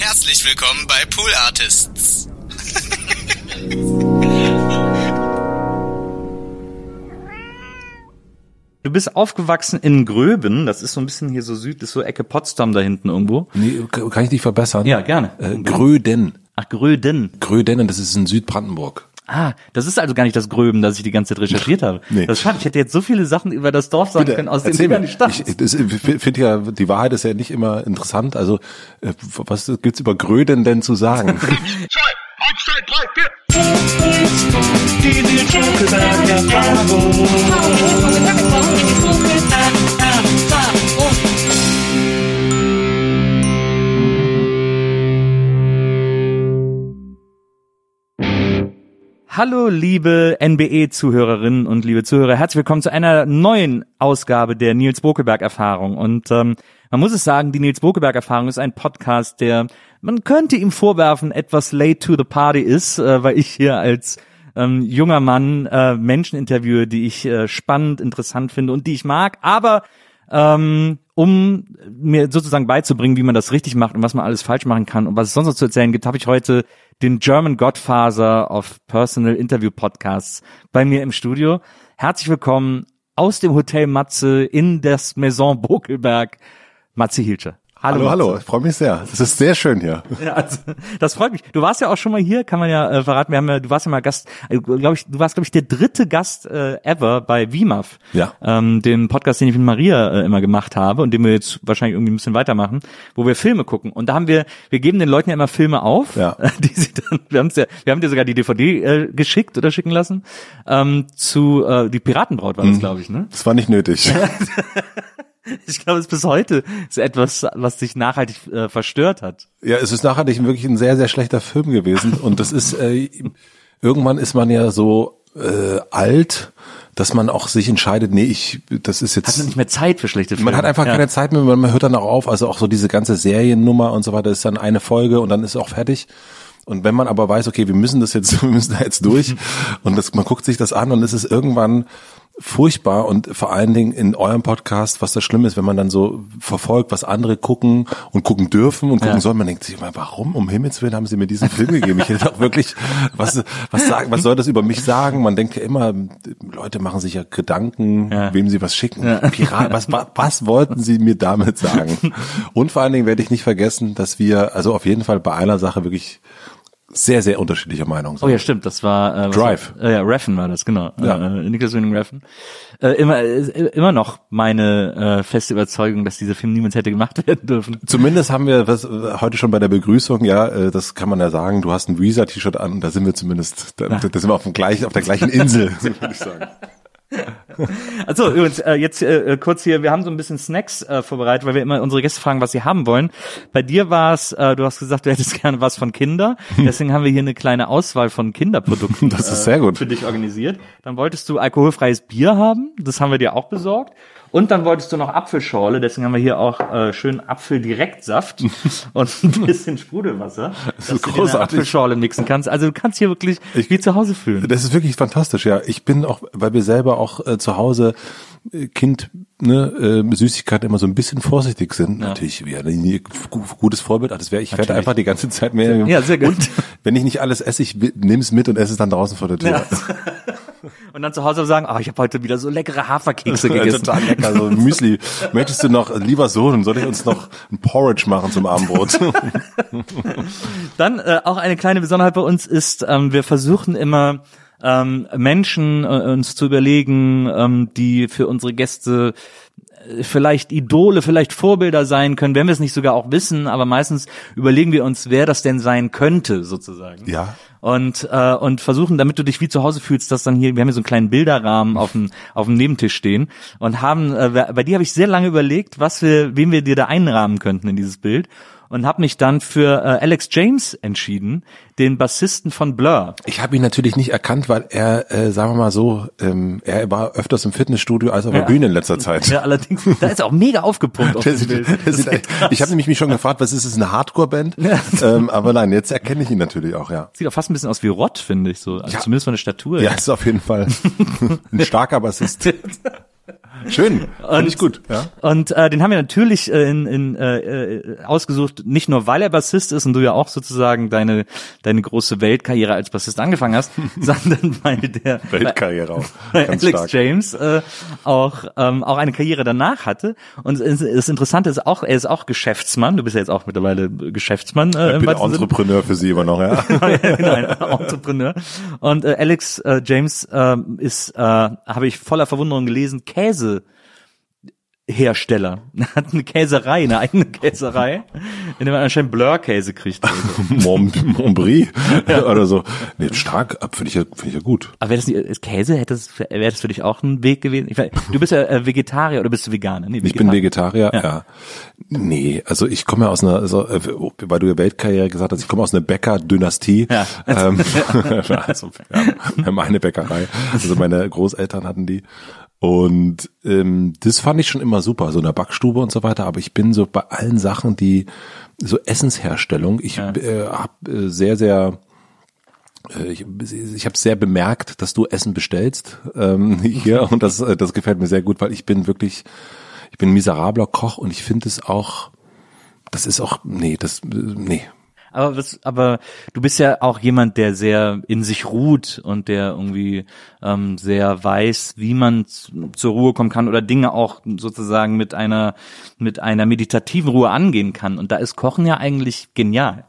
Herzlich willkommen bei Pool Artists. Du bist aufgewachsen in Gröben, das ist so ein bisschen hier so südlich, so Ecke Potsdam da hinten irgendwo. Nee, kann ich dich verbessern? Ja, gerne. Äh, Gröden. Ach, Gröden. Gröden, das ist in Südbrandenburg. Ah, das ist also gar nicht das Gröben, das ich die ganze Zeit recherchiert habe. Nee. Das ist schade, ich hätte jetzt so viele Sachen über das Dorf sagen können, aus gar nicht stammst. Ich, ich finde ja, die Wahrheit ist ja nicht immer interessant. Also, äh, was gibt's über Gröden denn zu sagen? Hallo, liebe NBE-Zuhörerinnen und liebe Zuhörer, herzlich willkommen zu einer neuen Ausgabe der Nils Bokelberg-Erfahrung. Und ähm, man muss es sagen, die Nils Bokelberg-Erfahrung ist ein Podcast, der, man könnte ihm vorwerfen, etwas late to the party ist, äh, weil ich hier als ähm, junger Mann äh, Menschen interviewe, die ich äh, spannend, interessant finde und die ich mag, aber ähm, um mir sozusagen beizubringen, wie man das richtig macht und was man alles falsch machen kann und was es sonst noch zu erzählen gibt, habe ich heute den German Godfather of Personal Interview Podcasts bei mir im Studio. Herzlich willkommen aus dem Hotel Matze in das Maison Bokelberg, Matze Hilscher. Hallo, hallo, ich freue mich sehr. Es ist sehr schön hier. Ja, also, das freut mich. Du warst ja auch schon mal hier, kann man ja äh, verraten. Wir haben ja, du warst ja mal Gast, äh, glaube ich, du warst glaube ich der dritte Gast äh, ever bei WIMAF, Ja. ähm, dem Podcast, den ich mit Maria äh, immer gemacht habe und den wir jetzt wahrscheinlich irgendwie ein bisschen weitermachen, wo wir Filme gucken. Und da haben wir, wir geben den Leuten ja immer Filme auf, Ja. die sie dann, wir haben's ja, wir haben dir sogar die DVD äh, geschickt oder schicken lassen ähm, zu äh, die Piratenbraut war das, glaube ich, ne? Das war nicht nötig. Ich glaube, es ist bis heute ist etwas, was dich nachhaltig äh, verstört hat. Ja, es ist nachhaltig wirklich ein sehr, sehr schlechter Film gewesen. Und das ist, äh, irgendwann ist man ja so äh, alt, dass man auch sich entscheidet, nee, ich, das ist jetzt. Hat man nicht mehr Zeit für schlechte Filme. Man hat einfach Ja. keine Zeit mehr, man hört dann auch auf. Also auch so diese ganze Seriennummer und so weiter ist dann eine Folge und dann ist auch fertig. Und wenn man aber weiß, okay, wir müssen das jetzt, wir müssen da jetzt durch und das, man guckt sich das an und es ist irgendwann furchtbar und vor allen Dingen in eurem Podcast, was das Schlimme ist, wenn man dann so verfolgt, was andere gucken und gucken dürfen und gucken Ja. sollen, man denkt sich immer, warum um Himmels Willen haben sie mir diesen Film gegeben? Ich hätte auch wirklich, was, was sagen, was soll das über mich sagen? Man denkt ja immer, Leute machen sich ja Gedanken, Ja. wem sie was schicken. Pirat, was, was, was wollten sie mir damit sagen? Und vor allen Dingen werde ich nicht vergessen, dass wir, also auf jeden Fall bei einer Sache wirklich sehr, sehr unterschiedlicher Meinung sind. Oh ja, stimmt, das war äh, Drive. War, äh, ja, Reffen war das, genau. Ja. Äh, Nicholas Winding Reffen. Äh, immer, äh, immer noch meine äh, feste Überzeugung, dass dieser Film niemals hätte gemacht werden dürfen. Zumindest haben wir was, äh, heute schon bei der Begrüßung, ja, äh, das kann man ja sagen, du hast ein Weezer-T-Shirt an und da sind wir zumindest, da, da sind wir auf, dem gleichen, auf der gleichen Insel, würde ich sagen. Also übrigens, äh, jetzt äh, kurz hier, wir haben so ein bisschen Snacks äh, vorbereitet, weil wir immer unsere Gäste fragen, was sie haben wollen. Bei dir war es, äh, du hast gesagt, du hättest gerne was von Kinder. Deswegen haben wir hier eine kleine Auswahl von Kinderprodukten Das ist sehr gut. für dich organisiert. Dann wolltest du alkoholfreies Bier haben, das haben wir dir auch besorgt. Und dann wolltest du noch Apfelschorle, deswegen haben wir hier auch äh, schön Apfeldirektsaft und ein bisschen Sprudelwasser, ist dass du großartig. Apfelschorle mixen kannst. Also du kannst hier wirklich Ich- wie zu Hause fühlen. Das ist wirklich fantastisch, ja. Ich bin auch, weil wir selber auch äh, zu Hause äh, Kind, ne, äh, Süßigkeiten immer so ein bisschen vorsichtig sind. Natürlich, ja, nie, gu- gutes Vorbild, das wäre, ich werde Natürlich. einfach die ganze Zeit mehr. Ja, sehr gut. Und wenn ich nicht alles esse, ich nehme es mit und esse es dann draußen vor der Tür. Ja. Und dann zu Hause sagen, oh, ich habe heute wieder so leckere Haferkekse gegessen. Total lecker, so ein Müsli. Möchtest du noch, lieber Sohn, soll ich uns noch ein Porridge machen zum Abendbrot? Dann äh, auch eine kleine Besonderheit bei uns ist, ähm, wir versuchen immer ähm, Menschen äh, uns zu überlegen, ähm, die für unsere Gäste vielleicht Idole, vielleicht Vorbilder sein können, wenn wir es nicht sogar auch wissen, aber meistens überlegen wir uns, wer das denn sein könnte, sozusagen. Ja. Und, äh, und versuchen, damit du dich wie zu Hause fühlst, dass dann hier, wir haben hier so einen kleinen Bilderrahmen auf dem, auf dem Nebentisch stehen und haben, äh, bei dir habe ich sehr lange überlegt, was wir, wen wir dir da einrahmen könnten in dieses Bild und habe mich dann für äh, Alex James entschieden, den Bassisten von Blur. Ich habe ihn natürlich nicht erkannt, weil er, äh, sagen wir mal so, ähm, er war öfters im Fitnessstudio als auf der Ja. Bühne in letzter Zeit. Ja, allerdings, da ist er auch mega aufgepumpt auf Der der Das ist echt krass. ich habe nämlich mich schon gefragt, was ist es, eine Hardcore-Band? ähm, aber nein, jetzt erkenne ich ihn natürlich auch, ja. Sieht auch fast ein bisschen aus wie Rott, finde ich so. Also Ja. Zumindest von der Statur. Ja, ist auf jeden Fall ein starker Bassist. Schön, finde ich gut. Ja. Und äh, den haben wir natürlich äh, in, in, äh, äh, ausgesucht, nicht nur weil er Bassist ist und du ja auch sozusagen deine deine große Weltkarriere als Bassist angefangen hast, sondern weil der Weltkarriere auch. Alex stark. James äh, auch ähm, auch eine Karriere danach hatte. Und das Interessante ist auch, er ist auch Geschäftsmann. Du bist ja jetzt auch mittlerweile Geschäftsmann. Äh, Ich bin. Entrepreneur für Sie immer noch, ja. Ja, genau, ein Entrepreneur. Und äh, Alex äh, James äh, ist, äh, habe ich voller Verwunderung gelesen, Käsehersteller. Er hat eine Käserei, eine eigene Käserei, in der man anscheinend Blur-Käse kriegt. Montbrie oder so. Nee, stark, finde ich, ja- finde ich ja gut. Aber wäre das nicht, ist Käse, hätte das, wäre das für dich auch ein Weg gewesen? Ich weiß, du bist ja äh, Vegetarier oder bist du Veganer? Nee, Ich bin Vegetarier, ja. Nee, also ich komme ja aus einer, also, äh, weil du ja Weltkarriere gesagt hast, ich komme aus einer Bäcker-Dynastie. Ja. Ähm, also, ja, wir haben eine Bäckerei. Also meine Großeltern hatten die. Und ähm, das fand ich schon immer super, so in der Backstube und so weiter. Aber ich bin so bei allen Sachen, die so Essensherstellung, ich äh, habe äh, sehr, sehr äh, ich, ich habe sehr bemerkt, dass du Essen bestellst ähm, hier und das, äh, das gefällt mir sehr gut, weil ich bin wirklich, ich bin ein miserabler Koch und ich finde es auch, das ist auch, nee, das, äh, nee. Aber was, aber du bist ja auch jemand, der sehr in sich ruht und der irgendwie ähm, sehr weiß, wie man zur Ruhe kommen kann oder Dinge auch sozusagen mit einer mit einer meditativen Ruhe angehen kann. Und da ist Kochen ja eigentlich genial.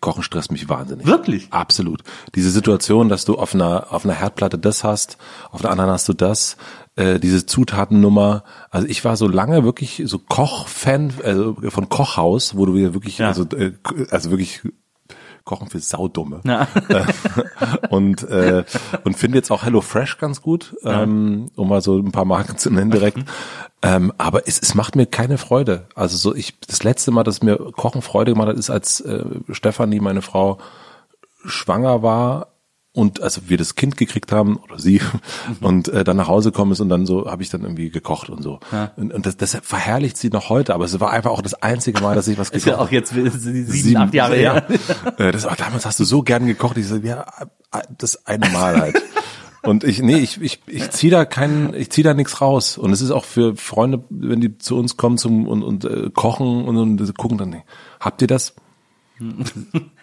Kochen stresst mich wahnsinnig. Wirklich? Absolut. Diese Situation, dass du auf einer, auf einer Herdplatte das hast, auf der anderen hast du das, äh, diese Zutatennummer. Also ich war so lange wirklich so Koch-Fan also von Kochhaus, wo du wieder wirklich, Ja. also, äh, also wirklich Kochen für Saudumme. Ja. und äh, und finde jetzt auch Hello Fresh ganz gut, ähm, um mal so ein paar Marken zu nennen direkt. Ähm, aber es, es macht mir keine Freude. Also so ich das letzte Mal, dass mir Kochen Freude gemacht hat, ist als äh, Stefanie, meine Frau, schwanger war und also wir das Kind gekriegt haben oder sie und äh, dann nach Hause gekommen ist und dann so habe ich dann irgendwie gekocht und so und, und das, das verherrlicht sie noch heute aber es war einfach auch das einzige Mal dass ich was Ist gekocht ja auch jetzt sieben, acht Jahre ja. her. Äh, Das, aber damals hast du so gern gekocht. Ich so, ja, äh, das eine Mal halt. Und ich, nee, ich, ich, ich zieh da keinen, ich zieh da nichts raus. Und es ist auch für Freunde, wenn die zu uns kommen zum und, und äh, kochen und, und gucken dann, habt ihr das?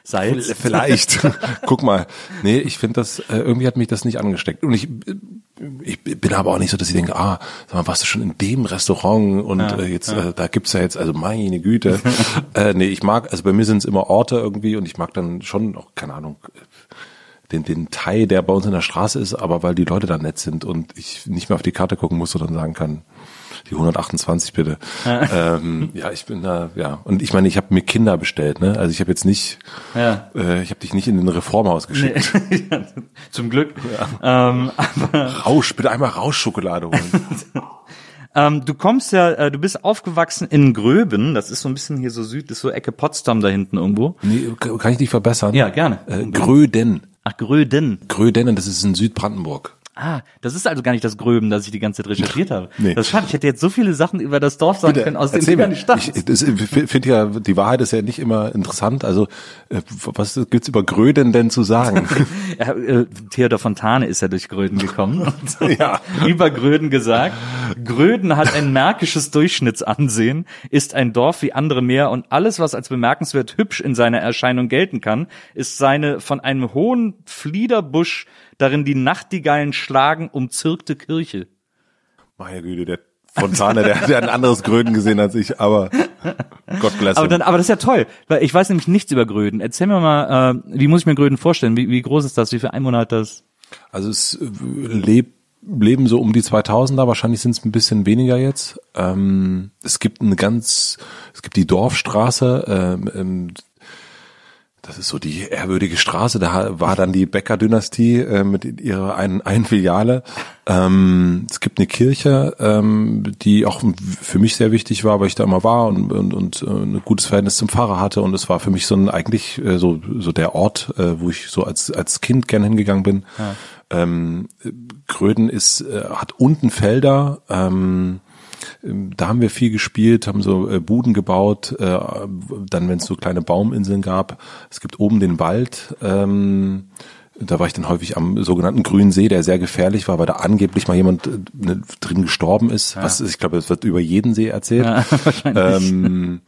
Salz. Vielleicht. Guck mal. Nee, ich finde das, äh, irgendwie hat mich das nicht angesteckt. Und ich, ich bin aber auch nicht so, dass ich denke, ah, sag mal, warst du schon in dem Restaurant und äh, jetzt, äh, da gibt's ja jetzt, also meine Güte. äh, nee, ich mag, also bei mir sind es immer Orte irgendwie und ich mag dann schon auch, keine Ahnung, den, den Thai, der bei uns in der Straße ist, aber weil die Leute da nett sind und ich nicht mehr auf die Karte gucken muss, sondern sagen kann, die 128 bitte. ähm, ja, ich bin da, ja. Und ich meine, ich habe mir Kinder bestellt, ne? Also ich habe jetzt nicht, Ja. äh, ich habe dich nicht in den Reformhaus geschickt. Ja, Zum Glück. Ähm, Rausch, bitte einmal Rauschschokolade holen. Ähm, du kommst ja, äh, du bist aufgewachsen in Gröben, das ist so ein bisschen hier so süd, ist so Ecke Potsdam da hinten irgendwo. nee, kann ich dich verbessern? Ja, gerne. Äh, Gröden. Ach, Gröden. Gröden, das ist in Südbrandenburg. Ah, das ist also gar nicht das Gröben, das ich die ganze Zeit recherchiert habe. Nee. Das ist schade, ich hätte jetzt so viele Sachen über das Dorf sagen können, aus mir. nicht stammst. Ich, ich finde ja, die Wahrheit ist ja nicht immer interessant. Also, äh, was gibt's über Gröden denn zu sagen? Ja, äh, Theodor Fontane ist ja durch Gröden gekommen. Und Ja. Über Gröden gesagt. Gröden hat ein märkisches Durchschnittsansehen, ist ein Dorf wie andere mehr und alles, was als bemerkenswert hübsch in seiner Erscheinung gelten kann, ist seine von einem hohen Fliederbusch darin die Nachtigallen schlagen umzirkte Kirche. Meine Güte, der Fontane, der, der hat ein anderes Gröden gesehen als ich, aber Gott bless Aber dann, aber das ist ja toll, weil ich weiß nämlich nichts über Gröden. Erzähl mir mal, äh, wie muss ich mir Gröden vorstellen? Wie, wie groß ist das? Wie viele Einwohner hat das? Also es äh, lebt leben so um die 2000er, wahrscheinlich sind es ein bisschen weniger jetzt. Ähm, es gibt eine ganz, es gibt die Dorfstraße, ähm, ähm, das ist so die ehrwürdige Straße, da war dann die Bäcker-Dynastie äh, mit ihrer einen, einen Filiale. Ähm, es gibt eine Kirche, ähm, die auch für mich sehr wichtig war, weil ich da immer war und, und, und äh, ein gutes Verhältnis zum Pfarrer hatte und es war für mich so ein eigentlich äh, so, so der Ort, äh, wo ich so als, als Kind gern hingegangen bin. Ja. Ähm, Gröden ist, äh, hat unten Felder, ähm, da haben wir viel gespielt, haben so äh, Buden gebaut, äh, dann wenn es so kleine Bauminseln gab. Es gibt oben den Wald, ähm, da war ich dann häufig am sogenannten Grünen See, der sehr gefährlich war, weil da angeblich mal jemand äh, ne, drin gestorben ist. Ja. Was ich glaube, es wird über jeden See erzählt. Ja, ähm,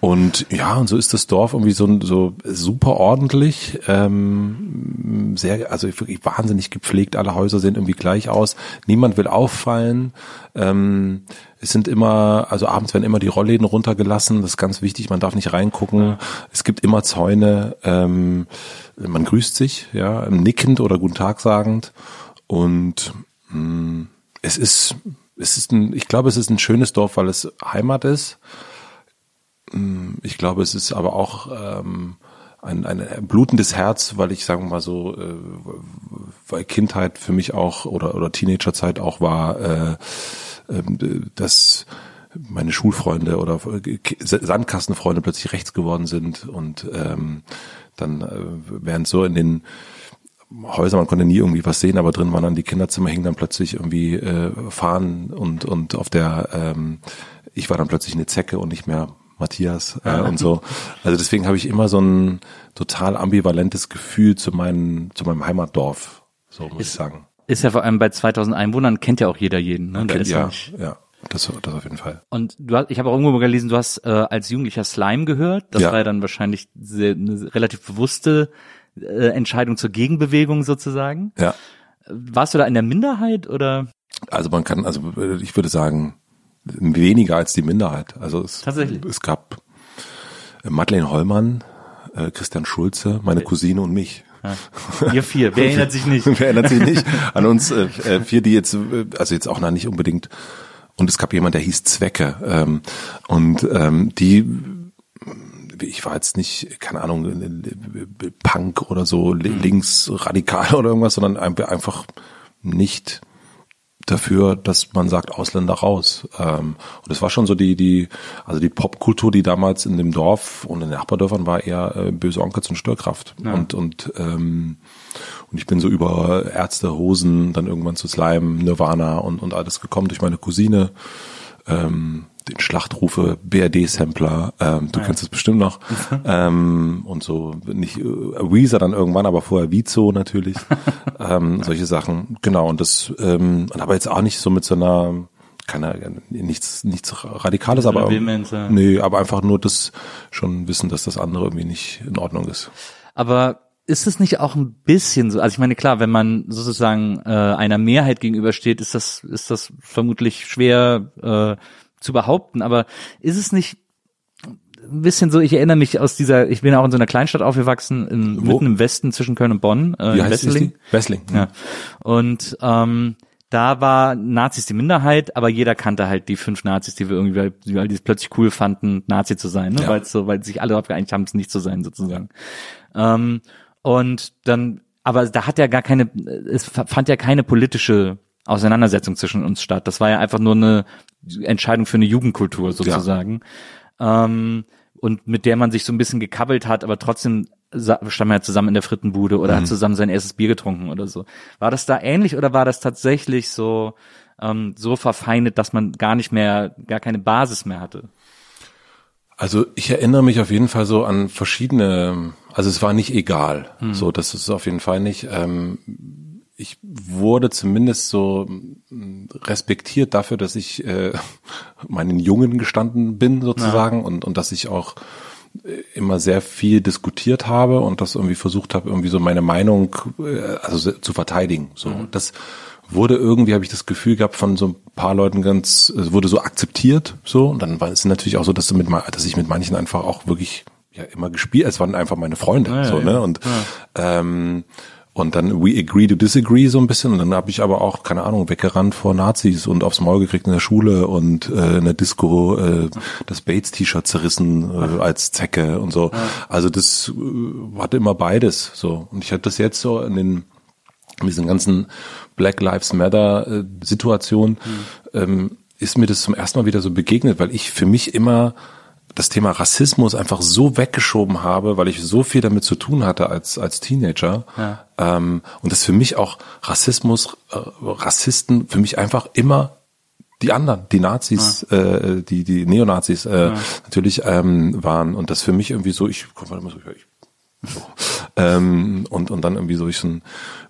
und ja, und so ist das Dorf irgendwie so, so super ordentlich, ähm, sehr, also wirklich wahnsinnig gepflegt. Alle Häuser sehen irgendwie gleich aus. Niemand will auffallen. Ähm, es sind immer, also abends werden immer die Rollläden runtergelassen. Das ist ganz wichtig. Man darf nicht reingucken. Es gibt immer Zäune. Ähm, man grüßt sich, ja, nickend oder guten Tag sagend. Und mh, mm, es ist, es ist ein, ich glaube, es ist ein schönes Dorf, weil es Heimat ist. Mm, ich glaube, es ist aber auch ähm, ein, ein blutendes Herz, weil ich sagen wir mal so, äh, weil Kindheit für mich auch oder oder Teenagerzeit auch war, äh, äh, dass meine Schulfreunde oder Sandkastenfreunde plötzlich rechts geworden sind und ähm, dann äh, während so in den Häusern, man konnte nie irgendwie was sehen, aber drin waren dann die Kinderzimmer, hingen dann plötzlich irgendwie äh, Fahnen und und auf der ähm, ich war dann plötzlich eine Zecke und nicht mehr Matthias äh, und so. Also deswegen habe ich immer so ein total ambivalentes Gefühl zu meinem zu meinem Heimatdorf, so muss ist, ich sagen. Ist ja vor allem bei 2000 Einwohnern kennt ja auch jeder jeden. Ne? Kennt, ja, ja. Das, das auf jeden Fall. Und du hast, ich habe auch irgendwo mal gelesen, du hast äh, als Jugendlicher Slime gehört. Das ja. war ja dann wahrscheinlich sehr, eine relativ bewusste äh, Entscheidung zur Gegenbewegung sozusagen. Ja. Warst du da in der Minderheit oder? Also man kann, also ich würde sagen, weniger als die Minderheit. Also es, Tatsächlich. es gab äh, Madeleine Hollmann, äh, Christian Schulze, meine Cousine und mich. Ja. Ihr vier, wer erinnert sich nicht? wer erinnert sich nicht an uns äh, äh vier, die jetzt, also jetzt auch noch nicht unbedingt und es gab jemand, der hieß Zwecke. Ähm, und ähm, die ich war jetzt nicht, keine Ahnung, Punk oder so, mhm. linksradikal oder irgendwas, sondern einfach nicht dafür, dass man sagt, Ausländer raus. Ähm, und es war schon so die, die, also die Popkultur, die damals in dem Dorf und in den Nachbardörfern war eher äh, böse Onkels und Störkraft. Ja. Und, und, ähm, und ich bin so über Ärzte, Hosen, dann irgendwann zu Slime, Nirvana und, und alles gekommen durch meine Cousine. Ähm, den Schlachtrufe BRD-Sampler, ähm, du ja. kennst es bestimmt noch, ähm, und so nicht äh, Weezer dann irgendwann, aber vorher Vizo natürlich, ähm, solche Sachen, genau, und das, ähm, aber jetzt auch nicht so mit so einer, keine, nichts, nichts Radikales, aber, nee, aber einfach nur das schon wissen, dass das andere irgendwie nicht in Ordnung ist. Aber ist es nicht auch ein bisschen so? Also ich meine, klar, wenn man sozusagen äh, einer Mehrheit gegenübersteht, ist das ist das vermutlich schwer äh, zu behaupten, aber ist es nicht ein bisschen so, ich erinnere mich aus dieser, ich bin auch in so einer Kleinstadt aufgewachsen, in, mitten im Westen zwischen Köln und Bonn, äh, Wie heißt Wessling. Wessling. Ja. Und ähm, da war Nazis die Minderheit, aber jeder kannte halt die fünf Nazis, die wir irgendwie, weil die es plötzlich cool fanden, Nazi zu sein, ne? Ja. weil so, weil sich alle darauf geeinigt haben, es nicht zu sein sozusagen. Ähm, und dann, aber da hat ja gar keine, es fand ja keine politische Auseinandersetzung zwischen uns statt. Das war ja einfach nur eine Entscheidung für eine Jugendkultur sozusagen. Ja. Ähm, und mit der man sich so ein bisschen gekabbelt hat, aber trotzdem stand man ja zusammen in der Frittenbude oder mhm. hat zusammen sein erstes Bier getrunken oder so. War das da ähnlich oder war das tatsächlich so, ähm, so verfeindet, dass man gar nicht mehr, gar keine Basis mehr hatte? Also ich erinnere mich auf jeden Fall so an verschiedene, also es war nicht egal. Mhm. So, das ist auf jeden Fall nicht. Ähm, ich wurde zumindest so mm, respektiert dafür, dass ich äh, meinen Jungen gestanden bin sozusagen ja. und, und dass ich auch immer sehr viel diskutiert habe und das irgendwie versucht habe, irgendwie so meine Meinung äh, also zu verteidigen. So, mhm. das wurde irgendwie, habe ich das Gefühl gehabt, von so ein paar Leuten ganz, es wurde so akzeptiert, so und dann war es natürlich auch so, dass du mit, dass ich mit manchen einfach auch wirklich ja immer gespielt, es waren einfach meine Freunde, ja, so ja, ne und ähm, und dann we agree to disagree so ein bisschen. Und dann habe ich aber auch, keine Ahnung, weggerannt vor Nazis und aufs Maul gekriegt in der Schule und äh, in der Disco äh, das Bates-T-Shirt zerrissen äh, als Zecke und so. Also das äh, hatte immer beides so. Und ich hatte das jetzt so in den in diesen ganzen Black Lives Matter äh, Situationen, mhm. ähm, ist mir das zum ersten Mal wieder so begegnet, weil ich für mich immer das Thema Rassismus einfach so weggeschoben habe, weil ich so viel damit zu tun hatte als als Teenager ja. ähm, und das für mich auch Rassismus, äh, Rassisten für mich einfach immer die anderen, die Nazis, ja. äh, die die Neonazis äh, ja. natürlich ähm, waren und das für mich irgendwie so, ich komm mal immer so, ich, so. ähm, und und dann irgendwie so ich so ein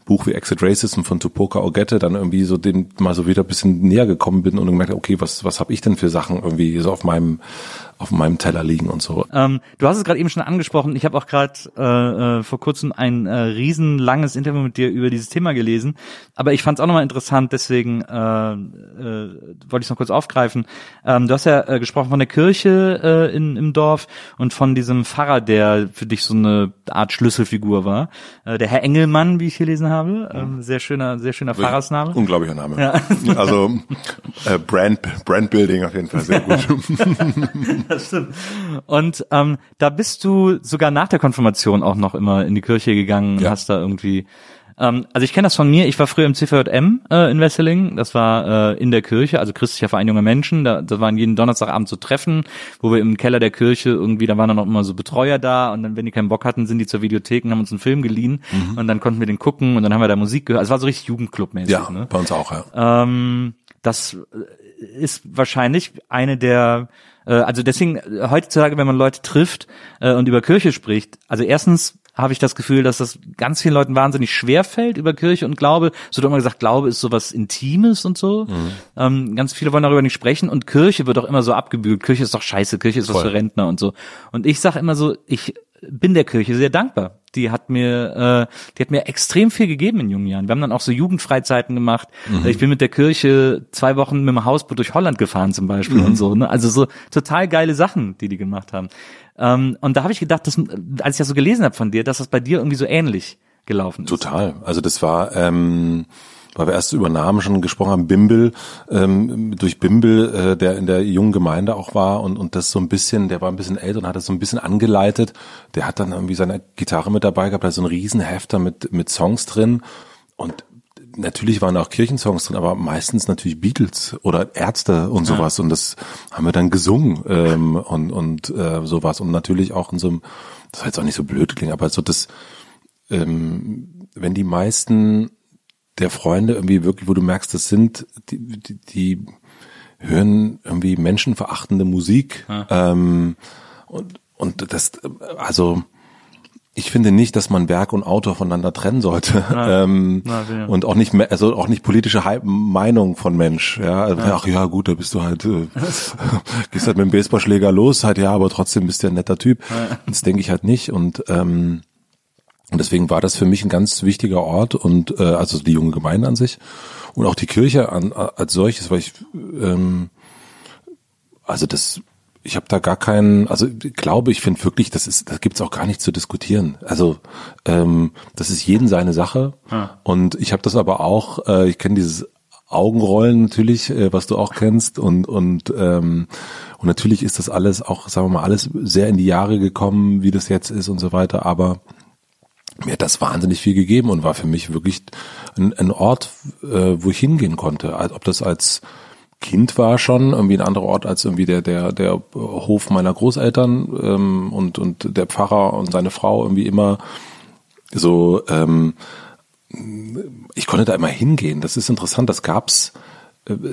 Buch wie Exit Racism von Tupoka Ogette dann irgendwie so dem mal so wieder ein bisschen näher gekommen bin und gemerkt, okay, was was habe ich denn für Sachen irgendwie so auf meinem auf meinem Teller liegen und so. Ähm, du hast es gerade eben schon angesprochen. Ich habe auch gerade äh, äh, vor kurzem ein äh, riesenlanges Interview mit dir über dieses Thema gelesen. Aber ich fand es auch nochmal interessant, deswegen äh, äh, wollte ich es noch kurz aufgreifen. Ähm, du hast ja äh, gesprochen von der Kirche äh, in, im Dorf und von diesem Pfarrer, der für dich so eine Art Schlüsselfigur war. Äh, der Herr Engelmann, wie ich hier lesen habe. Ähm, sehr schöner, sehr schöner Pfarrersname. Unglaublicher Name. Ja. Also äh, Brand, Brandbuilding auf jeden Fall sehr gut. das stimmt. Und ähm, da bist du sogar nach der Konfirmation auch noch immer in die Kirche gegangen, ja. hast da irgendwie ähm, also ich kenne das von mir, ich war früher im CVJM äh, in Wesseling, das war äh, in der Kirche, also christlicher Verein junger Menschen, da, da waren jeden Donnerstagabend zu so Treffen, wo wir im Keller der Kirche irgendwie, da waren dann auch immer so Betreuer da und dann, wenn die keinen Bock hatten, sind die zur Videothek und haben uns einen Film geliehen mhm. und dann konnten wir den gucken und dann haben wir da Musik gehört, also es war so richtig Jugendclubmäßig. Ja, ne? bei uns auch, ja. Ähm, das ist wahrscheinlich eine der äh, also deswegen äh, heutzutage, wenn man Leute trifft äh, und über Kirche spricht, also erstens habe ich das Gefühl, dass das ganz vielen Leuten wahnsinnig schwer fällt über Kirche und Glaube. Es wird immer gesagt, Glaube ist sowas Intimes und so. Mhm. Ähm, ganz viele wollen darüber nicht sprechen und Kirche wird auch immer so abgebügelt. Kirche ist doch scheiße, Kirche ist Voll. was für Rentner und so. Und ich sage immer so, ich bin der Kirche sehr dankbar. Die hat mir, äh, die hat mir extrem viel gegeben in jungen Jahren. Wir haben dann auch so Jugendfreizeiten gemacht. Mhm. Ich bin mit der Kirche zwei Wochen mit dem Hausboot durch Holland gefahren zum Beispiel mhm. und so. Ne? Also so total geile Sachen, die die gemacht haben. Ähm, und da habe ich gedacht, dass, als ich das so gelesen habe von dir, dass das bei dir irgendwie so ähnlich gelaufen ist. Total. Also das war ähm, weil wir erst über Namen schon gesprochen haben, Bimbel, ähm, durch Bimbel, äh, der in der jungen Gemeinde auch war und, und das so ein bisschen, der war ein bisschen älter und hat das so ein bisschen angeleitet. Der hat dann irgendwie seine Gitarre mit dabei gehabt, da so ein Riesenhefter mit, mit Songs drin und natürlich waren auch Kirchensongs drin, aber meistens natürlich Beatles oder Ärzte und sowas. Ja. Und das haben wir dann gesungen ähm, und, und äh, sowas. Und natürlich auch in so einem, das soll jetzt auch nicht so blöd klingen, aber so das, ähm, wenn die meisten der Freunde irgendwie wirklich, wo du merkst, das sind, die, die, die hören irgendwie menschenverachtende Musik. Ja. Ähm, und, und das, also ich finde nicht, dass man Werk und Autor voneinander trennen sollte. Ja. ähm, ja, und auch nicht mehr, also auch nicht politische Meinung von Mensch. Ja, also, ach ja, gut, da bist du halt, äh, gehst halt mit dem Baseballschläger los, halt ja, aber trotzdem bist du ein netter Typ. Das denke ich halt nicht. Und ähm, und deswegen war das für mich ein ganz wichtiger Ort und äh, also die junge Gemeinde an sich und auch die Kirche an, als solches, weil ich ähm, also das ich habe da gar keinen, also glaube ich finde wirklich, das ist, da gibt's auch gar nicht zu diskutieren. Also ähm, das ist jeden seine Sache ja. und ich habe das aber auch, äh, ich kenne dieses Augenrollen natürlich, äh, was du auch kennst und und ähm, und natürlich ist das alles auch, sagen wir mal, alles sehr in die Jahre gekommen, wie das jetzt ist und so weiter, aber mir hat das wahnsinnig viel gegeben und war für mich wirklich ein, ein Ort, äh, wo ich hingehen konnte. Ob das als Kind war schon irgendwie ein anderer Ort als irgendwie der der der Hof meiner Großeltern ähm, und und der Pfarrer und seine Frau irgendwie immer so ähm, ich konnte da immer hingehen. Das ist interessant. Das gab's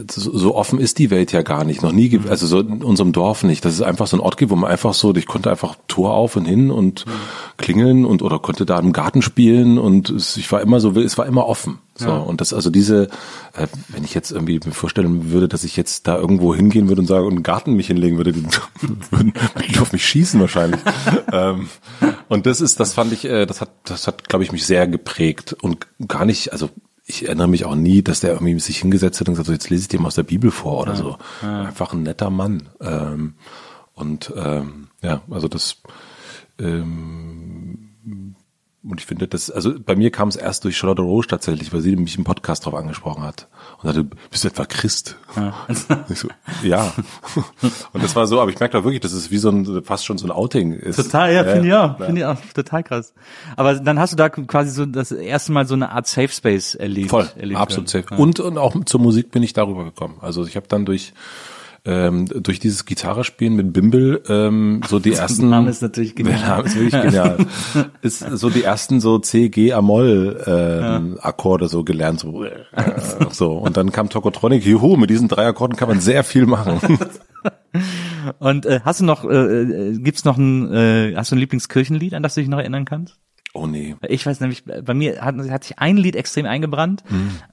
so offen ist die Welt ja gar nicht, noch nie, mhm. also so in unserem Dorf nicht. Das ist einfach so ein Ort gibt, wo man einfach so, ich konnte einfach Tor auf und hin und mhm. klingeln und oder konnte da im Garten spielen und es, ich war immer so, es war immer offen. So, und das, also diese, äh, wenn ich jetzt irgendwie mir vorstellen würde, dass ich jetzt da irgendwo hingehen würde und sage, und einen Garten mich hinlegen würde, die würden die auf mich schießen wahrscheinlich. ähm, und das ist, das fand ich, äh, das hat, das hat, glaube ich, mich sehr geprägt und gar nicht, also ich erinnere mich auch nie, dass der irgendwie sich hingesetzt hat und gesagt, so, jetzt lese ich dir mal aus der Bibel vor oder so. Einfach ein netter Mann. Ähm, und ähm, ja, also das ähm, und ich finde das, also bei mir kam es erst durch Charlotte Roche tatsächlich, weil sie mich im Podcast drauf angesprochen hat und sagte, bist du etwa Christ? Ja. So, ja. Und das war so, aber ich merke da wirklich, dass es wie so ein, fast schon so ein Outing ist. Total, ja, finde ich auch, finde ich auch, total krass. Aber dann hast du da quasi so das erste Mal so eine Art Safe Space erlebt. Voll, erlebt absolut können. safe. Und, und auch zur Musik bin ich darüber gekommen. Also ich habe dann durch ähm, durch dieses Gitarrespielen mit Bimble ähm, so die ersten Name ist natürlich genial. Der Name ist wirklich genial. ist so die ersten so C G Amol ähm, Akkorde so gelernt so äh, so und dann kam Tokotronic. Juhu, mit diesen drei Akkorden kann man sehr viel machen. Und äh, hast du noch, äh, äh, gibt's noch ein, äh, hast du ein Lieblingskirchenlied, an das du dich noch erinnern kannst? Oh nee. Ich weiß nämlich, bei mir hat, hat sich ein Lied extrem eingebrannt,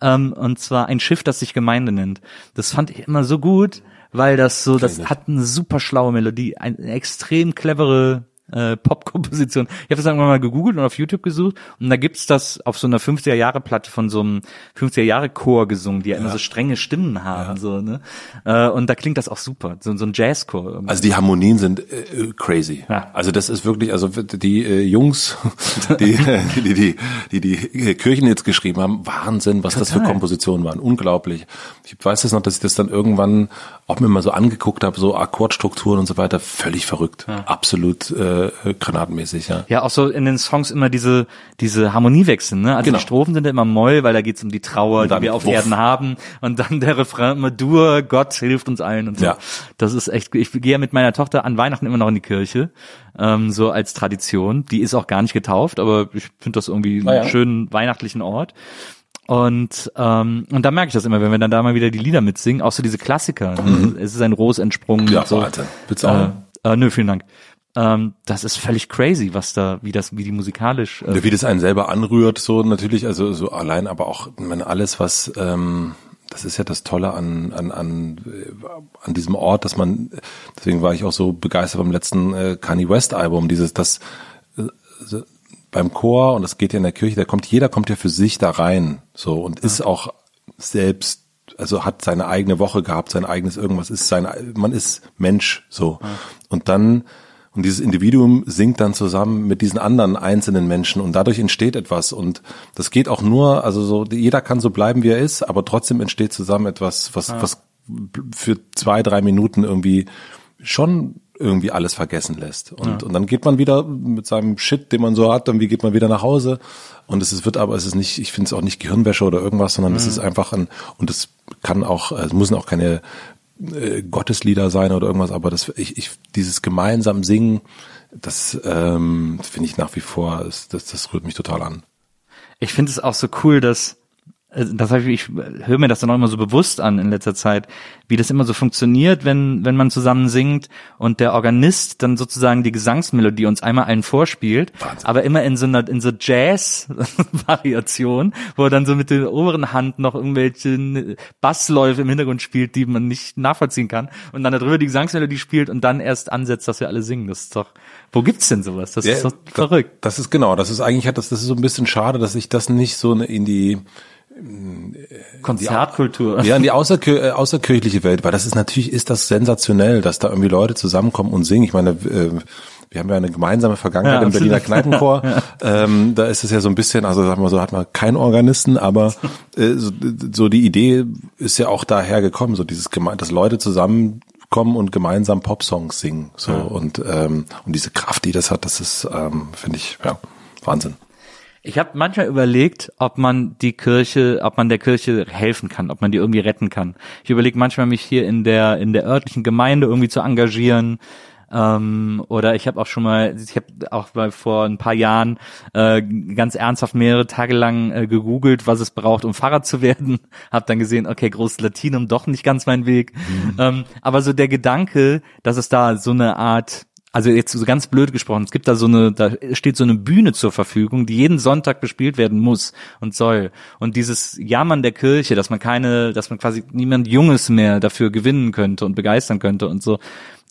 ähm, und zwar ein Schiff, das sich Gemeinde nennt. Das fand ich immer so gut, weil das so, das hat eine super schlaue Melodie, eine extrem clevere äh, Pop-Komposition. Ich habe das irgendwann mal gegoogelt und auf YouTube gesucht und da gibt's das auf so einer 50er-Jahre-Platte von so einem 50er-Jahre-Chor gesungen, die ja immer so strenge Stimmen haben, so, ne? Äh, und da klingt das auch super, so, so ein Jazzchor. irgendwie. Also die Harmonien sind äh, crazy. Ja. Also das ist wirklich, also die äh, Jungs, die die, die die die Kirchen jetzt geschrieben haben, Wahnsinn, was das für Total. Kompositionen waren, unglaublich. Ich weiß es noch, dass ich das dann irgendwann auch mir mal so angeguckt habe, so Akkordstrukturen und so weiter, völlig verrückt, absolut äh, granatenmäßig, ja. Ja, auch so in den Songs immer diese, diese Harmoniewechsel, ne? Also Genau. die Strophen sind ja immer Moll, weil da geht's um die Trauer, die wir auf Wuff. Erden haben. Und dann der Refrain immer Dur, Gott hilft uns allen und so. Ja. Das ist echt, ich gehe ja mit meiner Tochter an Weihnachten immer noch in die Kirche, ähm, so als Tradition. Die ist auch gar nicht getauft, aber ich finde das irgendwie einen ja. schönen weihnachtlichen Ort. Und ähm, und da merke ich das immer, wenn wir dann da mal wieder die Lieder mitsingen, auch so diese Klassiker. Ne? Es ist ein Ros entsprungen. Mhm. Ja, so. Alter. Willst du auch? Äh, äh, nö, vielen Dank. Ähm, das ist völlig crazy, was da, wie das, wie die musikalisch. Äh, Ja, wie das einen selber anrührt, so natürlich, also so allein, aber auch ich meine, alles, was ähm, das ist ja das Tolle an, an, an, äh, an diesem Ort, dass man, deswegen war ich auch so begeistert beim letzten äh, Kanye West Album, dieses, das äh, beim Chor und das geht ja in der Kirche, da kommt jeder kommt ja für sich da rein, so und ist auch selbst, also hat seine eigene Woche gehabt, sein eigenes irgendwas, ist sein, man ist Mensch, so und dann und dieses Individuum singt dann zusammen mit diesen anderen einzelnen Menschen und dadurch entsteht etwas und das geht auch nur, also so, jeder kann so bleiben, wie er ist, aber trotzdem entsteht zusammen etwas, was, was für zwei, drei Minuten irgendwie schon irgendwie alles vergessen lässt. Und, und dann geht man wieder mit seinem Shit, den man so hat, irgendwie geht man wieder nach Hause. Und es ist, wird aber, es ist nicht, ich finde es auch nicht Gehirnwäsche oder irgendwas, sondern es ist einfach ein, und es kann auch, es müssen auch keine äh, Gotteslieder sein oder irgendwas, aber das, ich, ich, dieses gemeinsam Singen, das ähm, finde ich nach wie vor, das, das, das rührt mich total an. ich finde es auch so cool, dass das hab ich, ich höre mir das dann auch immer so bewusst an in letzter Zeit, wie das immer so funktioniert, wenn wenn man zusammen singt und der Organist dann sozusagen die Gesangsmelodie uns einmal allen vorspielt, Wahnsinn. aber immer in so einer in so Jazz Variation, wo er dann so mit der oberen Hand noch irgendwelche Bassläufe im Hintergrund spielt, die man nicht nachvollziehen kann und dann darüber die Gesangsmelodie spielt und dann erst ansetzt, dass wir alle singen. Das ist doch wo gibt's denn sowas? Das ist doch das, verrückt. Das ist genau, das ist eigentlich hat das, das ist so ein bisschen schade, dass ich das nicht so in die Konzertkultur. ja in die außerkir äh, außerkirchliche Welt, weil das ist natürlich ist das sensationell, dass da irgendwie Leute zusammenkommen und singen. Ich meine, äh, wir haben ja eine gemeinsame Vergangenheit Ja, im Berliner. Kneipenchor. ähm, da ist es ja so ein bisschen, also sagen wir so, hat man keinen Organisten, aber äh, so, so die Idee ist ja auch daher gekommen, so dieses geme- dass Leute zusammenkommen und gemeinsam Popsongs singen. So und ähm, und diese Kraft, die das hat, das ist, ähm, finde ich, ja, Wahnsinn. Ich habe manchmal überlegt, ob man die Kirche, ob man der Kirche helfen kann, ob man die irgendwie retten kann. Ich überlege manchmal, mich hier in der in der örtlichen Gemeinde irgendwie zu engagieren. Ähm, oder ich habe auch schon mal, ich habe auch mal vor ein paar Jahren äh, ganz ernsthaft mehrere Tage lang äh, gegoogelt, was es braucht, um Pfarrer zu werden. Hab dann gesehen, okay, großes Latinum, doch nicht ganz mein Weg. Ähm, aber so der Gedanke, dass es da so eine Art also jetzt so ganz blöd gesprochen, es gibt da so eine, da steht so eine Bühne zur Verfügung, die jeden Sonntag bespielt werden muss und soll. Und dieses Jammern der Kirche, dass man keine, dass man quasi niemand Junges mehr dafür gewinnen könnte und begeistern könnte und so,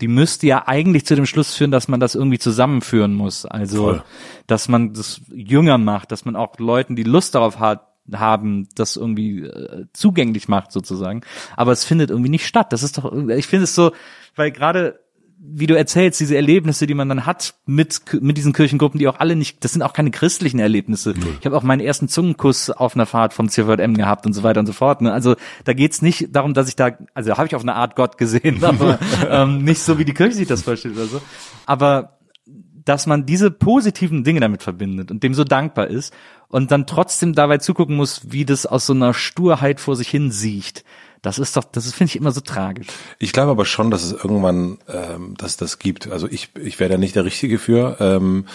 die müsste ja eigentlich zu dem Schluss führen, dass man das irgendwie zusammenführen muss. Also, Voll. dass man das jünger macht, dass man auch Leuten, die Lust darauf hat, haben, das irgendwie äh, zugänglich macht sozusagen. Aber es findet irgendwie nicht statt. Das ist doch, ich finde es so, weil gerade wie du erzählst, diese Erlebnisse, die man dann hat mit mit diesen Kirchengruppen, die auch alle nicht, das sind auch keine christlichen Erlebnisse. Ich habe auch meinen ersten Zungenkuss auf einer Fahrt vom CVM gehabt und so weiter und so fort. Ne? Also da geht's nicht darum, dass ich da, also habe ich auf eine Art Gott gesehen, aber ähm, nicht so wie die Kirche sich das vorstellt oder so. Aber dass man diese positiven Dinge damit verbindet und dem so dankbar ist und dann trotzdem dabei zugucken muss, wie das aus so einer Sturheit vor sich hin sieht. Das ist doch, das finde ich immer so tragisch. Ich glaube aber schon, dass es irgendwann, ähm, dass es das gibt. Also ich, ich wäre da nicht der Richtige für. Ähm,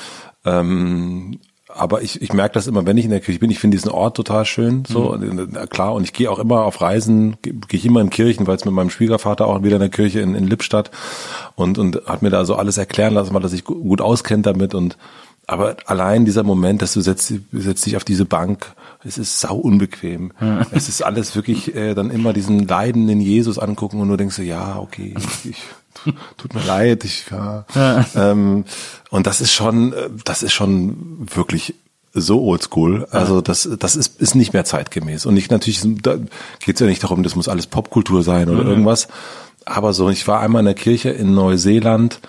ähm, aber ich, ich merke das immer, wenn ich in der Kirche bin. Ich finde diesen Ort total schön, so mhm. klar. Und ich gehe auch immer auf Reisen, gehe geh ich immer in Kirchen, weil es mit meinem Schwiegervater auch wieder in der Kirche in, in Lippstadt und und hat mir da so alles erklären lassen, weil er sich gut auskennt damit und aber allein dieser Moment, dass du setzt, setzt dich auf diese Bank, es ist sau unbequem. Ja. Es ist alles wirklich äh, dann immer diesen leidenden Jesus angucken und du denkst so, ja, okay, ich, ich tut mir leid, ich ja. ja. Ähm, und das ist schon, äh, das ist schon wirklich so oldschool. Also das, das ist, ist nicht mehr zeitgemäß. Und ich natürlich, da geht es ja nicht darum, das muss alles Popkultur sein oder mhm. irgendwas. Aber so, ich war einmal in der Kirche in Neuseeland,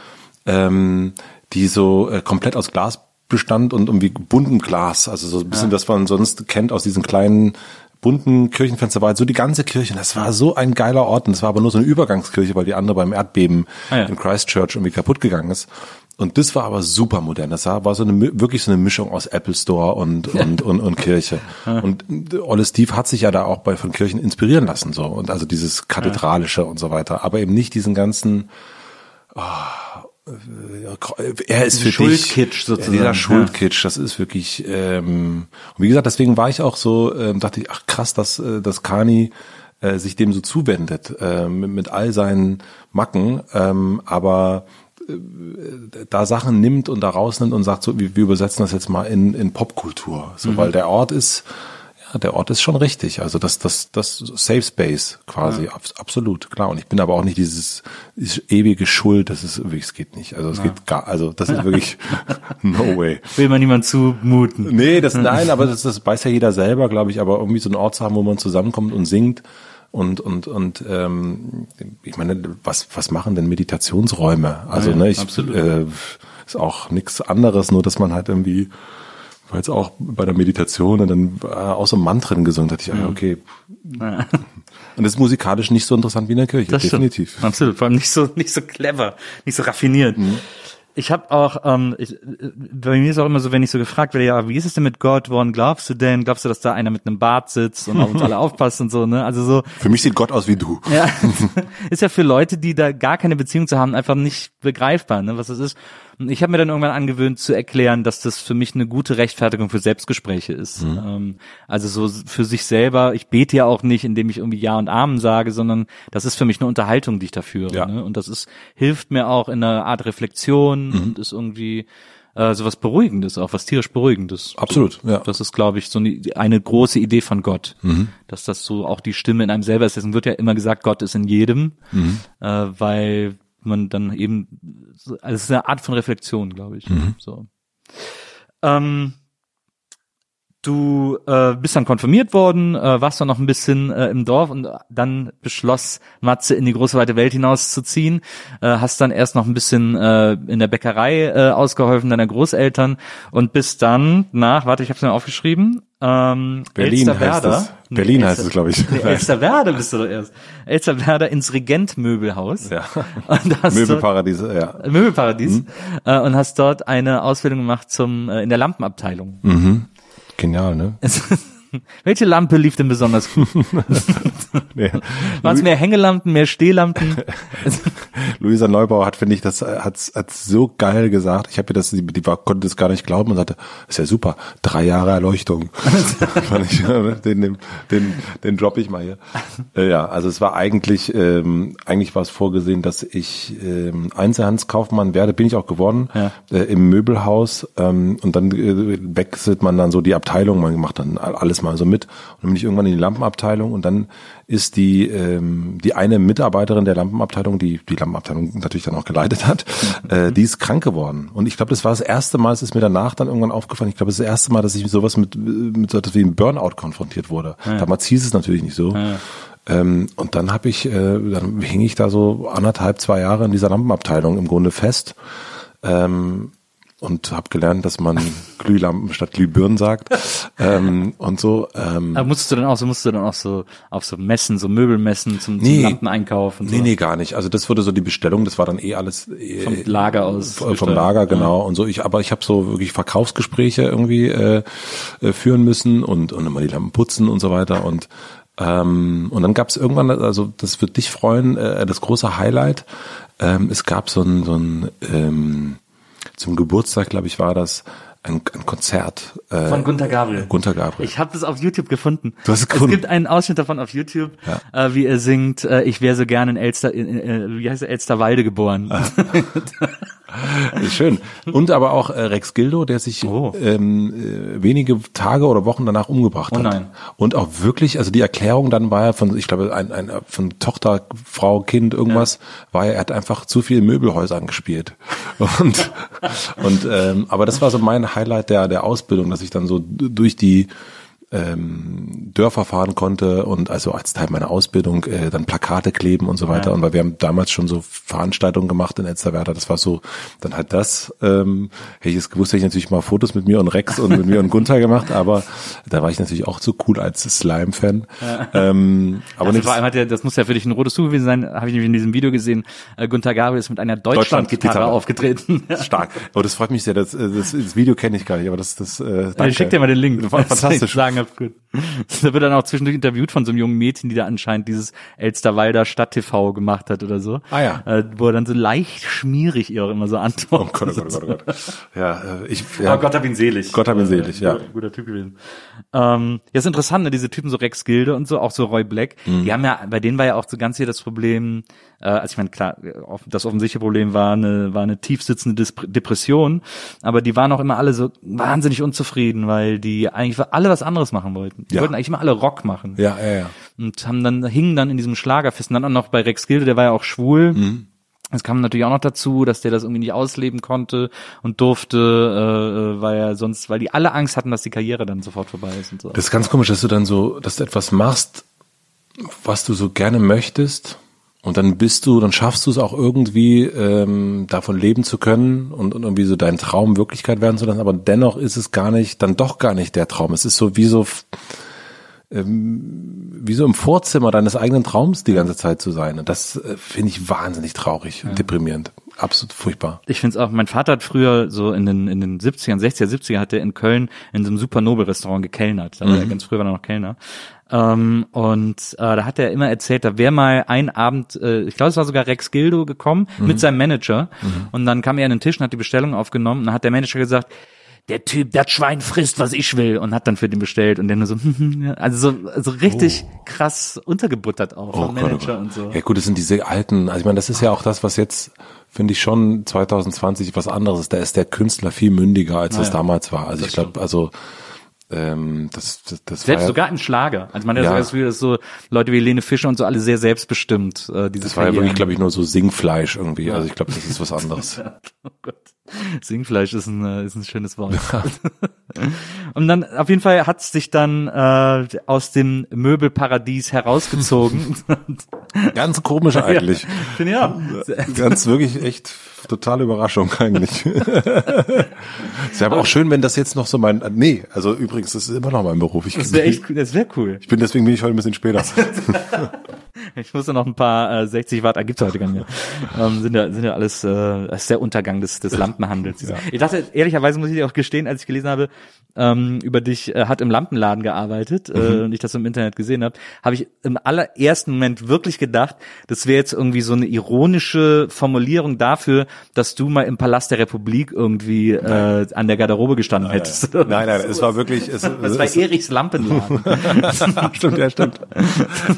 ähm, die so äh, komplett aus Glas bestand und irgendwie bunten Glas, also so ein bisschen, ja. das man sonst kennt aus diesen kleinen bunten Kirchenfenster war halt so die ganze Kirche. Das war so ein geiler Ort und es war aber nur so eine Übergangskirche, weil die andere beim Erdbeben ah, ja. in Christchurch irgendwie kaputt gegangen ist. Und das war aber super modern. Das war, war so eine wirklich so eine Mischung aus Apple Store und und und, und Kirche. Und Olle Steve hat sich ja da auch bei von Kirchen inspirieren lassen so und also dieses kathedralische und so weiter, aber eben nicht diesen ganzen oh, er ist für Schuldkitsch sozusagen. Dieser Schuldkitsch, das ist wirklich. Ähm, und wie gesagt, deswegen war ich auch so, ähm, dachte ich, ach krass, dass äh, dass Kani äh, sich dem so zuwendet äh, mit, mit all seinen Macken, ähm, aber äh, da Sachen nimmt und da rausnimmt und sagt so, wir, wir übersetzen das jetzt mal in, in Popkultur, so mhm. weil der Ort ist ja, der Ort ist schon richtig. Also das, das, das Safe Space quasi, ja. absolut, klar. Und ich bin aber auch nicht dieses, dieses ewige Schuld, das ist wirklich, es geht nicht. Also es ja. geht gar, also das ist wirklich no way. Will man niemand zumuten. Nee, das, nein, aber das, das weiß ja jeder selber, glaube ich, aber irgendwie so einen Ort zu haben, wo man zusammenkommt und singt und und und ähm, ich meine, was was machen denn Meditationsräume? Also ja, ne, ich absolut. Äh, ist auch nichts anderes, nur dass man halt irgendwie war jetzt auch bei der Meditation und dann äh, auch so Mantren gesungen, dachte ich, ah, okay. Ja. Und das ist musikalisch nicht so interessant wie in der Kirche, das definitiv. Stimmt. Absolut, vor allem nicht so nicht so clever, nicht so raffiniert. Mhm. Ich habe auch, ähm, ich, bei mir ist auch immer so, wenn ich so gefragt werde, ja, wie ist es denn mit Gott? Woran glaubst du denn? Glaubst du, dass da einer mit einem Bart sitzt und auf uns alle aufpasst und so, ne? Also so. Für mich sieht Gott aus wie du. Ja, ist ja für Leute, die da gar keine Beziehung zu haben, einfach nicht begreifbar, ne, was das ist. Und ich habe mir dann irgendwann angewöhnt zu erklären, dass das für mich eine gute Rechtfertigung für Selbstgespräche ist. Mhm. Ähm, also so für sich selber. Ich bete ja auch nicht, indem ich irgendwie Ja und Amen sage, sondern das ist für mich eine Unterhaltung, die ich da führe. Ja. Ne? Und das ist hilft mir auch in einer Art Reflexion mhm. und ist irgendwie äh, so was Beruhigendes, auch was tierisch Beruhigendes. Absolut, ja. Das ist, glaube ich, so eine, eine große Idee von Gott, mhm. dass das so auch die Stimme in einem selber ist. Deswegen wird ja immer gesagt, Gott ist in jedem, mhm. äh, weil man dann eben, also es ist eine Art von Reflexion, glaube ich. Mhm. So. Ähm, du äh, bist dann konfirmiert worden, äh, warst dann noch ein bisschen äh, im Dorf und dann beschloss Matze in die große weite Welt hinauszuziehen, äh, hast dann erst noch ein bisschen äh, in der Bäckerei äh, ausgeholfen deiner Großeltern und bist dann nach, warte, ich habe es mir aufgeschrieben, ähm, Berlin. Heißt es. Berlin Elster, heißt es, glaube ich. Nee, Elsterwerda bist du doch erst. Elsterwerda ins Regent-Möbelhaus. Ja. Möbelparadies, ja. Möbelparadies. Mhm. Äh, und hast dort eine Ausbildung gemacht zum äh, in der Lampenabteilung. Mhm. Genial, ne? Welche Lampe lief denn besonders gut? Nee. Waren es mehr Hängelampen, mehr Stehlampen? Luisa Neubauer hat, finde ich, das hat, hat so geil gesagt. Ich habe ihr das, die, die war, konnte das gar nicht glauben und sagte, ist ja super, drei Jahre Erleuchtung. Ich, den, den, den, den droppe ich mal hier. Äh, ja, also es war eigentlich, ähm, eigentlich war es vorgesehen, dass ich ähm, Einzelhandelskaufmann werde, bin ich auch geworden, Ja. äh, im Möbelhaus ähm, und dann äh, wechselt man dann so die Abteilung, man macht dann alles mal so mit und dann bin ich irgendwann in die Lampenabteilung und dann ist die ähm, die eine Mitarbeiterin der Lampenabteilung, die die Lampenabteilung natürlich dann auch geleitet hat, äh, die ist krank geworden und ich glaube, das war das erste Mal, es ist mir danach dann irgendwann aufgefallen. Ich glaube, es ist das erste Mal, dass ich mit sowas mit mit so etwas wie einem Burnout konfrontiert wurde. Damals hieß es natürlich nicht so. Ähm, und dann habe ich, äh, dann hing ich da so anderthalb, zwei Jahre in dieser Lampenabteilung im Grunde fest. Ähm, und habe gelernt, dass man Glühlampen statt Glühbirnen sagt ähm, und so. Ähm, Aber musstest du dann auch so, musstest du dann auch so auf so Messen, so Möbelmessen zum, zum Nee. Lampeneinkauf und so? nee, nee, gar nicht. Also das wurde so die Bestellung, das war dann eh alles äh, Vom Lager aus vom. Lager genau und so. Ich, aber ich habe so wirklich Verkaufsgespräche irgendwie äh, äh, führen müssen und und immer die Lampen putzen und so weiter und ähm, und dann gab es irgendwann, also das wird dich freuen, äh, das große Highlight. Ähm, es gab so ein, so ein ähm, zum Geburtstag, glaube ich, war das ein, ein Konzert äh, Von Gunter Gabriel. Gunter Gabriel. Ich habe das auf YouTube gefunden. Du hast es es gefunden? gibt einen Ausschnitt davon auf YouTube, äh, wie er singt, äh, ich wäre so gerne in Elster, in, äh, wie heißt er, Elsterwalde geboren. Ah. Schön. Und aber auch äh, Rex Gildo, der sich Oh. ähm, äh, wenige Tage oder Wochen danach umgebracht Oh hat. nein. Und auch wirklich, also die Erklärung dann war ja von, ich glaube, ein, ein von Tochter, Frau, Kind, irgendwas, war ja, er hat einfach zu viel Möbelhäusern gespielt. Und, und ähm, aber das war so mein Highlight der, der Ausbildung, dass ich dann so durch die ähm, Dörfer fahren konnte und also als Teil meiner Ausbildung äh, dann Plakate kleben und so weiter. Und weil wir haben damals schon so Veranstaltungen gemacht in Elsterwerda, das war so, dann halt das, ähm, hätte ich es gewusst, hätte ich natürlich mal Fotos mit mir und Rex und mit mir und Gunther gemacht, aber da war ich natürlich auch zu cool als Slime-Fan. Ähm, aber Also vor allem hat er, das muss ja für dich ein rotes Tuch gewesen sein, habe ich nämlich in diesem Video gesehen. Äh, Gunther Gabriel ist mit einer Deutschland-Gitarre Deutschland-Gitarre. aufgetreten. stark. Aber das freut mich sehr, das, äh, das, das Video kenne ich gar nicht, aber das, das, äh, Ich danke. schick dir mal den Link. Fantastisch. Sagen, gut. Da wird dann auch zwischendurch interviewt von so einem jungen Mädchen, die da anscheinend dieses Elsterwalder Stadt-TV gemacht hat oder so. Ah ja. Äh, wo er dann so leicht schmierig ihr auch immer so Oh antwortet. Gott, oh Gott, oh Gott, oh Gott. Ja, äh, ich, ja. Aber Gott hab ihn selig. Gott hab ihn selig, ja. Guter, guter Typ gewesen. Ähm, ja, ist interessant, ne, diese Typen so Rex Gilde und so, auch so Roy Black. Mhm. Die haben ja, bei denen war ja auch so ganz hier das Problem, äh, also ich meine, klar, das offensichtliche Problem war eine, war eine tief sitzende Dis Depression, aber die waren auch immer alle so wahnsinnig unzufrieden, weil die eigentlich für alle was anderes machen wollten. Die Ja. wollten eigentlich immer alle Rock machen. Ja, ja, ja. Und haben dann, hingen dann in diesem Schlagerfest und dann auch noch bei Rex Gilde, der war ja auch schwul. Mhm. Es kam natürlich auch noch dazu, dass der das irgendwie nicht ausleben konnte und durfte, äh, äh, weil er sonst, weil die alle Angst hatten, dass die Karriere dann sofort vorbei ist und so. Das ist ganz komisch, dass du dann so, dass du etwas machst, was du so gerne möchtest. Und dann bist du, dann schaffst du es auch irgendwie, ähm, davon leben zu können und, und irgendwie so deinen Traum Wirklichkeit werden zu lassen. Aber dennoch ist es gar nicht, dann doch gar nicht der Traum. Es ist so wie so, ähm, wie so im Vorzimmer deines eigenen Traums die ganze Zeit zu sein. Und das äh, finde ich wahnsinnig traurig und deprimierend. Absolut furchtbar. Ich finde es auch, mein Vater hat früher so in den, in den 70ern, 60er, 70er hat er in Köln in so einem super Nobel-Restaurant gekellnert. Da war er ganz früher war er noch Kellner. Ähm, und äh, da hat er immer erzählt, da wäre mal ein Abend, äh, ich glaube, es war sogar Rex Gildo gekommen mit seinem Manager. Und dann kam er an den Tisch und hat die Bestellung aufgenommen. Und dann hat der Manager gesagt, der Typ, das Schwein frisst, was ich will, und hat dann für den bestellt. Und der nur so, also so, also richtig krass untergebuttert auch vom Gott, oh Manager Gott. und so. Ja gut, das sind diese alten, also ich meine, das ist ja auch das, was jetzt, finde ich schon 2020 was anderes ist. Da ist der Künstler viel mündiger, als es ja. damals war. Also Das ich glaube, also ähm, das, das, das Selbst war ja, sogar im Schlager. Also man hat ja. Das Gefühl, dass so Leute wie Helene Fischer und so alle sehr selbstbestimmt äh, diese das war ja wirklich, glaube ich, nur so Singfleisch irgendwie. Also ich glaube, das ist was anderes. Oh Gott. Singfleisch ist ein, äh, ist ein schönes Wort. und dann, auf jeden Fall hat sich dann äh, aus dem Möbelparadies herausgezogen. Ganz komisch eigentlich. Finde ja. Ganz wirklich echt totale Überraschung eigentlich. Es wäre aber auch schön, wenn das jetzt noch so mein, nee, also übrigens, das ist immer noch mein Beruf. Ich, Das wäre echt, das wäre cool. ich bin deswegen bin ich heute ein bisschen später. Ich musste noch ein paar äh, 60 Watt, gibt's heute gar nicht mehr. Ähm, sind ja, sind ja alles, äh, das ist der Untergang des, des Lampenhandels. Ja. Ich dachte, ehrlicherweise muss ich dir auch gestehen, als ich gelesen habe, ähm, über dich äh, hat im Lampenladen gearbeitet äh, Mhm. und ich das im Internet gesehen habe, habe ich im allerersten Moment wirklich gedacht, das wäre jetzt irgendwie so eine ironische Formulierung dafür, dass du mal im Palast der Republik irgendwie äh, an der Garderobe gestanden hättest. Nein, nein, es war wirklich, es, Das war es, Erichs Lampenladen. stimmt, ja, stimmt.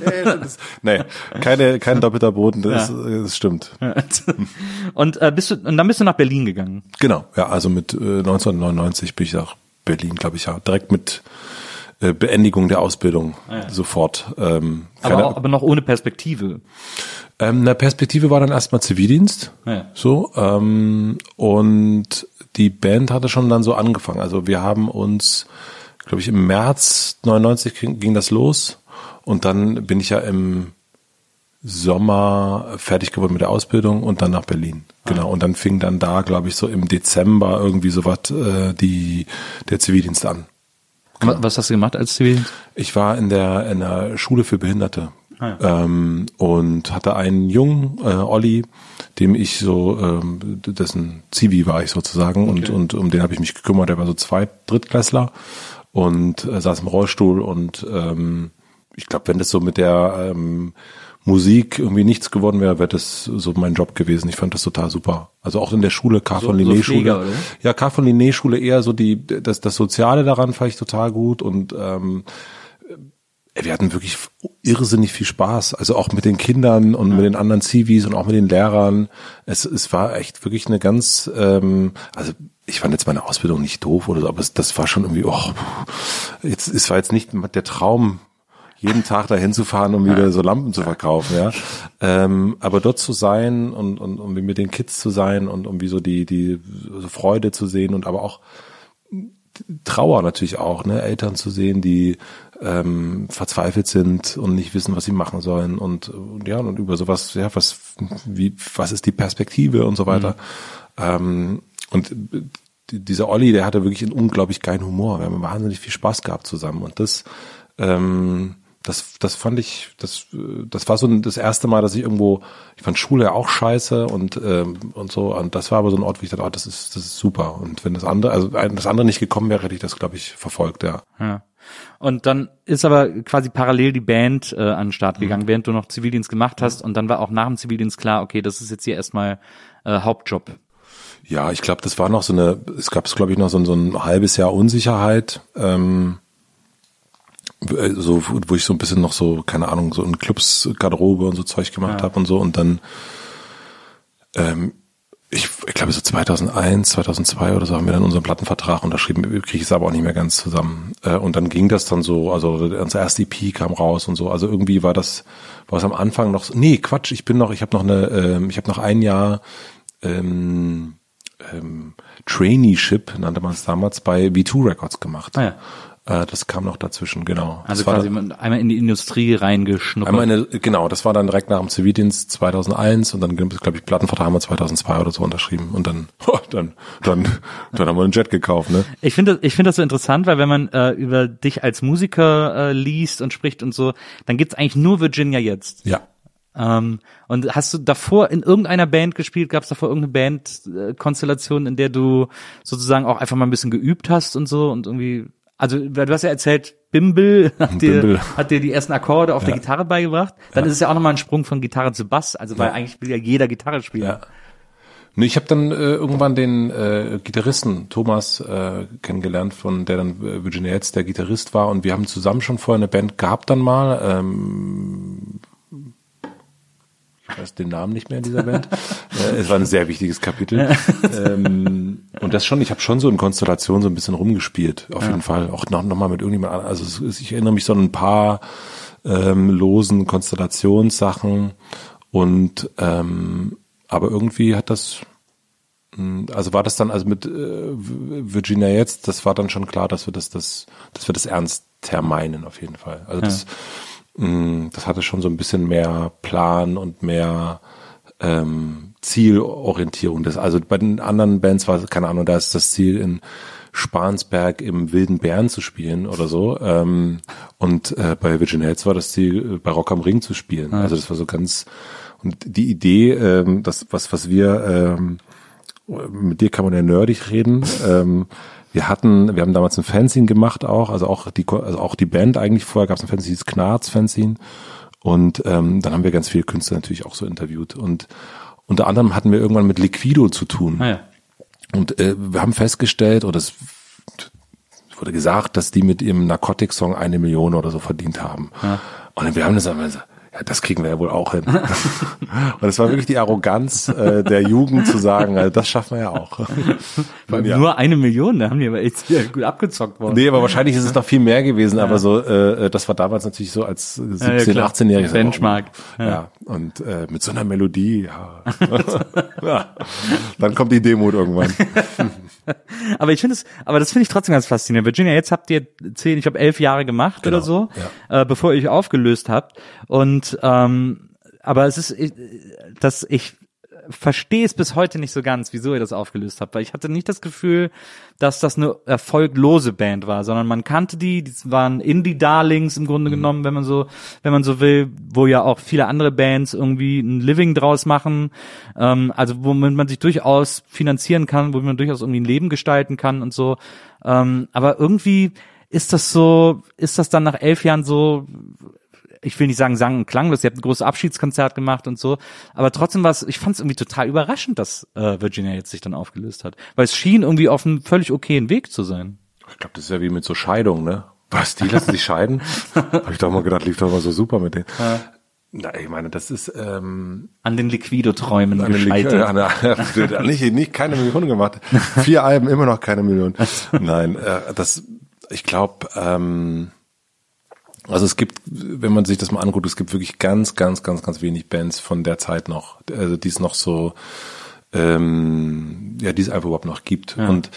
ja, ja, stimmt. Nee, keine, kein doppelter Boden, das, das stimmt. und äh, bist du und dann bist du nach Berlin gegangen. Genau, ja, also mit äh, 1999 bin ich nach Berlin, glaube ich, ja, direkt mit äh, Beendigung der Ausbildung sofort. Ähm, Aber, keine- auch, aber noch ohne Perspektive. Ähm, na, Perspektive war dann erstmal Zivildienst. Ja. So. Ähm, und die Band hatte schon dann so angefangen. Also wir haben uns, glaube ich, im März 99 ging, ging das los. Und dann bin ich ja im Sommer fertig geworden mit der Ausbildung und dann nach Berlin. Genau. Und dann fing dann da, glaube ich, so im Dezember irgendwie so was äh, die der Zivildienst an. Wa- Was hast du gemacht als Zivildienst? Ich war in der, in der Schule für Behinderte Ah, ähm, und hatte einen Jungen, äh, Olli, dem ich so, ähm, dessen Zivi war ich sozusagen und, und um den habe ich mich gekümmert. Der war so zwei Drittklässler und äh, saß im Rollstuhl und ähm, ich glaube, wenn das so mit der ähm, Musik irgendwie nichts geworden wäre, wäre das so mein Job gewesen. Ich fand das total super. Also auch in der Schule, K. von so Linné Pfleger, Schule. oder? Ja, K. von Linné Schule eher so die, das, das Soziale daran fand ich total gut und ähm, wir hatten wirklich irrsinnig viel Spaß. Also auch mit den Kindern und mit den anderen Zivis und auch mit den Lehrern. Es, es war echt wirklich eine ganz, ähm, also ich fand jetzt meine Ausbildung nicht doof oder so, aber es, das war schon irgendwie, oh, jetzt, es war jetzt nicht der Traum, jeden Tag dahin zu fahren, um wieder so Lampen zu verkaufen, ja. Ähm, aber dort zu sein und, und um mit den Kids zu sein und um wie so die, die Freude zu sehen und aber auch Trauer natürlich auch, ne, Eltern zu sehen, die ähm, verzweifelt sind und nicht wissen, was sie machen sollen und, und ja und über sowas, ja, was wie was ist die Perspektive und so weiter. Ähm, und die- dieser Olli, der hatte wirklich einen unglaublich geilen Humor. Wir haben wahnsinnig viel Spaß gehabt zusammen und das ähm, das, das fand ich, das, das war so das erste Mal, dass ich irgendwo, ich fand Schule ja auch scheiße und, ähm, und so, und das war aber so ein Ort, wo ich dachte, oh, das ist, das ist super. Und wenn das andere, also wenn das andere nicht gekommen wäre, hätte ich das, glaube ich, verfolgt, ja. Ja. Und dann ist aber quasi parallel die Band äh, an den Start gegangen, während du noch Zivildienst gemacht hast. Und dann war auch nach dem Zivildienst klar, okay, das ist jetzt hier erstmal äh, Hauptjob. Ja, ich glaube, das war noch so eine, es gab, glaube ich, noch so ein, so ein halbes Jahr Unsicherheit, ähm, äh, so, wo ich so ein bisschen noch so, keine Ahnung, so in Clubs Garderobe und so Zeug gemacht habe und so und dann, ähm, ich, ich glaube so 2001, 2002 oder so haben wir dann unseren Plattenvertrag unterschrieben, kriege ich es aber auch nicht mehr ganz zusammen. Äh, und dann ging das dann so, also unser erste EP kam raus und so, also irgendwie war das, war es am Anfang noch so, nee, Quatsch, ich bin noch, ich habe noch eine, ähm, ich habe noch ein Jahr ähm, ähm, Traineeship, nannte man es damals, bei V2 Records gemacht. Ah ja. Äh, das kam noch dazwischen, genau. Also das war quasi dann, einmal in die Industrie reingeschnuppert. einmal eine, genau, das war dann direkt nach dem Zivildienst 2001 und dann, glaube ich, Plattenvertrag haben wir 2002 oder so unterschrieben und dann, dann, dann, dann haben wir einen Jet gekauft, ne? Ich finde ich finde das so interessant, weil wenn man äh, über dich als Musiker äh, liest und spricht und so, dann gibt's eigentlich nur Virginia jetzt. Ja. Ähm, und hast du davor in irgendeiner Band gespielt? Gab es davor irgendeine Band-Konstellation, äh, in der du sozusagen auch einfach mal ein bisschen geübt hast und so und irgendwie, also du hast ja erzählt, Bimble hat dir, Bimble. hat dir die ersten Akkorde auf der Gitarre beigebracht. Dann ist es ja auch nochmal ein Sprung von Gitarre zu Bass, also weil eigentlich will ja jeder Gitarre spielen. Ja. Nee, ich habe dann äh, irgendwann den äh, Gitarristen Thomas äh, kennengelernt, von der dann äh, Virginia jetzt der Gitarrist war und wir haben zusammen schon vorher eine Band gehabt dann mal. Ähm, ich weiß den Namen nicht mehr in dieser Band. äh, es war ein sehr wichtiges Kapitel. ähm, und das schon, ich habe schon so in Konstellationen so ein bisschen rumgespielt, auf jeden Fall. Auch noch, noch mal mit irgendjemand anderem. Also ich erinnere mich so an ein paar ähm, losen Konstellationssachen und ähm, aber irgendwie hat das also war das dann also mit äh, Virginia jetzt, das war dann schon klar, dass wir das, das, dass wir das ernster meinen auf jeden Fall. Also das, mh, das hatte schon so ein bisschen mehr Plan und mehr ähm, Zielorientierung. Das, also bei den anderen Bands war, keine Ahnung, da ist das Ziel in Spansberg im Wilden Bären zu spielen oder so. Ähm, und äh, bei Virgin Heads war das Ziel, äh, bei Rock am Ring zu spielen. Also das war so ganz und die Idee, ähm, das was was wir ähm, mit dir kann man ja nerdig reden. Ähm, wir hatten, wir haben damals ein Fanzine gemacht auch, also auch die, also auch die Band eigentlich vorher gab es ein Fanzine, dieses Knarz Fanzine. Und ähm, dann haben wir ganz viele Künstler natürlich auch so interviewt. Und unter anderem hatten wir irgendwann mit Liquido zu tun. Ah, ja. Und äh, wir haben festgestellt, oder es wurde gesagt, dass die mit ihrem Narcotic-Song eine Million oder so verdient haben. Ja. Und wir haben das aber gesagt, das kriegen wir ja wohl auch hin. und es war wirklich die Arroganz äh, der Jugend zu sagen, also das schaffen wir ja auch. ja. Nur eine Million, da haben die aber echt gut abgezockt worden. Nee, aber wahrscheinlich ist es noch viel mehr gewesen, ja. aber so, äh, das war damals natürlich so als 17, ja, 18-Jähriger. Benchmark. Ja. ja, und äh, mit so einer Melodie, ja. ja. Dann kommt die Demut irgendwann. aber ich finde es, aber das finde ich trotzdem ganz faszinierend. Virginia, jetzt habt ihr zehn, ich glaube elf Jahre gemacht genau, oder so, ja. äh, bevor ihr euch aufgelöst habt. Und ähm, aber es ist, dass ich verstehe es bis heute nicht so ganz, wieso ihr das aufgelöst habt, weil ich hatte nicht das Gefühl, dass das eine erfolglose Band war, sondern man kannte die, die waren Indie-Darlings im Grunde mhm. genommen, wenn man so, wenn man so will, wo ja auch viele andere Bands irgendwie ein Living draus machen, ähm, also womit man sich durchaus finanzieren kann, wo man durchaus irgendwie ein Leben gestalten kann und so, ähm, aber irgendwie ist das so, ist das dann nach elf Jahren so, ich will nicht sagen sang- und klanglos, ihr habt ein großes Abschiedskonzert gemacht und so, aber trotzdem war es, ich fand es irgendwie total überraschend, dass äh, Virginia jetzt sich dann aufgelöst hat, weil es schien irgendwie auf einem völlig okayen Weg zu sein. Ich glaube, das ist ja wie mit so Scheidung, ne? Was, die lassen sich scheiden? Hab ich doch mal gedacht, lief doch mal so super mit denen. Ja. Na, ich meine, das ist ähm, an den Liquido-Träumen gescheitert. An, an, an, nicht, nicht keine Million gemacht. Vier Alben, immer noch keine Million. Nein, äh, das, ich glaube, ähm, also es gibt, wenn man sich das mal anguckt, es gibt wirklich ganz, ganz, ganz, ganz wenig Bands von der Zeit noch, also die es noch so, ähm, ja, die es einfach überhaupt noch gibt. Ja. Und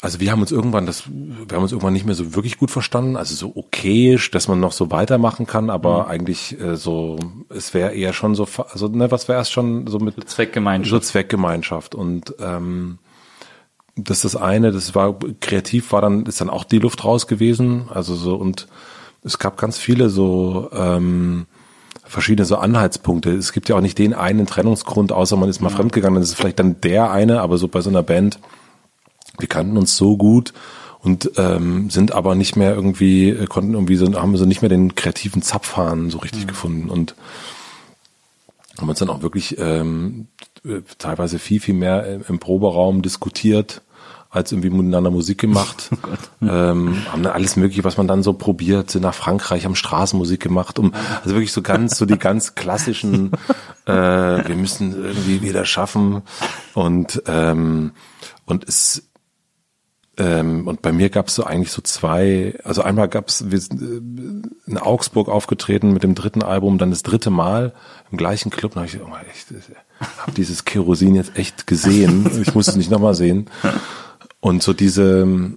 also wir haben uns irgendwann das, wir haben uns irgendwann nicht mehr so wirklich gut verstanden. Also so okayisch, dass man noch so weitermachen kann, aber mhm. eigentlich äh, so, es wäre eher schon so, also ne, was wäre erst schon so mit Zweckgemeinschaft. So Zweckgemeinschaft und ähm, das ist das eine, das war kreativ, war dann, ist dann auch die Luft raus gewesen. Also so, und es gab ganz viele so ähm, verschiedene so Anhaltspunkte. Es gibt ja auch nicht den einen Trennungsgrund, außer man ist mal ja. fremdgegangen, dann ist es vielleicht dann der eine, aber so bei so einer Band, wir kannten uns so gut und ähm, sind aber nicht mehr irgendwie, äh, konnten irgendwie so, haben so nicht mehr den kreativen Zapfhahn so richtig ja. gefunden und haben uns dann auch wirklich ähm, teilweise viel, viel mehr im Proberaum diskutiert als irgendwie miteinander Musik gemacht, oh ähm, haben dann alles mögliche, was man dann so probiert, sind nach Frankreich, haben Straßenmusik gemacht, um also wirklich so ganz so die ganz klassischen, äh, wir müssen irgendwie wieder schaffen. Und ähm, und es ähm, und bei mir gab es so eigentlich so zwei, also einmal gab es sind in Augsburg aufgetreten mit dem dritten Album, dann das dritte Mal im gleichen Club, da habe ich oh, echt, habe dieses Kerosin jetzt echt gesehen, ich muss es nicht nochmal sehen. Und so diese,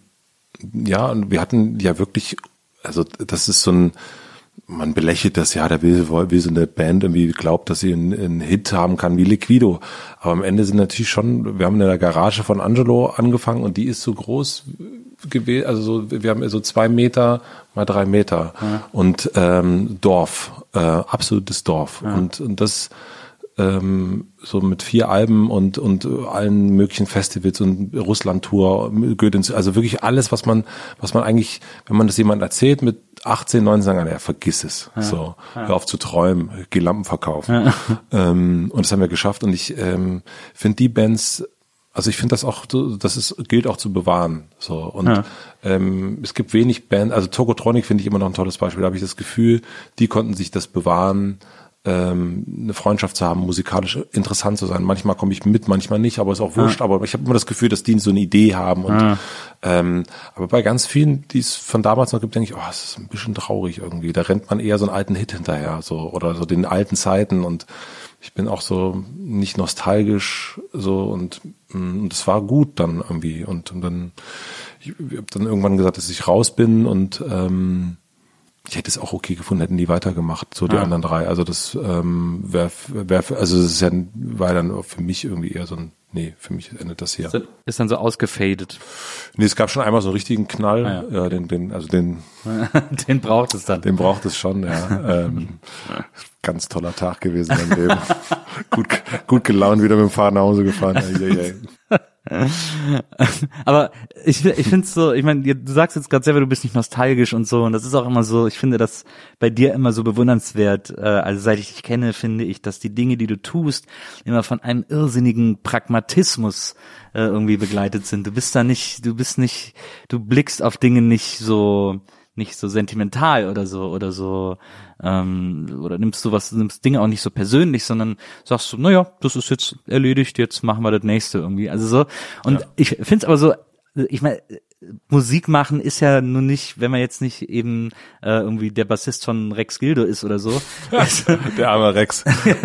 ja, und wir hatten ja wirklich, also das ist so ein, man belächelt das, ja, der will, will so eine Band irgendwie glaubt, dass sie einen, einen Hit haben kann wie Liquido. Aber am Ende sind natürlich schon, wir haben in der Garage von Angelo angefangen und die ist so groß gewesen, also so, wir haben so zwei Meter mal drei Meter ja. und ähm, Dorf, äh, absolutes Dorf. Ja. Und, und das ähm, so mit vier Alben und und allen möglichen Festivals und Russland-Tour, Goethe, also wirklich alles, was man, was man eigentlich, wenn man das jemandem erzählt mit 18, 19, sagen, ja, vergiss es. Ja, so, ja. hör auf zu träumen, geh Lampen verkaufen. Ja. Ähm, und das haben wir geschafft. Und ich ähm, finde die Bands, also ich finde das auch, das ist, gilt auch zu bewahren. So und ähm, es gibt wenig Bands, also Tokotronic finde ich immer noch ein tolles Beispiel. Da habe ich das Gefühl, die konnten sich das bewahren ähm, eine Freundschaft zu haben, musikalisch interessant zu sein. Manchmal komme ich mit, manchmal nicht, aber ist auch wurscht. Ja. Aber ich habe immer das Gefühl, dass die so eine Idee haben. Und, ja. ähm, aber bei ganz vielen, die es von damals noch gibt, denke ich, oh, es ist ein bisschen traurig irgendwie. Da rennt man eher so einen alten Hit hinterher, so oder so den alten Zeiten. Und ich bin auch so nicht nostalgisch so und mm, und es war gut dann irgendwie. Und, und dann ich, ich habe dann irgendwann gesagt, dass ich raus bin und ähm, ich hätte es auch okay gefunden, hätten die weitergemacht, so die Ah. anderen drei. Also das ähm, wäre, wär, also das ist ja, war dann für mich irgendwie eher so ein, nee, für mich endet das hier. Ist dann so ausgefadet. Nee, es gab schon einmal so einen richtigen Knall, Ah, ja. den, den, also den, Den braucht es dann. den braucht es schon, ja. ähm, ganz toller Tag gewesen im Leben. gut, gut gelaunt wieder mit dem Fahrrad nach Hause gefahren. Aber ich, ich finde so, ich meine, du sagst jetzt gerade selber, du bist nicht nostalgisch und so, und das ist auch immer so, ich finde das bei dir immer so bewundernswert. Äh, also seit ich dich kenne, finde ich, dass die Dinge, die du tust, immer von einem irrsinnigen Pragmatismus äh, irgendwie begleitet sind. Du bist da nicht, du bist nicht, du blickst auf Dinge nicht so nicht so sentimental oder so oder so ähm, oder nimmst du was nimmst Dinge auch nicht so persönlich, sondern sagst du, naja, das ist jetzt erledigt, jetzt machen wir das nächste irgendwie. Also so und ich finde es aber so, ich meine Musik machen ist ja nun nicht, wenn man jetzt nicht eben äh, irgendwie der Bassist von Rex Gildo ist oder so, Der arme Rex.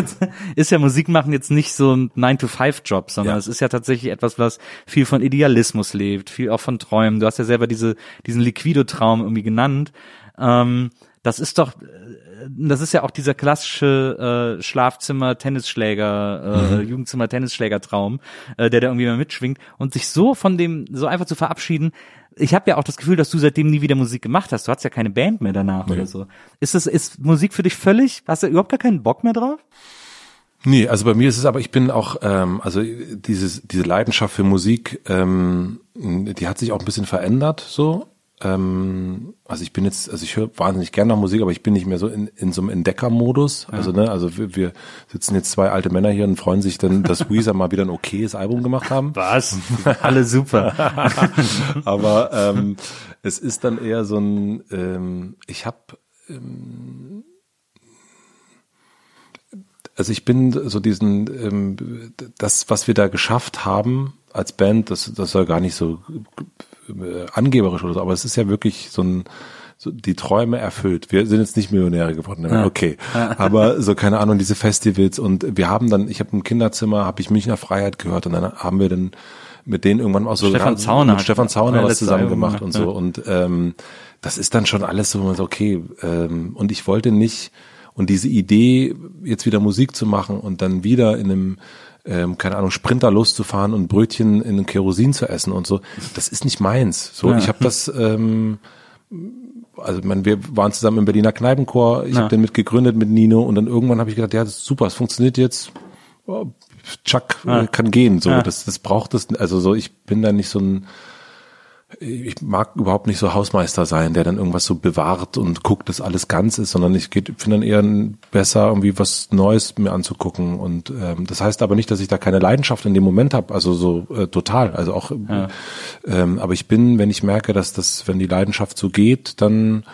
ist ja Musik machen jetzt nicht so ein 9-to-5-Job, sondern Ja. es ist ja tatsächlich etwas, was viel von Idealismus lebt, viel auch von Träumen. Du hast ja selber diese, diesen Liquido-Traum irgendwie genannt. Ähm, das ist doch, äh, das ist ja auch dieser klassische äh, Schlafzimmer-Tennisschläger, äh, Jugendzimmer-Tennisschläger-Traum, äh, der da irgendwie mal mitschwingt und sich so von dem, so einfach zu verabschieden. Ich habe ja auch das Gefühl, dass du seitdem nie wieder Musik gemacht hast. Du hast ja keine Band mehr danach oder so. Ist das, ist Musik für dich völlig, hast du überhaupt gar keinen Bock mehr drauf? Nee, also bei mir ist es aber, ich bin auch, ähm, also dieses, diese Leidenschaft für Musik, ähm, die hat sich auch ein bisschen verändert so. Ähm, also ich bin jetzt, also ich höre wahnsinnig gerne noch Musik, aber ich bin nicht mehr so in, in so einem Entdeckermodus. Also ne, also wir, wir sitzen jetzt zwei alte Männer hier und freuen sich dann, dass Weezer mal wieder ein okayes Album gemacht haben. Was? Alle super. aber ähm, es ist dann eher so ein, ähm, ich habe also ich bin so diesen, ähm, das, was wir da geschafft haben als Band, das, das soll gar nicht so äh, angeberisch oder so, aber es ist ja wirklich so ein, so die Träume erfüllt. Wir sind jetzt nicht Millionäre geworden, ne? okay. Aber so keine Ahnung, diese Festivals und wir haben dann, ich habe im Kinderzimmer, habe ich Münchner Freiheit gehört und dann haben wir dann mit denen irgendwann auch so Stefan ja, Zauner mit Stefan Zauner was zusammen Album gemacht und so ja. und ähm, das ist dann schon alles so, so okay ähm, und ich wollte nicht und diese Idee jetzt wieder Musik zu machen und dann wieder in einem ähm, keine Ahnung Sprinter loszufahren und Brötchen in Kerosin zu essen und so, das ist nicht meins. So, ich habe das ähm, also man, wir waren zusammen im Berliner Kneipenchor, ich Ja. habe den mit gegründet mit Nino und dann irgendwann habe ich gedacht, ja, das ist super, es funktioniert jetzt. Oh, Chuck äh, kann gehen, so Ja. das das braucht es, also so ich bin da nicht so ein ich mag überhaupt nicht so Hausmeister sein, der dann irgendwas so bewahrt und guckt, dass alles ganz ist, sondern ich finde dann eher besser, irgendwie was Neues mir anzugucken. Und ähm, das heißt aber nicht, dass ich da keine Leidenschaft in dem Moment habe, also so äh, total. Also auch, ähm, aber ich bin, wenn ich merke, dass das, wenn die Leidenschaft so geht, dann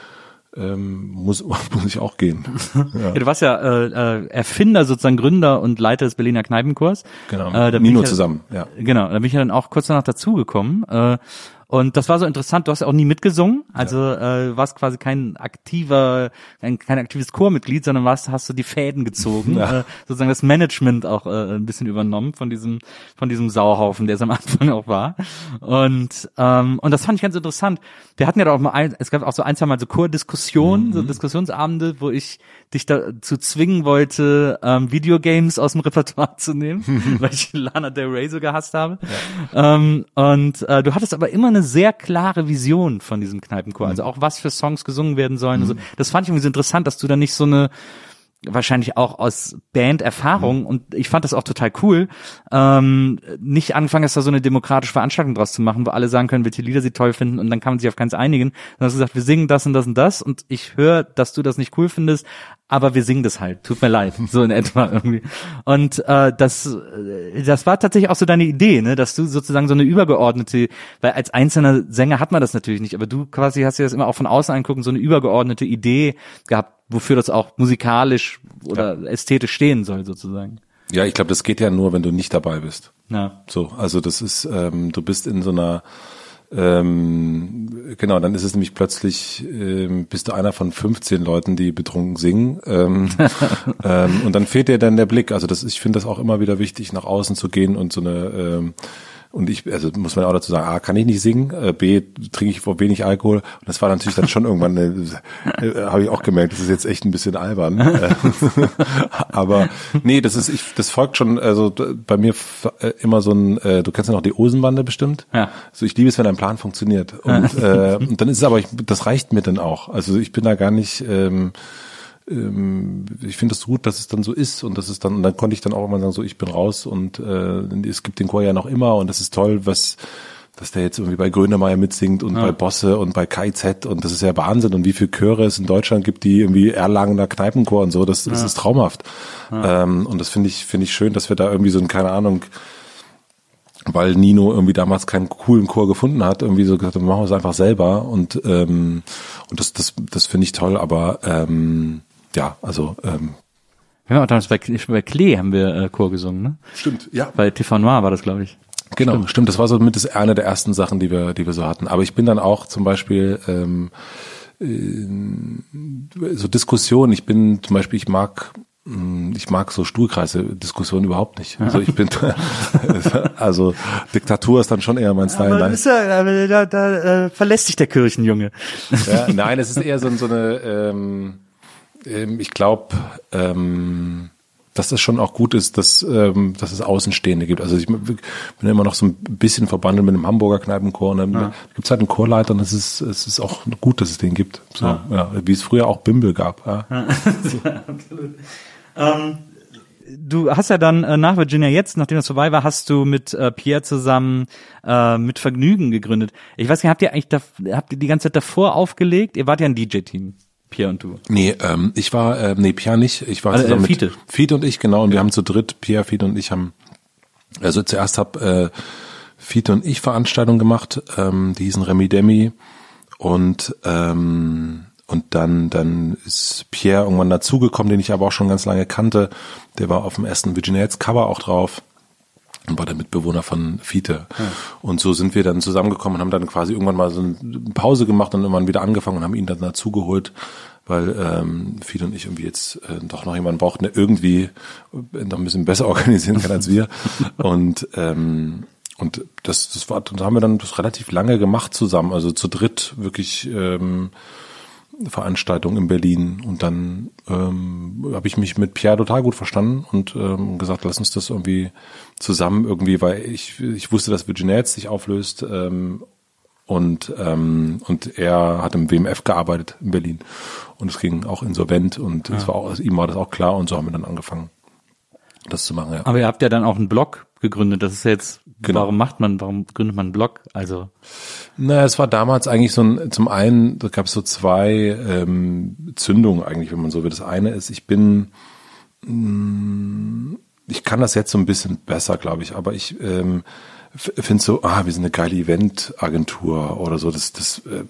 ähm, muss, muss ich auch gehen. Ja, du warst ja äh, äh, Erfinder, sozusagen Gründer und Leiter des Berliner Kneipenchors. Genau, Äh, Nino ja, zusammen, ja. Genau, da bin ich ja dann auch kurz danach dazugekommen. Äh, und das war so interessant, du hast ja auch nie mitgesungen, also äh, warst quasi kein aktiver, kein, kein aktives Chormitglied, sondern warst, hast du die Fäden gezogen, äh, sozusagen das Management auch äh, ein bisschen übernommen von diesem, von diesem Sauhaufen, der es am Anfang auch war. Und, ähm, und das fand ich ganz interessant. Wir hatten ja auch mal ein, es gab auch so ein, zwei Mal so Chordiskussionen, so Diskussionsabende, wo ich dich dazu zwingen wollte, ähm, Videogames aus dem Repertoire zu nehmen, weil ich Lana Del Rey so gehasst habe. Ähm, und äh, du hattest aber immer eine sehr klare Vision von diesem Kneipenchor, also auch was für Songs gesungen werden sollen. Also, das fand ich irgendwie so interessant, dass du da nicht so eine wahrscheinlich auch aus Band-Erfahrung und ich fand das auch total cool, ähm, nicht angefangen hast, da so eine demokratische Veranstaltung draus zu machen, wo alle sagen können, welche Lieder sie toll finden und dann kann man sich auf keins einigen. Dann hast du gesagt, wir singen das und das und das und ich höre, dass du das nicht cool findest, aber wir singen das halt. Tut mir leid, so in etwa irgendwie. Und äh, das, äh, das war tatsächlich auch so deine Idee, ne, dass du sozusagen so eine übergeordnete, weil als einzelner Sänger hat man das natürlich nicht, aber du quasi hast dir das immer auch von außen angucken, so eine übergeordnete Idee gehabt, wofür das auch musikalisch oder ästhetisch stehen soll sozusagen. Ja, ich glaube, das geht ja nur, wenn du nicht dabei bist. Ja. So, also das ist, ähm, du bist in so einer, ähm, genau, dann ist es nämlich plötzlich, ähm, bist du einer von 15 Leuten, die betrunken singen, ähm, ähm, und dann fehlt dir dann der Blick. Also das, ich finde das auch immer wieder wichtig, nach außen zu gehen und so eine, ähm, und ich, also muss man auch dazu sagen, A, kann ich nicht singen, äh, B, trinke ich vor wenig Alkohol. Und das war natürlich dann schon irgendwann, äh, äh, habe ich auch gemerkt, das ist jetzt echt ein bisschen albern. Aber nee, das ist, ich, das folgt schon, also bei mir äh, immer so ein, äh, du kennst ja noch die Osenbande bestimmt. Ja. Also ich liebe es, wenn ein Plan funktioniert. Und, äh, und dann ist es aber, ich, das reicht mir dann auch. Also ich bin da gar nicht, ähm, ähm, ich finde es das gut, dass es dann so ist und das ist dann, und dann konnte ich dann auch immer sagen, so ich bin raus und äh, es gibt den Chor ja noch immer und das ist toll, was dass der jetzt irgendwie bei Grönemeyer mitsingt und Ja. bei Bosse und bei KZ und das ist ja Wahnsinn und wie viele Chöre es in Deutschland gibt, die irgendwie Erlangener Kneipenchor und so, das, das ist traumhaft. Ähm, und das finde ich, finde ich schön, dass wir da irgendwie so ein, keine Ahnung, weil Nino irgendwie damals keinen coolen Chor gefunden hat, irgendwie so gesagt, dann machen wir es einfach selber und ähm, und das das das finde ich toll, aber ähm, ja, also ähm, Wir haben auch damals bei, bei Klee haben wir äh, Chor gesungen, ne? stimmt, ja, Bei TV Noir war das, glaube ich. Genau, stimmt. Das war so mit das eine der ersten Sachen, die wir, die wir so hatten. Aber ich bin dann auch zum Beispiel ähm, äh, so Diskussionen. Ich bin zum Beispiel, ich mag mh, ich mag so Stuhlkreise Diskussionen überhaupt nicht. Also ich bin also Diktatur ist dann schon eher mein Style. Aber, ja, da, da äh, verlässt sich der Kirchenjunge. Ja, nein, es ist eher so, so eine, ähm, ich glaube, ähm, dass es schon auch gut ist, dass, ähm, dass es Außenstehende gibt. Also ich bin immer noch so ein bisschen verbandelt mit dem Hamburger Kneipenchor. Und dann Ja. gibt es halt einen Chorleiter und es ist, es ist auch gut, dass es den gibt. So, ja. wie es früher auch Bimbel gab. Ja. Ähm, du hast ja dann äh, nach Virginia jetzt, nachdem das vorbei war, hast du mit äh, Pierre zusammen äh, mit Vergnügen gegründet. Ich weiß nicht, habt ihr eigentlich da, habt ihr die ganze Zeit davor aufgelegt? Ihr wart ja ein DJ-Team, Pierre und du. Nee, ähm, ich war, äh, nee, Pierre nicht. Ich war Also, äh, zusammen Fiete. mit Fiete und ich, genau. Und wir haben zu dritt, Pierre, Fiete und ich haben, also zuerst hab äh, Fiete und ich Veranstaltungen gemacht, ähm, die hießen Remi Demi. Und ähm, und dann dann ist Pierre irgendwann dazugekommen, den ich aber auch schon ganz lange kannte. Der war auf dem ersten Virginia Cover auch drauf und war der Mitbewohner von Fiete. Und so sind wir dann zusammengekommen und haben dann quasi irgendwann mal so eine Pause gemacht und irgendwann wieder angefangen und haben ihn dann dazugeholt, weil ähm, Fiete und ich irgendwie jetzt äh, doch noch jemanden brauchten, der irgendwie noch ein bisschen besser organisieren kann als wir. und ähm, und das, das war, das haben wir dann das relativ lange gemacht zusammen, also zu dritt wirklich ähm, Veranstaltung in Berlin. Und dann ähm, habe ich mich mit Pierre total gut verstanden und ähm, gesagt, lass uns das irgendwie zusammen irgendwie, weil ich ich wusste, dass Virginia jetzt sich auflöst ähm, und ähm, und er hat im WMF gearbeitet in Berlin. Und es ging auch insolvent und es war auch, ihm war das auch klar und so haben wir dann angefangen, das zu machen. Ja. Aber ihr habt ja dann auch einen Blog gegründet. Das ist ja jetzt, Genau. warum macht man, warum gründet man einen Blog? Also, Naja, es war damals eigentlich so ein, zum einen, da gab es so zwei ähm, Zündungen eigentlich, wenn man so will. Das eine ist, ich bin, mh, ich kann das jetzt so ein bisschen besser, glaube ich, aber ich ähm, finde so, ah, wir sind eine geile Eventagentur oder so. Das, das äh,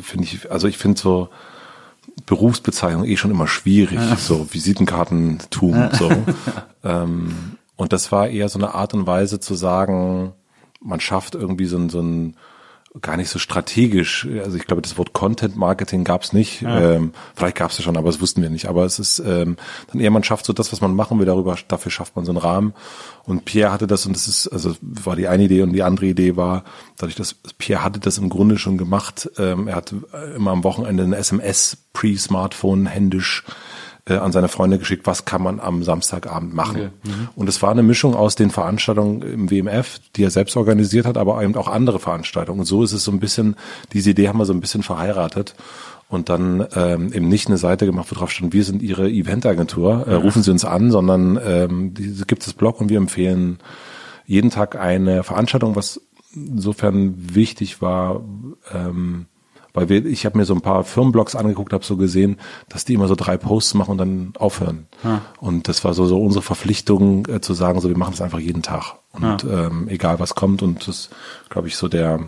finde ich, also ich finde so Berufsbezeichnung eh schon immer schwierig, so Visitenkartentum, so. ähm, und das war eher so eine Art und Weise zu sagen, man schafft irgendwie so ein, so ein gar nicht so strategisch. Also ich glaube, das Wort Content Marketing gab es nicht. Ähm, vielleicht gab es ja schon, aber das wussten wir nicht. Aber es ist ähm, dann eher, man schafft so das, was man machen will, darüber, dafür schafft man so einen Rahmen. Und Pierre hatte das, und das ist, also war die eine Idee und die andere Idee war, dadurch, dass Pierre hatte das im Grunde schon gemacht. Ähm, er hatte immer am Wochenende eine SMS pre-Smartphone händisch äh, an seine Freunde geschickt, was kann man am Samstagabend machen. Und es war eine Mischung aus den Veranstaltungen im WMF, die er selbst organisiert hat, aber eben auch andere Veranstaltungen. Und so ist es so ein bisschen, diese Idee haben wir so ein bisschen verheiratet und dann ähm, eben nicht eine Seite gemacht, wo drauf stand, wir sind Ihre Eventagentur, äh, rufen Sie uns an, sondern ähm, die, gibt es Blog und wir empfehlen jeden Tag eine Veranstaltung, was insofern wichtig war, ähm, weil wir, ich habe mir so ein paar Firmenblogs angeguckt, habe so gesehen, dass die immer so drei Posts machen und dann aufhören. Und das war so, so unsere Verpflichtung äh, zu sagen, so wir machen das einfach jeden Tag und ähm, egal was kommt und das glaube ich so der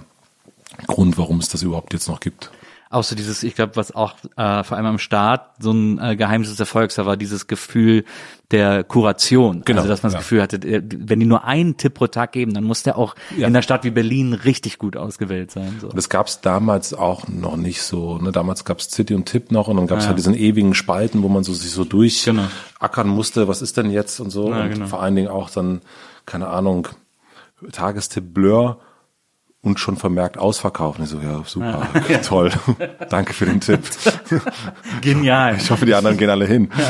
Grund, warum es das überhaupt jetzt noch gibt. Auch so dieses, ich glaube, was auch äh, vor allem am Start so ein äh, Geheimnis des Erfolgs war, war dieses Gefühl der Kuration. Genau, Also, dass man das ja. Gefühl hatte, äh, wenn die nur einen Tipp pro Tag geben, dann muss der auch Ja. in einer Stadt wie Berlin richtig gut ausgewählt sein. So. Und das gab es damals auch noch nicht so. Ne? Damals gab es City und Tipp noch und dann gab es Ja. halt diesen ewigen Spalten, wo man so sich so durch Genau. ackern musste, was ist denn jetzt und so. Und genau. vor allen Dingen auch dann, keine Ahnung, Tagestipp Blur und schon vermerkt ausverkaufen. Ich so, ja, super, toll. Danke für den Tipp. Genial. Ich hoffe, die anderen gehen alle hin.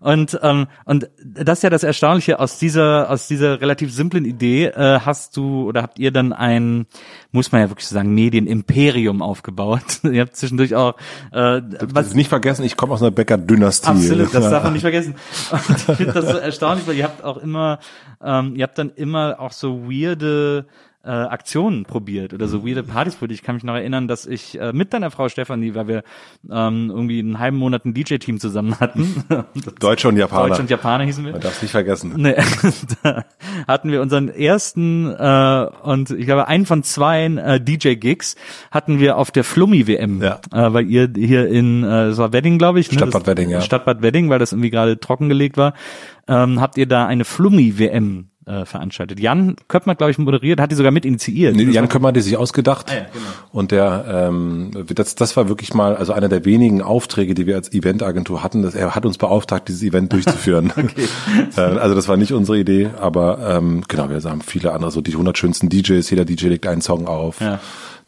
Und ähm, und das ist ja das Erstaunliche aus dieser aus dieser relativ simplen Idee äh, hast du oder habt ihr dann ein muss man ja wirklich so sagen Medienimperium aufgebaut. ihr habt zwischendurch auch äh, Was nicht vergessen, ich komme aus einer Bäcker-Dynastie. Absolut, das darf man nicht vergessen. Und ich finde das so erstaunlich, weil ihr habt auch immer, ähm, ihr habt dann immer auch so weirde äh, Aktionen probiert oder so weirde Partys probiert. Ich kann mich noch erinnern, dass ich äh, mit deiner Frau Stefanie, weil wir ähm, irgendwie einen halben Monat ein DJ-Team zusammen hatten. Deutsche und Japaner. Deutsch und Japaner hießen wir. Man darf es nicht vergessen. Nee, da hatten wir unseren ersten äh, und ich glaube einen von zwei äh, DJ-Gigs hatten wir auf der Flummi-WM, Ja. äh, weil ihr hier in, äh, das war Wedding, glaube ich. ne? Stadtbad Wedding, ja. Stadtbad Wedding, weil das irgendwie gerade trockengelegt war, ähm, habt ihr da eine Flummi-WM äh, veranstaltet. Jan Köppner, glaube ich, moderiert, hat die sogar mit initiiert. Nee, Jan Kömmer hat die sich ausgedacht. Ah ja, genau. Und der, ähm, das, das war wirklich mal, also einer der wenigen Aufträge, die wir als Eventagentur hatten. Dass er hat uns beauftragt, dieses Event durchzuführen. äh, also das war nicht unsere Idee, aber ähm, genau, wir haben viele andere, so die 100 schönsten DJs, jeder DJ legt einen Song auf. Ja.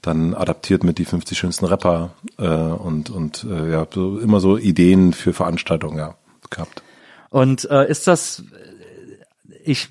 Dann adaptiert mit die 50 schönsten Rapper äh, und und äh, ja so immer so Ideen für Veranstaltungen ja gehabt. Und äh, ist das, ich,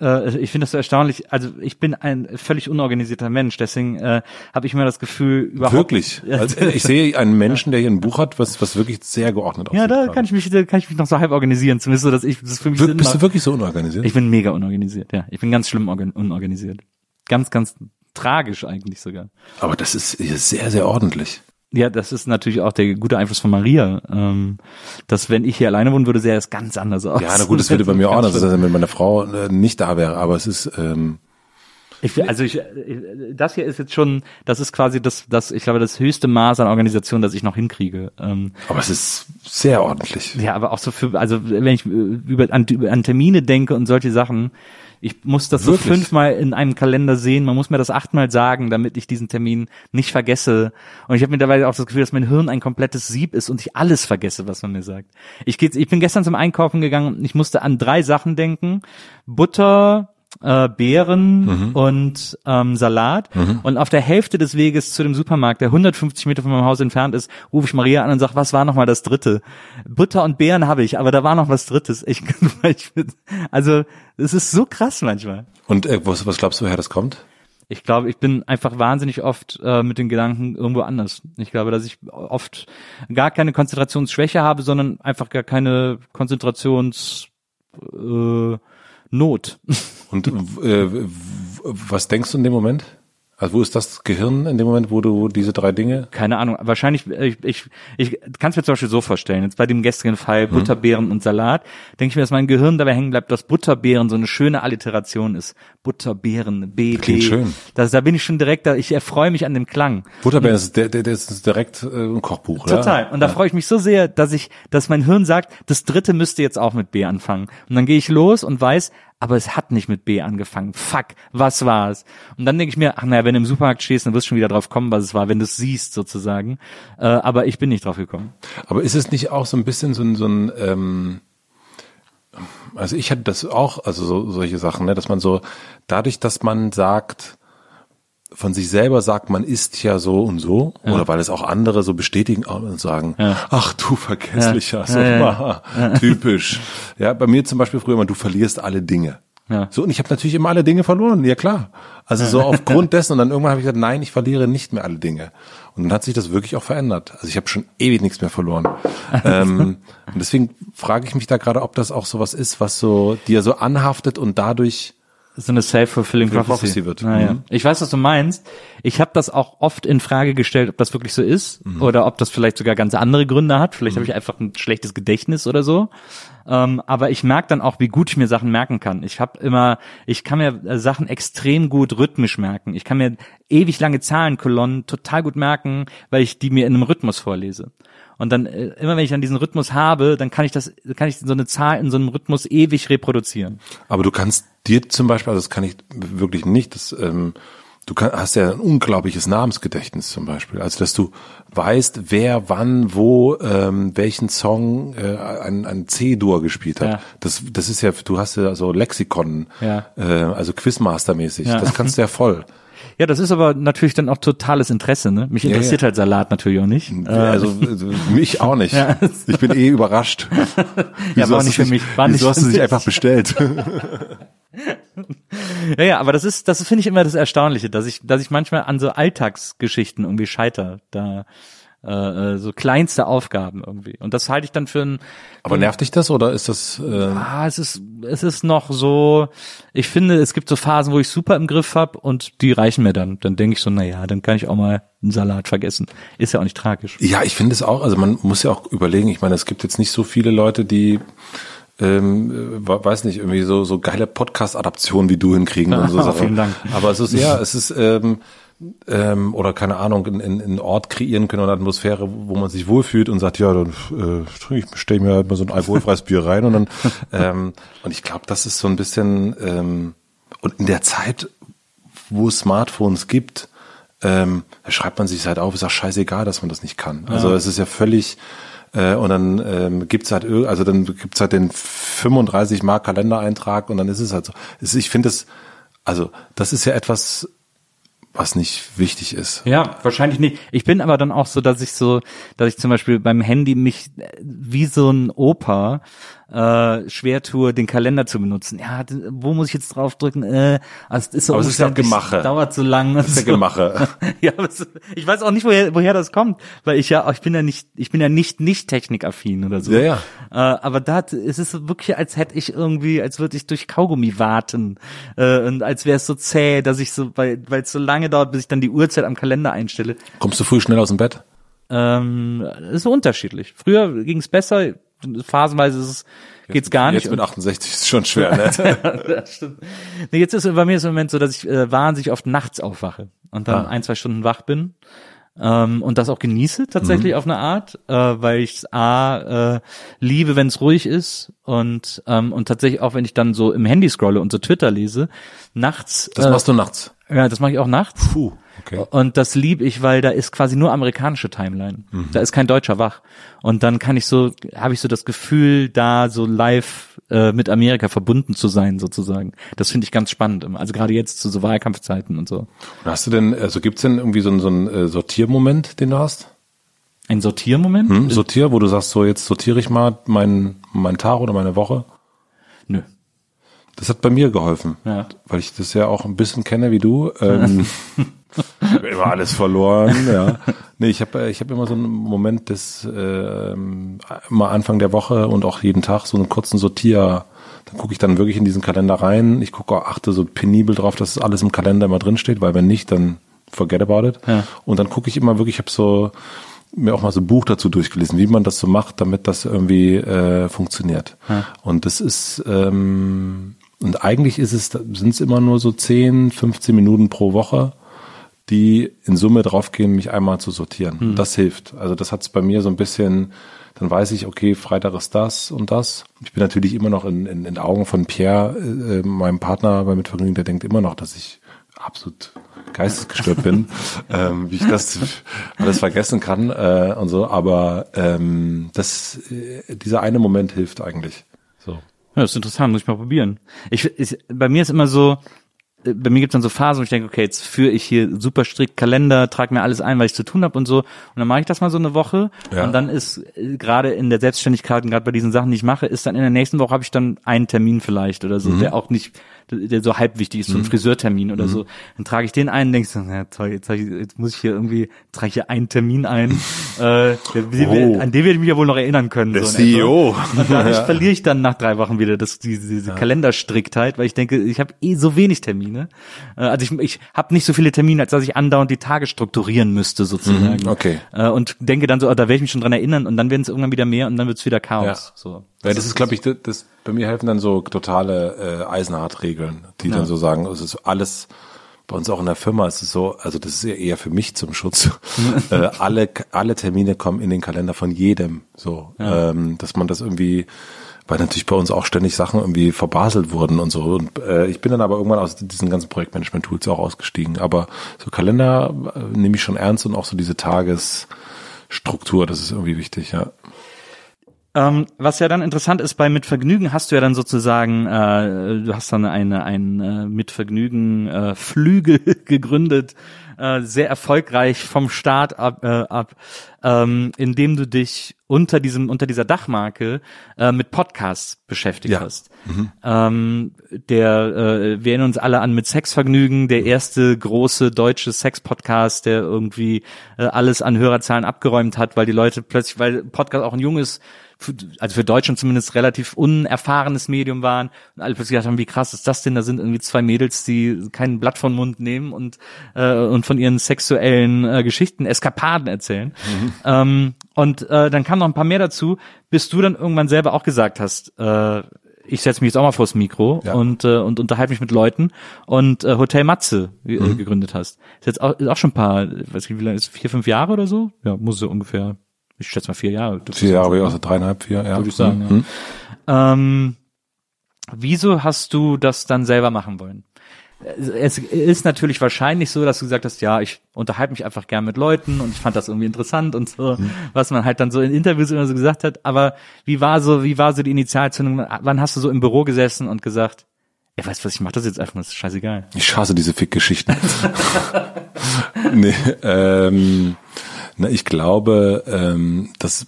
äh, ich finde das so erstaunlich. Also ich bin ein völlig unorganisierter Mensch, deswegen äh, habe ich mir das Gefühl überhaupt Wirklich. Also ich sehe einen Menschen, der hier ein Buch hat, was was wirklich sehr geordnet aussieht. Ja, da kann ich mich, da kann ich mich noch so halb organisieren, zumindest so, dass ich das für mich Wir- Bist du wirklich so unorganisiert? Ich bin mega unorganisiert, ja. Ich bin ganz schlimm organ unorganisiert. Ganz, ganz tragisch eigentlich sogar. Aber das ist sehr, sehr ordentlich. Ja, das ist natürlich auch der gute Einfluss von Maria. Ähm, dass wenn ich hier alleine wohnen würde, sähe es ganz anders aus. Ja, na gut, das würde bei mir auch, anders sein, wenn meine Frau äh, nicht da wäre, aber es ist, ähm, Ich, also ich, das hier ist jetzt schon, das ist quasi das, das, ich glaube, das höchste Maß an Organisation, das ich noch hinkriege. Ähm, aber es ist sehr ordentlich. ja, aber auch so für, also wenn ich äh, über an, über, an Termine denke und solche Sachen, ich muss das so Wirklich? fünfmal in einem Kalender sehen, man muss mir das achtmal sagen, damit ich diesen Termin nicht vergesse. Und ich habe mittlerweile auch das Gefühl, dass mein Hirn ein komplettes Sieb ist und ich alles vergesse, was man mir sagt. Ich, ich bin gestern zum Einkaufen gegangen, ich musste an drei Sachen denken. Butter, äh, Beeren und ähm, Salat. Und auf der Hälfte des Weges zu dem Supermarkt, der 150 Meter von meinem Haus entfernt ist, rufe ich Maria an und sage, was war noch mal das Dritte? Butter und Beeren habe ich, aber da war noch was Drittes. Ich, also es ist so krass manchmal. Und äh, was, was glaubst du, woher das kommt? Ich glaube, ich bin einfach wahnsinnig oft äh, mit den Gedanken irgendwo anders. Ich glaube, dass ich oft gar keine Konzentrationsschwäche habe, sondern einfach gar keine Konzentrations äh, Not. Und äh, was denkst du in dem Moment? Also wo ist das Gehirn in dem Moment, wo du diese drei Dinge? Keine Ahnung. Wahrscheinlich, äh, ich, ich, ich kann es mir zum Beispiel so vorstellen. Jetzt bei dem gestrigen Fall Butterbeeren und Salat, denke ich mir, dass mein Gehirn dabei hängen bleibt, dass Butterbeeren so eine schöne Alliteration ist. Butterbeeren, B, Klingt B. schön. Das, da bin ich schon direkt, da, ich erfreue mich an dem Klang. Butterbeeren ist, der, der, der ist direkt äh, ein Kochbuch, oder? Total. Und da freue ich mich so sehr, dass ich, dass mein Hirn sagt, das dritte müsste jetzt auch mit B anfangen. Und dann gehe ich los und weiß, aber es hat nicht mit B angefangen. Fuck, was war es? Und dann denke ich mir, ach naja, wenn du im Supermarkt stehst, dann wirst du schon wieder drauf kommen, was es war, wenn du es siehst sozusagen. Äh, aber ich bin nicht drauf gekommen. Aber ist es nicht auch so ein bisschen so ein, so ein ähm, also ich hatte das auch, also so, solche Sachen, ne, dass man so, dadurch, dass man sagt, von sich selber sagt, man ist ja so und so, oder weil es auch andere so bestätigen und sagen, ach du vergesslicher, Ja. so, Ja, ja, typisch. Ja, bei mir zum Beispiel früher immer, du verlierst alle Dinge. Ja. So, und ich habe natürlich immer alle Dinge verloren, ja klar. Also so aufgrund dessen, und dann irgendwann habe ich gesagt, nein, ich verliere nicht mehr alle Dinge. Und dann hat sich das wirklich auch verändert. Also ich habe schon ewig nichts mehr verloren. ähm, und deswegen frage ich mich da gerade, ob das auch sowas ist, was so dir so anhaftet und dadurch So eine self-fulfilling Prophecy prophecy. wird. Naja. Mhm. Ich weiß, was du meinst. Ich habe das auch oft in Frage gestellt, ob das wirklich so ist Mhm. oder ob das vielleicht sogar ganz andere Gründe hat. Vielleicht habe ich einfach ein schlechtes Gedächtnis oder so. Ähm, aber ich merke dann auch, wie gut ich mir Sachen merken kann. Ich habe immer, ich kann mir äh, Sachen extrem gut rhythmisch merken. Ich kann mir ewig lange Zahlenkolonnen total gut merken, weil ich die mir in einem Rhythmus vorlese. Und dann äh, immer wenn ich dann diesen Rhythmus habe, dann kann ich das, kann ich so eine Zahl in so einem Rhythmus ewig reproduzieren. Aber du kannst dir zum Beispiel, also das kann ich wirklich nicht, das, ähm, du kann, hast ja ein unglaubliches Namensgedächtnis zum Beispiel. Also dass du weißt, wer wann wo ähm, welchen Song äh, ein, ein C-Dur gespielt hat. Ja. Das, das ist ja, du hast ja so Lexikon, Ja. äh, also Quizmaster-mäßig. Ja. Das kannst du ja voll. Ja, das ist aber natürlich dann auch totales Interesse, ne? Mich Ja, interessiert ja. halt Salat natürlich auch nicht. Äh, also also mich auch nicht. Ja. Ich bin eh überrascht. Ja, war hast nicht du für mich, war wieso nicht hast du dich einfach bestellt? Ja, ja, aber das ist, das finde ich immer das Erstaunliche, dass ich, dass ich manchmal an so Alltagsgeschichten irgendwie scheiter, da äh, äh, so kleinste Aufgaben irgendwie. Und das halte ich dann für ein, Aber nervt dich das oder ist das? Äh, ah, es ist, es ist noch so. Ich finde, es gibt so Phasen, wo ich super im Griff hab und die reichen mir dann. Dann denke ich so, na ja, dann kann ich auch mal einen Salat vergessen. Ist ja auch nicht tragisch. Ja, ich finde es auch, also man muss ja auch überlegen, ich meine, es gibt jetzt nicht so viele Leute, die ähm, äh, weiß nicht, irgendwie so, so geile Podcast-Adaptionen wie du hinkriegen und so Sachen. vielen Dank. Aber es ist, ja, es ist, ähm, ähm, oder keine Ahnung, in, in, in einen Ort kreieren können oder eine Atmosphäre, wo man sich wohlfühlt und sagt, ja, dann äh, trinke ich, stelle mir halt mal so ein alkoholfreies Bier rein und dann, ähm, und ich glaube, das ist so ein bisschen, ähm, und in der Zeit, wo es Smartphones gibt, ähm, da schreibt man sich halt auf, ist auch scheißegal, dass man das nicht kann. Also es ist ja völlig äh, und dann ähm, gibt's halt also dann gibt's halt den 35 Mark Kalendereintrag und dann ist es halt so. Es, ich finde es, also das ist ja etwas, was nicht wichtig ist. Ja, wahrscheinlich nicht. Ich bin aber dann auch so, dass ich so, dass ich zum Beispiel beim Handy mich äh, wie so ein Opa äh, schwer tue, den Kalender zu benutzen. Ja, wo muss ich jetzt draufdrücken? Äh, also es ist so Aber es ist ja Gemache. dauert so lang. Das ist ja Gemache. ja, aber es, ich weiß auch nicht, woher, woher das kommt, weil ich ja, ich bin ja nicht, ich bin ja nicht nicht technikaffin oder so. Ja, ja. Äh, aber da es ist so wirklich, als hätte ich irgendwie, als würde ich durch Kaugummi warten äh, und als wäre es so zäh, dass ich so, weil weil es so lange dauert, bis ich dann die Uhrzeit am Kalender einstelle. Kommst du früh schnell aus dem Bett? Ähm, ist so unterschiedlich. Früher ging es besser, phasenweise ist es, geht's gar nicht. Jetzt mit 68 ist schon schwer, ne? das stimmt. Nee, jetzt ist bei mir ist im Moment so, dass ich äh, wahnsinnig oft nachts aufwache und dann Ah. ein, zwei Stunden wach bin. Ähm, und das auch genieße Mhm. tatsächlich auf eine Art, äh, weil ich A äh, liebe, wenn es ruhig ist und ähm, und tatsächlich auch, wenn ich dann so im Handy scrolle und so Twitter lese, nachts. Das äh, machst du nachts. Ja, das mache ich auch nachts. Puh, okay. Und das lieb ich, weil da ist quasi nur amerikanische Timeline. Da ist kein Deutscher wach. Und dann kann ich so, habe ich so das Gefühl, da so live äh, mit Amerika verbunden zu sein, sozusagen. Das finde ich ganz spannend. Also gerade jetzt zu so Wahlkampfzeiten und so. Hast du denn, also gibt's denn irgendwie so einen, so einen äh, Sortiermoment, den du hast? Ein Sortiermoment? Hm? Sortier, wo du sagst, so jetzt sortiere ich mal meinen mein Tag oder meine Woche? Nö. Das hat bei mir geholfen, Ja. weil ich das ja auch ein bisschen kenne wie du. Ähm, immer alles verloren, ja. Nee, ich habe ich hab immer so einen Moment des ähm, immer Anfang der Woche und auch jeden Tag so einen kurzen Sortier. Dann gucke ich dann wirklich in diesen Kalender rein. Ich gucke auch, achte so penibel drauf, dass alles im Kalender immer drin steht, weil wenn nicht, dann forget about it. Ja. Und dann gucke ich immer wirklich, ich habe so mir auch mal so ein Buch dazu durchgelesen, wie man das so macht, damit das irgendwie äh, funktioniert. Und das ist ähm, und eigentlich ist es sind es immer nur so 10, 15 Minuten pro Woche, die in Summe draufgehen, mich einmal zu sortieren. Und Das hilft. Also das hat es bei mir so ein bisschen, dann weiß ich, okay, Freitag ist das und das. Ich bin natürlich immer noch in, in, in Augen von Pierre, äh, meinem Partner bei Mitvergnügen, der denkt immer noch, dass ich absolut geistesgestört bin, ähm, wie ich das alles vergessen kann äh, und so. Aber ähm, das, äh, dieser eine Moment hilft eigentlich. So. Ja, das ist interessant, muss ich mal probieren. Ich, ich, bei mir ist immer so, äh, bei mir gibt es dann so Phasen, wo ich denke, okay, jetzt führe ich hier super strikt Kalender, trage mir alles ein, was ich zu tun habe und so. Und dann mache ich das mal so eine Woche. Ja. Und dann ist äh, gerade in der Selbstständigkeit und gerade bei diesen Sachen, die ich mache, ist dann in der nächsten Woche habe ich dann einen Termin vielleicht oder so, der auch nicht, der so halb wichtig ist, so ein Friseurtermin oder so. Dann trage ich den ein und denke so, na toll, jetzt, ich, jetzt muss ich hier irgendwie, trage ich hier einen Termin ein, äh, Oh. an den werde ich mich ja wohl noch erinnern können. Der so in etwa. CEO. Und dadurch verliere ich dann nach drei Wochen wieder das, diese, diese Kalenderstriktheit, weil ich denke, ich habe eh so wenig Termine. Äh, Also ich, ich habe nicht so viele Termine, als dass ich andauernd die Tage strukturieren müsste sozusagen. Mhm, okay. Äh, Und denke dann so, oh, da werde ich mich schon dran erinnern und dann werden es irgendwann wieder mehr und dann wird es wieder Chaos. Ja. So. Ja, das ist, glaube ich, das, das bei mir helfen dann so totale äh, Eisenhart-Regeln, die dann so sagen, es ist alles bei uns auch in der Firma ist es so, also das ist ja eher für mich zum Schutz. äh, alle alle Termine kommen in den Kalender von jedem, so, ähm, dass man das irgendwie weil natürlich bei uns auch ständig Sachen irgendwie verbaselt wurden und so. Und äh, ich bin dann aber irgendwann aus diesen ganzen Projektmanagement-Tools auch ausgestiegen. Aber so Kalender äh, nehme ich schon ernst und auch so diese Tagesstruktur, das ist irgendwie wichtig, ja. Ähm, was ja dann interessant ist, bei Mit Vergnügen hast du ja dann sozusagen, äh, du hast dann eine, ein äh, Mit Vergnügen äh, Flügel gegründet, äh, sehr erfolgreich vom Start ab, äh, ab ähm, indem du dich unter diesem, unter dieser Dachmarke äh, mit Podcasts beschäftigt Ja. hast. Ähm, der, äh, wir erinnern uns alle an mit Sexvergnügen, der erste große deutsche Sex-Podcast, der irgendwie äh, alles an Hörerzahlen abgeräumt hat, weil die Leute plötzlich, weil Podcast auch ein junges, für- also für Deutschland zumindest relativ unerfahrenes Medium waren und alle plötzlich gedacht haben, wie krass ist das denn? Da sind irgendwie zwei Mädels, die kein Blatt von Mund nehmen und äh, und von ihren sexuellen äh, Geschichten, Eskapaden erzählen. Ähm, und äh, dann kamen noch ein paar mehr dazu, bis du dann irgendwann selber auch gesagt hast, äh, ich setze mich jetzt auch mal vors Mikro Ja. und äh, und unterhalte mich mit Leuten und äh, Hotel Matze äh, gegründet hast. Ist jetzt auch, ist auch schon ein paar, weiß ich, wie lange ist vier, fünf Jahre oder so? Ja, muss so ungefähr. Ich schätze mal vier Jahre. Vier Jahre, sein, aber ne? auch so dreieinhalb, vier, ja. Würde ich sagen, Mhm. ja. Ähm, wieso hast du das dann selber machen wollen? Es ist natürlich wahrscheinlich so, dass du gesagt hast, ja, ich unterhalte mich einfach gern mit Leuten und ich fand das irgendwie interessant und so, was man halt dann so in Interviews immer so gesagt hat. Aber wie war so, wie war so die Initialzündung? Wann hast du so im Büro gesessen und gesagt, ja, weißt du was, ich mach das jetzt einfach, das ist scheißegal. Ich hasse diese Fick-Geschichten. nee, ähm, ich glaube, ähm, das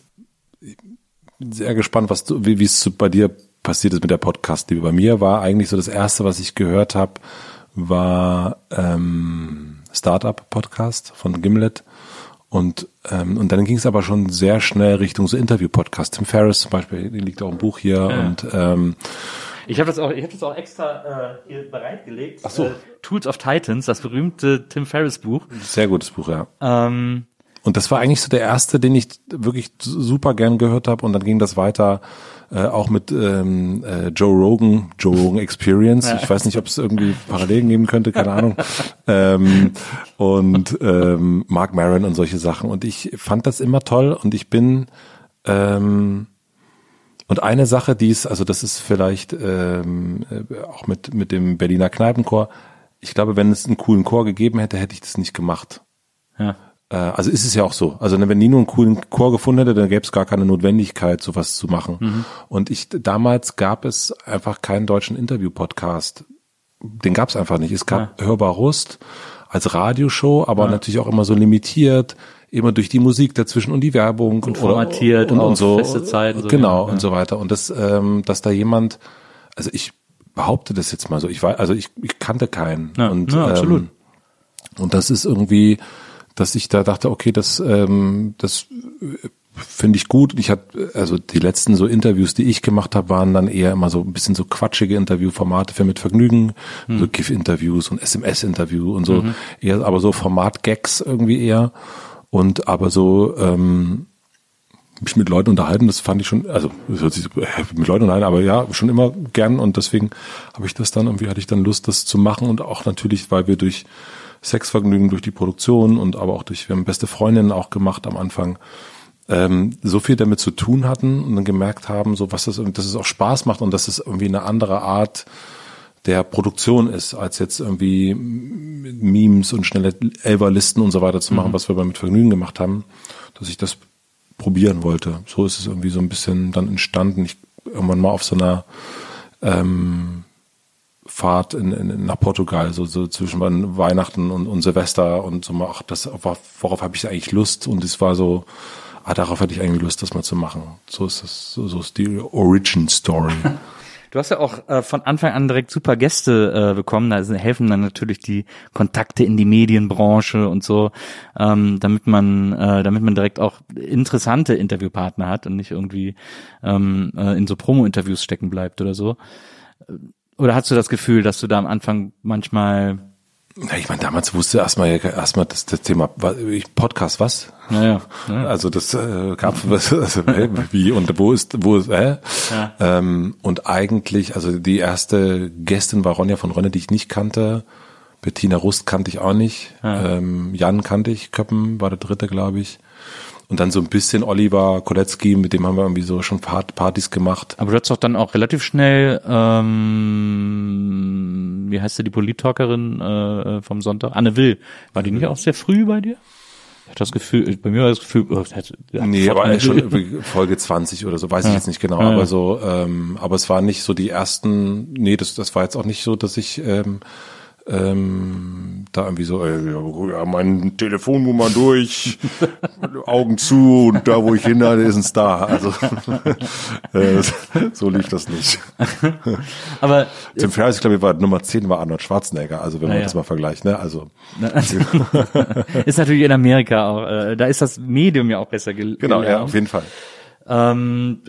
sehr gespannt, was du, wie es bei dir passiert ist mit der Podcast-Liebe. Bei mir war eigentlich so das erste, was ich gehört habe, war ähm, Startup-Podcast von Gimlet. Und, ähm, und dann ging es aber schon sehr schnell Richtung so Interview-Podcast. Tim Ferriss zum Beispiel, der liegt auch ein Buch hier. Und ähm, Ich habe das auch, ich habe das auch extra äh, hier bereitgelegt. Ach so. Äh, Tools of Titans, das berühmte Tim Ferriss Buch. sehr gutes Buch, ja. Ähm, Und das war eigentlich so der erste, den ich wirklich super gern gehört habe. Und dann ging das weiter äh, auch mit ähm, äh, Joe Rogan, Joe Rogan Experience. Ich weiß nicht, ob es irgendwie Parallelen geben könnte, keine Ahnung. ähm, und ähm, Mark Maron und solche Sachen. Und ich fand das immer toll. Und ich bin ähm, und eine Sache, die ist, also das ist vielleicht ähm, äh, auch mit mit dem Berliner Kneipenchor. Ich glaube, wenn es einen coolen Chor gegeben hätte, hätte ich das nicht gemacht. ja. Äh, also ist es ja auch so. Also wenn nie nur einen coolen Chor gefunden hätte, dann gäbe es gar keine Notwendigkeit, sowas zu machen. Und ich damals gab es einfach keinen deutschen Interview-Podcast. Den gab es einfach nicht. Es gab Hörbar Rust als Radioshow, aber natürlich auch immer so limitiert, immer durch die Musik dazwischen und die Werbung und formatiert und, und so feste Zeiten, so, genau ja. und so weiter. Und das, ähm, dass da jemand, also ich behaupte das jetzt mal so. Ich war, also ich, ich kannte keinen. Ja, und, ja, absolut. Ähm, und das ist irgendwie, dass ich da dachte, okay, das, ähm, das äh, finde ich gut. Ich hatte, also die letzten so Interviews, die ich gemacht habe, waren dann eher immer so ein bisschen so quatschige Interviewformate für mit Vergnügen, so GIF-Interviews und SMS-Interview und so, eher, aber so Format-Gags irgendwie eher. Und aber so, ähm, mich mit Leuten unterhalten, das fand ich schon, also das hört sich so, mit Leuten unterhalten, aber ja, schon immer gern. Und deswegen habe ich das dann irgendwie hatte ich dann Lust, das zu machen. Und auch natürlich, weil wir durch Sexvergnügen, durch die Produktion und aber auch durch, wir haben beste Freundinnen auch gemacht am Anfang, ähm, so viel damit zu tun hatten und dann gemerkt haben, so was das, dass es auch Spaß macht und dass es irgendwie eine andere Art der Produktion ist, als jetzt irgendwie Memes und schnelle Elberlisten und so weiter zu machen, was wir mit Vergnügen gemacht haben, dass ich das probieren wollte. So ist es irgendwie so ein bisschen dann entstanden. Ich irgendwann mal auf so einer ähm, Fahrt in, in, nach Portugal, so, so zwischen Weihnachten und, und Silvester und so ach, das, worauf habe ich eigentlich Lust? Und es war so, ah, darauf hatte ich eigentlich Lust, das mal zu machen. So ist das, so, so ist die Origin Story. Du hast ja auch äh, von Anfang an direkt super Gäste äh, bekommen. Da helfen dann natürlich die Kontakte in die Medienbranche und so, ähm, damit man, äh, damit man direkt auch interessante Interviewpartner hat und nicht irgendwie ähm, äh, in so Promo-Interviews stecken bleibt oder so. Oder hast du das Gefühl, dass du da am Anfang manchmal, Ja, ich meine, damals wusste erstmal erstmal das, das Thema Podcast was? naja, ne? Also das äh, gab was, also, wie und wo ist wo ist äh? Ja. ähm, und eigentlich also die erste Gästin war Ronja von Rönne, die ich nicht kannte. Bettina Rust kannte ich auch nicht. Ähm, Jan kannte ich, Köppen war der dritte, glaube ich. Und dann so ein bisschen Oliver Kolecki, mit dem haben wir irgendwie so schon Partys gemacht. Aber du hast doch dann auch relativ schnell, ähm, wie heißt sie, die Polit-Talkerin äh, vom Sonntag? Anne Will. War die nicht auch sehr früh bei dir? Ich hatte das Gefühl, bei mir war das Gefühl, oh, das Nee, aber schon Folge 20 oder so, weiß ich jetzt nicht genau. Ja, ja. Aber so, ähm, aber es war nicht so die ersten, nee, das, das war jetzt auch nicht so, dass ich ähm, ähm, da irgendwie so, äh, ja, mein Telefonnummer durch, Augen zu und da, wo ich hin ist ein Star. Also äh, so lief das nicht. aber Tim Ferriss, ich glaube, war Nummer 10 war Arnold Schwarzenegger, also wenn man ja. das mal vergleicht, ne? Also also, ist natürlich in Amerika auch, äh, da ist das Medium ja auch besser gel genau, ja, auf jeden Fall. Ähm,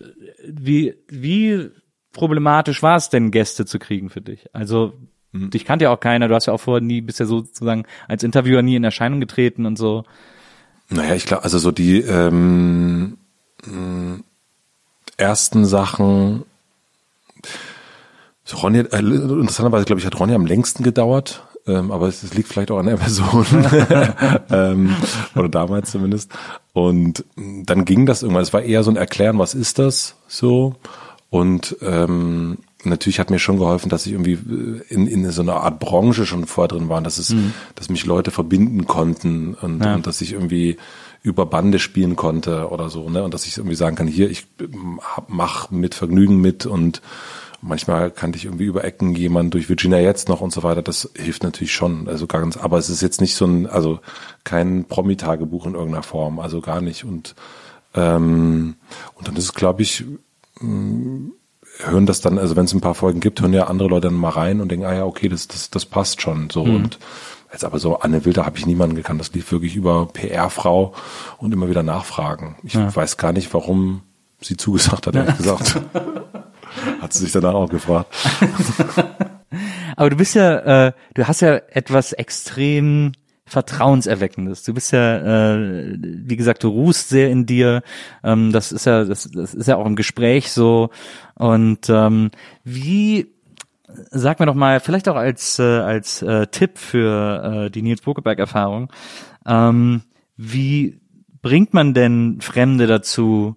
wie, wie problematisch war es denn, Gäste zu kriegen für dich? Also, Mhm. dich kannte ja auch keiner, du hast ja auch vorher nie, bist ja sozusagen als Interviewer nie in Erscheinung getreten und so. Naja, ich glaube, also so die ähm, mh, ersten Sachen, so Ronny, äh, interessanterweise glaube ich, hat Ronny am längsten gedauert, ähm, aber es, es liegt vielleicht auch an der Person, ähm, oder damals zumindest. Und mh, dann ging das irgendwann, es war eher so ein Erklären, was ist das so und ähm, natürlich hat mir schon geholfen, dass ich irgendwie äh, in, in so einer Art Branche schon vorher drin war, dass es, dass mich Leute verbinden konnten und, Ja. und dass ich irgendwie über Bande spielen konnte oder so, ne? Und dass ich irgendwie sagen kann, hier, ich ähm, mach mit Vergnügen mit und manchmal kannte ich irgendwie über Ecken jemanden durch Virginia jetzt noch und so weiter. Das hilft natürlich schon. Also ganz, aber es ist jetzt nicht so ein, also kein Promi-Tagebuch in irgendeiner Form, also gar nicht. Und ähm, und dann ist es, glaube ich, hören das dann, also wenn es ein paar Folgen gibt, hören ja andere Leute dann mal rein und denken, ah ja, okay, das, das, das passt schon so. Und jetzt aber so Anne Wilder habe ich niemanden gekannt. Das lief wirklich über PR-Frau und immer wieder nachfragen. Ich weiß gar nicht, warum sie zugesagt hat, ehrlich gesagt. hat sie sich danach auch gefragt. Aber du bist ja, äh, du hast ja etwas extrem Vertrauenserweckendes. Du bist ja, äh, wie gesagt, du ruhst sehr in dir. Ähm, das ist ja, das, das ist ja auch im Gespräch so. Und ähm, wie, sag mir doch mal, vielleicht auch als äh, als äh, Tipp für äh, die Nils Bokeberg-Erfahrung, ähm, wie bringt man denn Fremde dazu,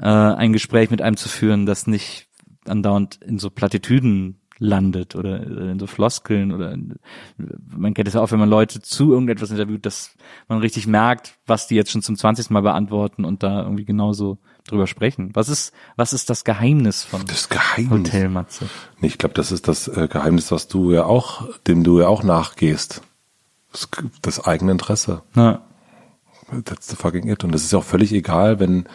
äh, ein Gespräch mit einem zu führen, das nicht andauernd in so Plattitüden landet oder in so Floskeln oder man kennt es ja auch, wenn man Leute zu irgendetwas interviewt, dass man richtig merkt, was die jetzt schon zum 20. Mal beantworten und da irgendwie genauso drüber sprechen. Was ist, was ist das Geheimnis von Das Geheimnis. Hotel Matze? Nee, ich glaube, das ist das äh, Geheimnis, was du ja auch, dem du ja auch nachgehst. Das, das eigene Interesse. Na, That's the fucking it. Und das ist ja auch völlig egal, wenn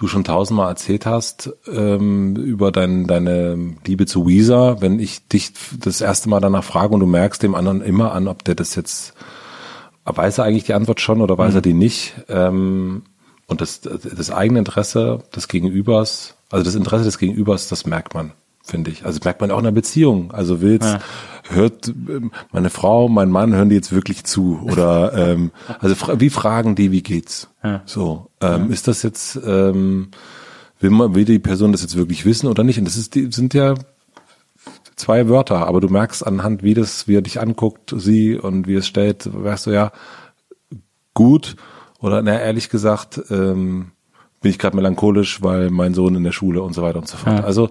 du schon tausendmal erzählt hast ähm, über dein, deine Liebe zu Weezer, wenn ich dich das erste Mal danach frage und du merkst dem anderen immer an, ob der das jetzt weiß er eigentlich die Antwort schon oder weiß er die nicht. Ähm, und das, das eigene Interesse des Gegenübers, also das Interesse des Gegenübers, das merkt man, finde ich. Also merkt man auch in einer Beziehung. Also willst, Ja. hört ähm, meine Frau, mein Mann, hören die jetzt wirklich zu? Oder ähm, also wie fragen die, wie geht's? Ja. So, ähm, ist das jetzt, ähm, will man, will die Person das jetzt wirklich wissen oder nicht? Und das ist, die sind ja zwei Wörter, aber du merkst anhand, wie das, wie er dich anguckt, sie und wie es stellt, weißt du ja, gut oder na ehrlich gesagt, ähm, bin ich gerade melancholisch, weil mein Sohn in der Schule und so weiter und so fort. Ja. Also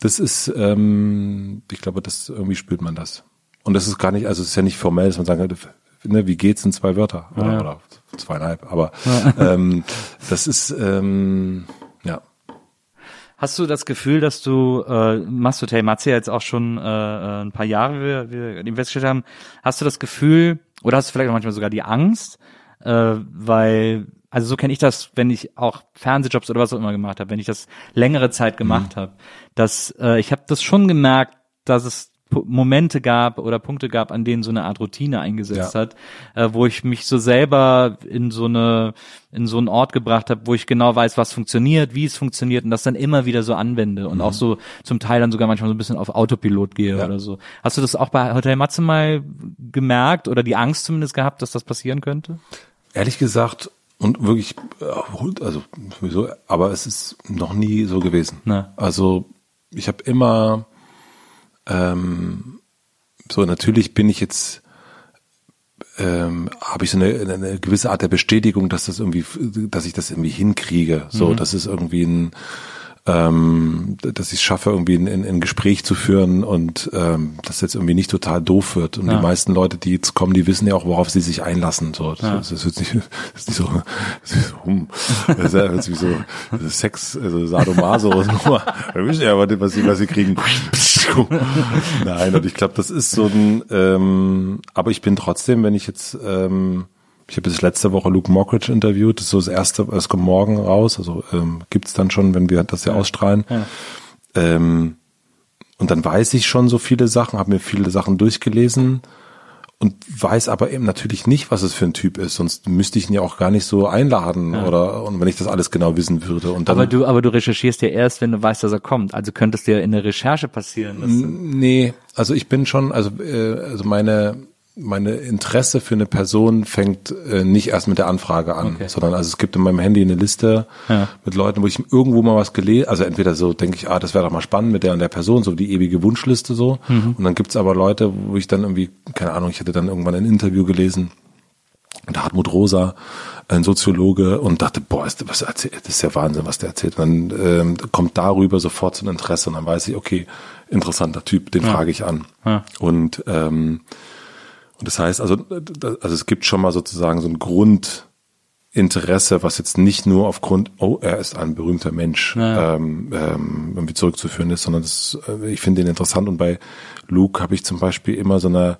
das ist, ähm, ich glaube, das irgendwie spürt man das. Und das ist gar nicht, also es ist ja nicht formell, dass man sagen könnte, ne, wie geht's in zwei Wörter oder, Ja. oder zweieinhalb. Aber ähm, das ist ähm, ja. Hast du das Gefühl, dass du äh, machst Hotel Matze ja jetzt auch schon äh, äh, ein paar Jahre, wie wir, wir festgestellt haben, hast du das Gefühl oder hast du vielleicht auch manchmal sogar die Angst, äh, weil also so kenne ich das, wenn ich auch Fernsehjobs oder was auch immer gemacht habe, wenn ich das längere Zeit gemacht habe, dass äh, ich habe das schon gemerkt, dass es Momente gab oder Punkte gab, an denen so eine Art Routine eingesetzt Ja. hat, äh, wo ich mich so selber in so eine in so einen Ort gebracht habe, wo ich genau weiß, was funktioniert, wie es funktioniert und das dann immer wieder so anwende und auch so zum Teil dann sogar manchmal so ein bisschen auf Autopilot gehe Ja. oder so. Hast du das auch bei Hotel Matze mal gemerkt oder die Angst zumindest gehabt, dass das passieren könnte? Ehrlich gesagt und wirklich, äh, also sowieso, aber es ist noch nie so gewesen. Na. Also ich habe immer ähm, so natürlich bin ich jetzt ähm, habe ich so eine, eine gewisse Art der Bestätigung, dass das irgendwie, dass ich das irgendwie hinkriege. So, mhm. das ist irgendwie ein ähm, dass ich es schaffe, irgendwie ein, ein, Gespräch zu führen und ähm, das jetzt irgendwie nicht total doof wird. Und ja. die meisten Leute, die jetzt kommen, die wissen ja auch, worauf sie sich einlassen. So, das, ja. das, ist, nicht, das ist nicht so, das ist so, hm, das ist wie so Sex, also Sadomaso. Wir wissen ja, was sie, was sie kriegen. Nein, und ich glaube, das ist so ein, ähm, aber ich bin trotzdem, wenn ich jetzt ähm, ich habe bis letzte Woche Luke Mockridge interviewt. Das ist so das erste, es kommt morgen raus. Also ähm, gibt dann schon, wenn wir das ja ausstrahlen. Ja. Ähm, und dann weiß ich schon so viele Sachen, habe mir viele Sachen durchgelesen und weiß aber eben natürlich nicht, was es für ein Typ ist. Sonst müsste ich ihn ja auch gar nicht so einladen ja. oder und wenn ich das alles genau wissen würde. Und dann, aber du, aber du recherchierst ja erst, wenn du weißt, dass er kommt. Also könnte es dir in der Recherche passieren. Nee, also ich bin schon, also äh, also meine meine Interesse für eine Person fängt äh, nicht erst mit der Anfrage an, okay. sondern also es gibt in meinem Handy eine Liste ja. mit Leuten, wo ich irgendwo mal was gelesen, also entweder so denke ich, ah, das wäre doch mal spannend mit der und der Person, so die ewige Wunschliste so. Mhm. Und dann gibt's aber Leute, wo ich dann irgendwie, keine Ahnung, ich hatte dann irgendwann ein Interview gelesen und Hartmut Rosa, ein Soziologe, und dachte, boah, ist, was erzählt, das ist ja Wahnsinn, was der erzählt. Und dann ähm, kommt darüber sofort so ein Interesse und dann weiß ich, okay, interessanter Typ, den ja. frage ich an. Ja. Und ähm, das heißt also, also es gibt schon mal sozusagen so ein Grundinteresse, was jetzt nicht nur aufgrund, oh, er ist ein berühmter Mensch, ja. ähm, ähm, irgendwie zurückzuführen ist, sondern das, äh, ich finde ihn interessant und bei Luke habe ich zum Beispiel immer so eine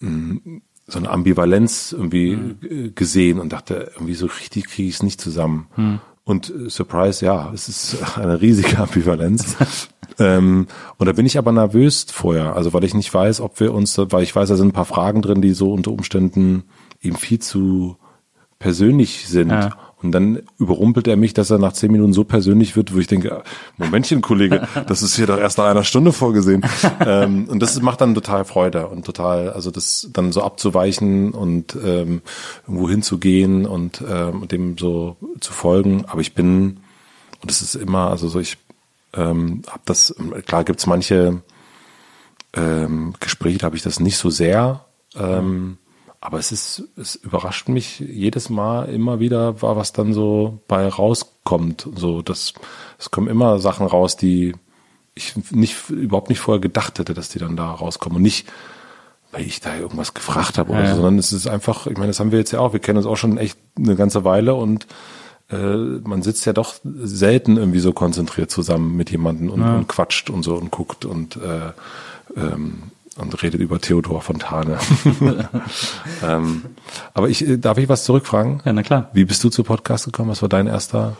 mm, so eine Ambivalenz irgendwie mhm. gesehen und dachte, irgendwie so richtig kriege ich es nicht zusammen. Mhm. Und äh, Surprise, ja, es ist eine riesige Ambivalenz. ähm, und da bin ich aber nervös vorher, also weil ich nicht weiß, ob wir uns, weil ich weiß, da sind ein paar Fragen drin, die so unter Umständen eben viel zu persönlich sind. Ja. Und dann überrumpelt er mich, dass er nach zehn Minuten so persönlich wird, wo ich denke, Momentchen, Kollege, das ist hier doch erst nach einer Stunde vorgesehen. ähm, und das macht dann total Freude und total, also das dann so abzuweichen und ähm, irgendwo hinzugehen und, ähm, dem so zu folgen. Aber ich bin, und das ist immer, also so ich ähm, habe das, klar gibt's manche ähm, Gespräche, da habe ich das nicht so sehr. Ähm, aber es ist, es überrascht mich jedes Mal immer wieder, was dann so bei rauskommt. So, das, es kommen immer Sachen raus, die ich nicht, überhaupt nicht vorher gedacht hätte, dass die dann da rauskommen. Und nicht, weil ich da irgendwas gefragt habe oder ja. so, sondern es ist einfach, ich meine, das haben wir jetzt ja auch, wir kennen uns auch schon echt eine ganze Weile und äh, man sitzt ja doch selten irgendwie so konzentriert zusammen mit jemandem und, ja. und quatscht und so und guckt und äh, ähm, und redet über Theodor Fontane. ähm, aber ich, äh, darf ich was zurückfragen? Ja, na klar. Wie bist du zu Podcast gekommen? Was war dein erster?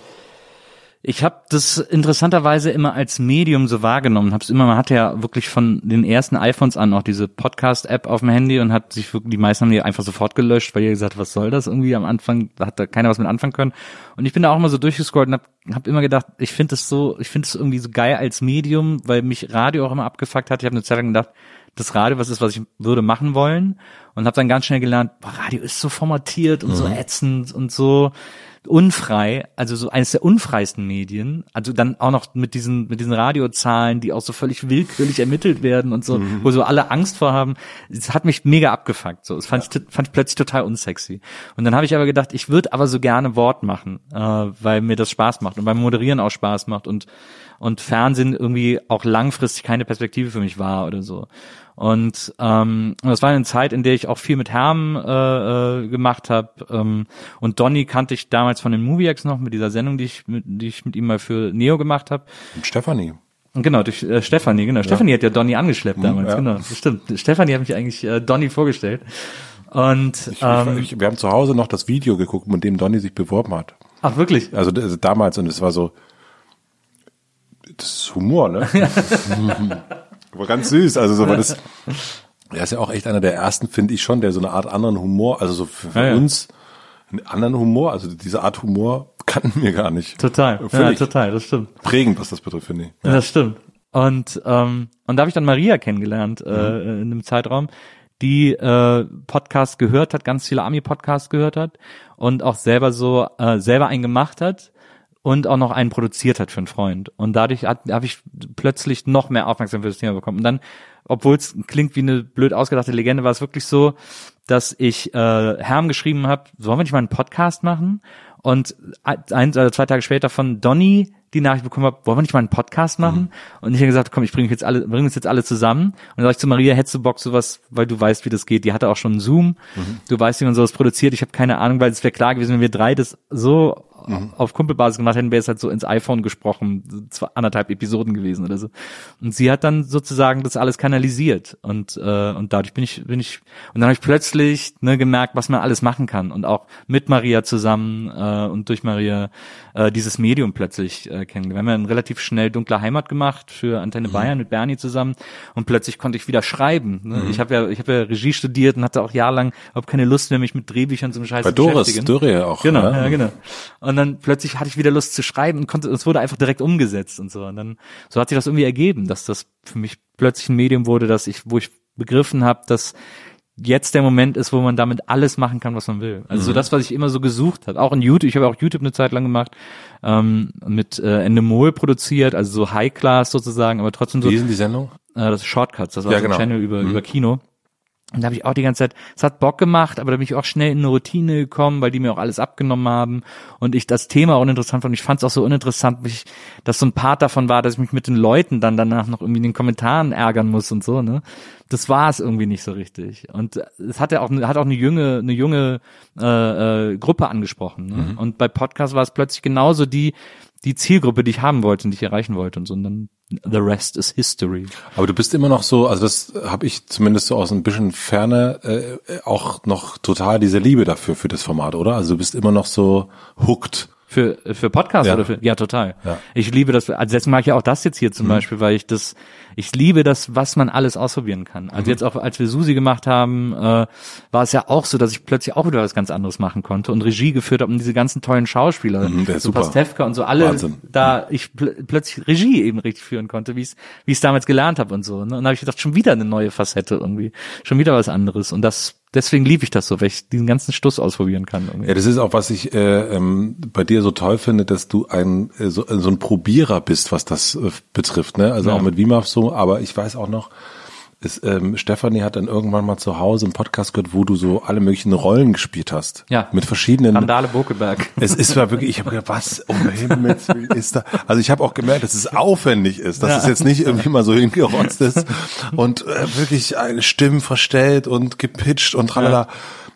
Ich habe das interessanterweise immer als Medium so wahrgenommen. Hab's immer, man hatte ja wirklich von den ersten iPhones an auch diese Podcast-App auf dem Handy und hat sich wirklich, die meisten haben die einfach sofort gelöscht, weil ihr gesagt, was soll das irgendwie am Anfang, da hat da keiner was mit anfangen können. Und ich bin da auch immer so durchgescrollt und hab, hab immer gedacht, ich finde das so, ich finde es irgendwie so geil als Medium, weil mich Radio auch immer abgefuckt hat. Ich habe eine Zeit lang gedacht, das Radio was ist, was ich würde machen wollen und habe dann ganz schnell gelernt, boah, Radio ist so formatiert und mhm. so ätzend und so unfrei, also so eines der unfreisten Medien, also dann auch noch mit diesen mit diesen Radiozahlen, die auch so völlig willkürlich ermittelt werden und so, mhm. wo so alle Angst vor haben. Es hat mich mega abgefuckt, so. Das fand ja. ich fand ich plötzlich total unsexy. Und dann habe ich aber gedacht, ich würde aber so gerne Wort machen, äh, weil mir das Spaß macht und beim Moderieren auch Spaß macht und und Fernsehen irgendwie auch langfristig keine Perspektive für mich war oder so. Und ähm, das war eine Zeit, in der ich auch viel mit Herm äh, äh, gemacht habe. Ähm, und Donny kannte ich damals von den Moviex noch mit dieser Sendung, die ich mit, die ich mit ihm mal für Neo gemacht habe. Und Stefanie. Genau, durch äh, Stefanie, genau. Ja. Stefanie hat ja Donny angeschleppt hm, damals, ja. genau. Das stimmt. Stefanie hat mich eigentlich äh, Donny vorgestellt. Und ich, ähm, ich, wir haben zu Hause noch das Video geguckt, mit dem Donny sich beworben hat. Ach, wirklich? Also, also damals, und es war so, das ist Humor, ne? Aber ganz süß, also so, weil das, er ist ja auch echt einer der ersten, finde ich schon, der so eine Art anderen Humor, also so für, für ja, uns einen anderen Humor, also diese Art Humor kannten wir gar nicht. Total, ja, total, das stimmt. Prägend, was das betrifft, finde ich. Ja. Das stimmt. Und ähm, und da habe ich dann Maria kennengelernt äh, mhm. in einem Zeitraum, die äh, Podcast gehört hat, ganz viele Army-Podcasts gehört hat und auch selber so äh, selber einen gemacht hat und auch noch einen produziert hat für einen Freund. Und dadurch habe ich plötzlich noch mehr Aufmerksamkeit für das Thema bekommen. Und dann, obwohl es klingt wie eine blöd ausgedachte Legende, war es wirklich so, dass ich äh, Herm geschrieben habe, sollen wir nicht mal einen Podcast machen? Und ein oder zwei Tage später von Donny die Nachricht bekommen habe, wollen wir nicht mal einen Podcast machen? Mhm. Und ich habe gesagt, komm, ich bringe jetzt alle, bringe uns jetzt alle zusammen. Und dann sag ich zu Maria, hättest du Bock sowas, weil du weißt, wie das geht. Die hatte auch schon einen Zoom. Mhm. Du weißt, wie man sowas produziert. Ich habe keine Ahnung, weil es wäre klar gewesen, wenn wir drei das so mhm. auf Kumpelbasis gemacht hätten, wäre es halt so ins iPhone gesprochen, zwei, anderthalb Episoden gewesen oder so. Und sie hat dann sozusagen das alles kanalisiert und äh, und dadurch bin ich bin ich und dann habe ich plötzlich ne, gemerkt, was man alles machen kann und auch mit Maria zusammen äh, und durch Maria äh, dieses Medium plötzlich äh, kennengelernt. Wir haben ja relativ schnell dunkle Heimat gemacht für Antenne mhm. Bayern mit Bernie zusammen und plötzlich konnte ich wieder schreiben. Ne? Mhm. Ich habe ja ich habe ja Regie studiert und hatte auch jahrelang überhaupt keine Lust mehr mich mit Drehbüchern zum Scheiß Bei Doris Dürre auch. Genau, ja, ja genau. Und und dann plötzlich hatte ich wieder Lust zu schreiben und konnte, es wurde einfach direkt umgesetzt und so. Und dann, so hat sich das irgendwie ergeben, dass das für mich plötzlich ein Medium wurde, dass ich, wo ich begriffen habe, dass jetzt der Moment ist, wo man damit alles machen kann, was man will. Also mhm. so das, was ich immer so gesucht habe. Auch in YouTube, ich habe auch YouTube eine Zeit lang gemacht, ähm, mit äh, Endemol produziert, also so High Class sozusagen, aber trotzdem so. Wie sind die Sendung? Äh, das ist Shortcuts, das war ja, so genau. ein Channel über, mhm. über Kino. Und da habe ich auch die ganze Zeit, es hat Bock gemacht, aber da bin ich auch schnell in eine Routine gekommen, weil die mir auch alles abgenommen haben und ich das Thema uninteressant fand. Und ich fand es auch so uninteressant, mich, dass so ein Part davon war, dass ich mich mit den Leuten dann danach noch irgendwie in den Kommentaren ärgern muss und so, ne? Das war es irgendwie nicht so richtig. Und es hat ja auch, hat auch eine junge, eine junge äh, äh, Gruppe angesprochen. Ne? Mhm. Und bei Podcast war es plötzlich genauso die, die Zielgruppe, die ich haben wollte und die ich erreichen wollte. Und so und dann the rest is history. Aber du bist immer noch so, also das habe ich zumindest so aus ein bisschen Ferne äh, auch noch total diese Liebe dafür für das Format, oder? Also du bist immer noch so hooked. Für, für Podcasts Ja. oder für, ja, total. Ja. Ich liebe das, also jetzt mag ich ja auch das jetzt hier zum Beispiel, weil ich das, ich liebe das, was man alles ausprobieren kann. Also jetzt auch, als wir Susi gemacht haben, äh, war es ja auch so, dass ich plötzlich auch wieder was ganz anderes machen konnte und Regie geführt habe und diese ganzen tollen Schauspieler, Mhm, so super. Pastewka und so alle, Wahnsinn. da ich pl plötzlich Regie eben richtig führen konnte, wie ich es wie es damals gelernt habe und so. Ne? Und dann habe ich gedacht, schon wieder eine neue Facette irgendwie, schon wieder was anderes und das, deswegen liebe ich das so, weil ich diesen ganzen Stuss ausprobieren kann. Irgendwie. Ja, das ist auch, was ich äh, ähm, bei dir so toll finde, dass du ein äh, so, so ein Probierer bist, was das äh, betrifft. Ne? Also Ja. auch mit WIMAF so, aber ich weiß auch noch, ist, ähm, Stefanie hat dann irgendwann mal zu Hause einen Podcast gehört, wo du so alle möglichen Rollen gespielt hast. Ja. Mit verschiedenen. Randale Bokeberg. Es ist war wirklich, ich habe gedacht, was um Himmels Willen ist da? Also ich habe auch gemerkt, dass es aufwendig ist, dass Ja. es jetzt nicht irgendwie mal so hingerotzt ist und äh, wirklich eine Stimmen verstellt und gepitcht und tralala.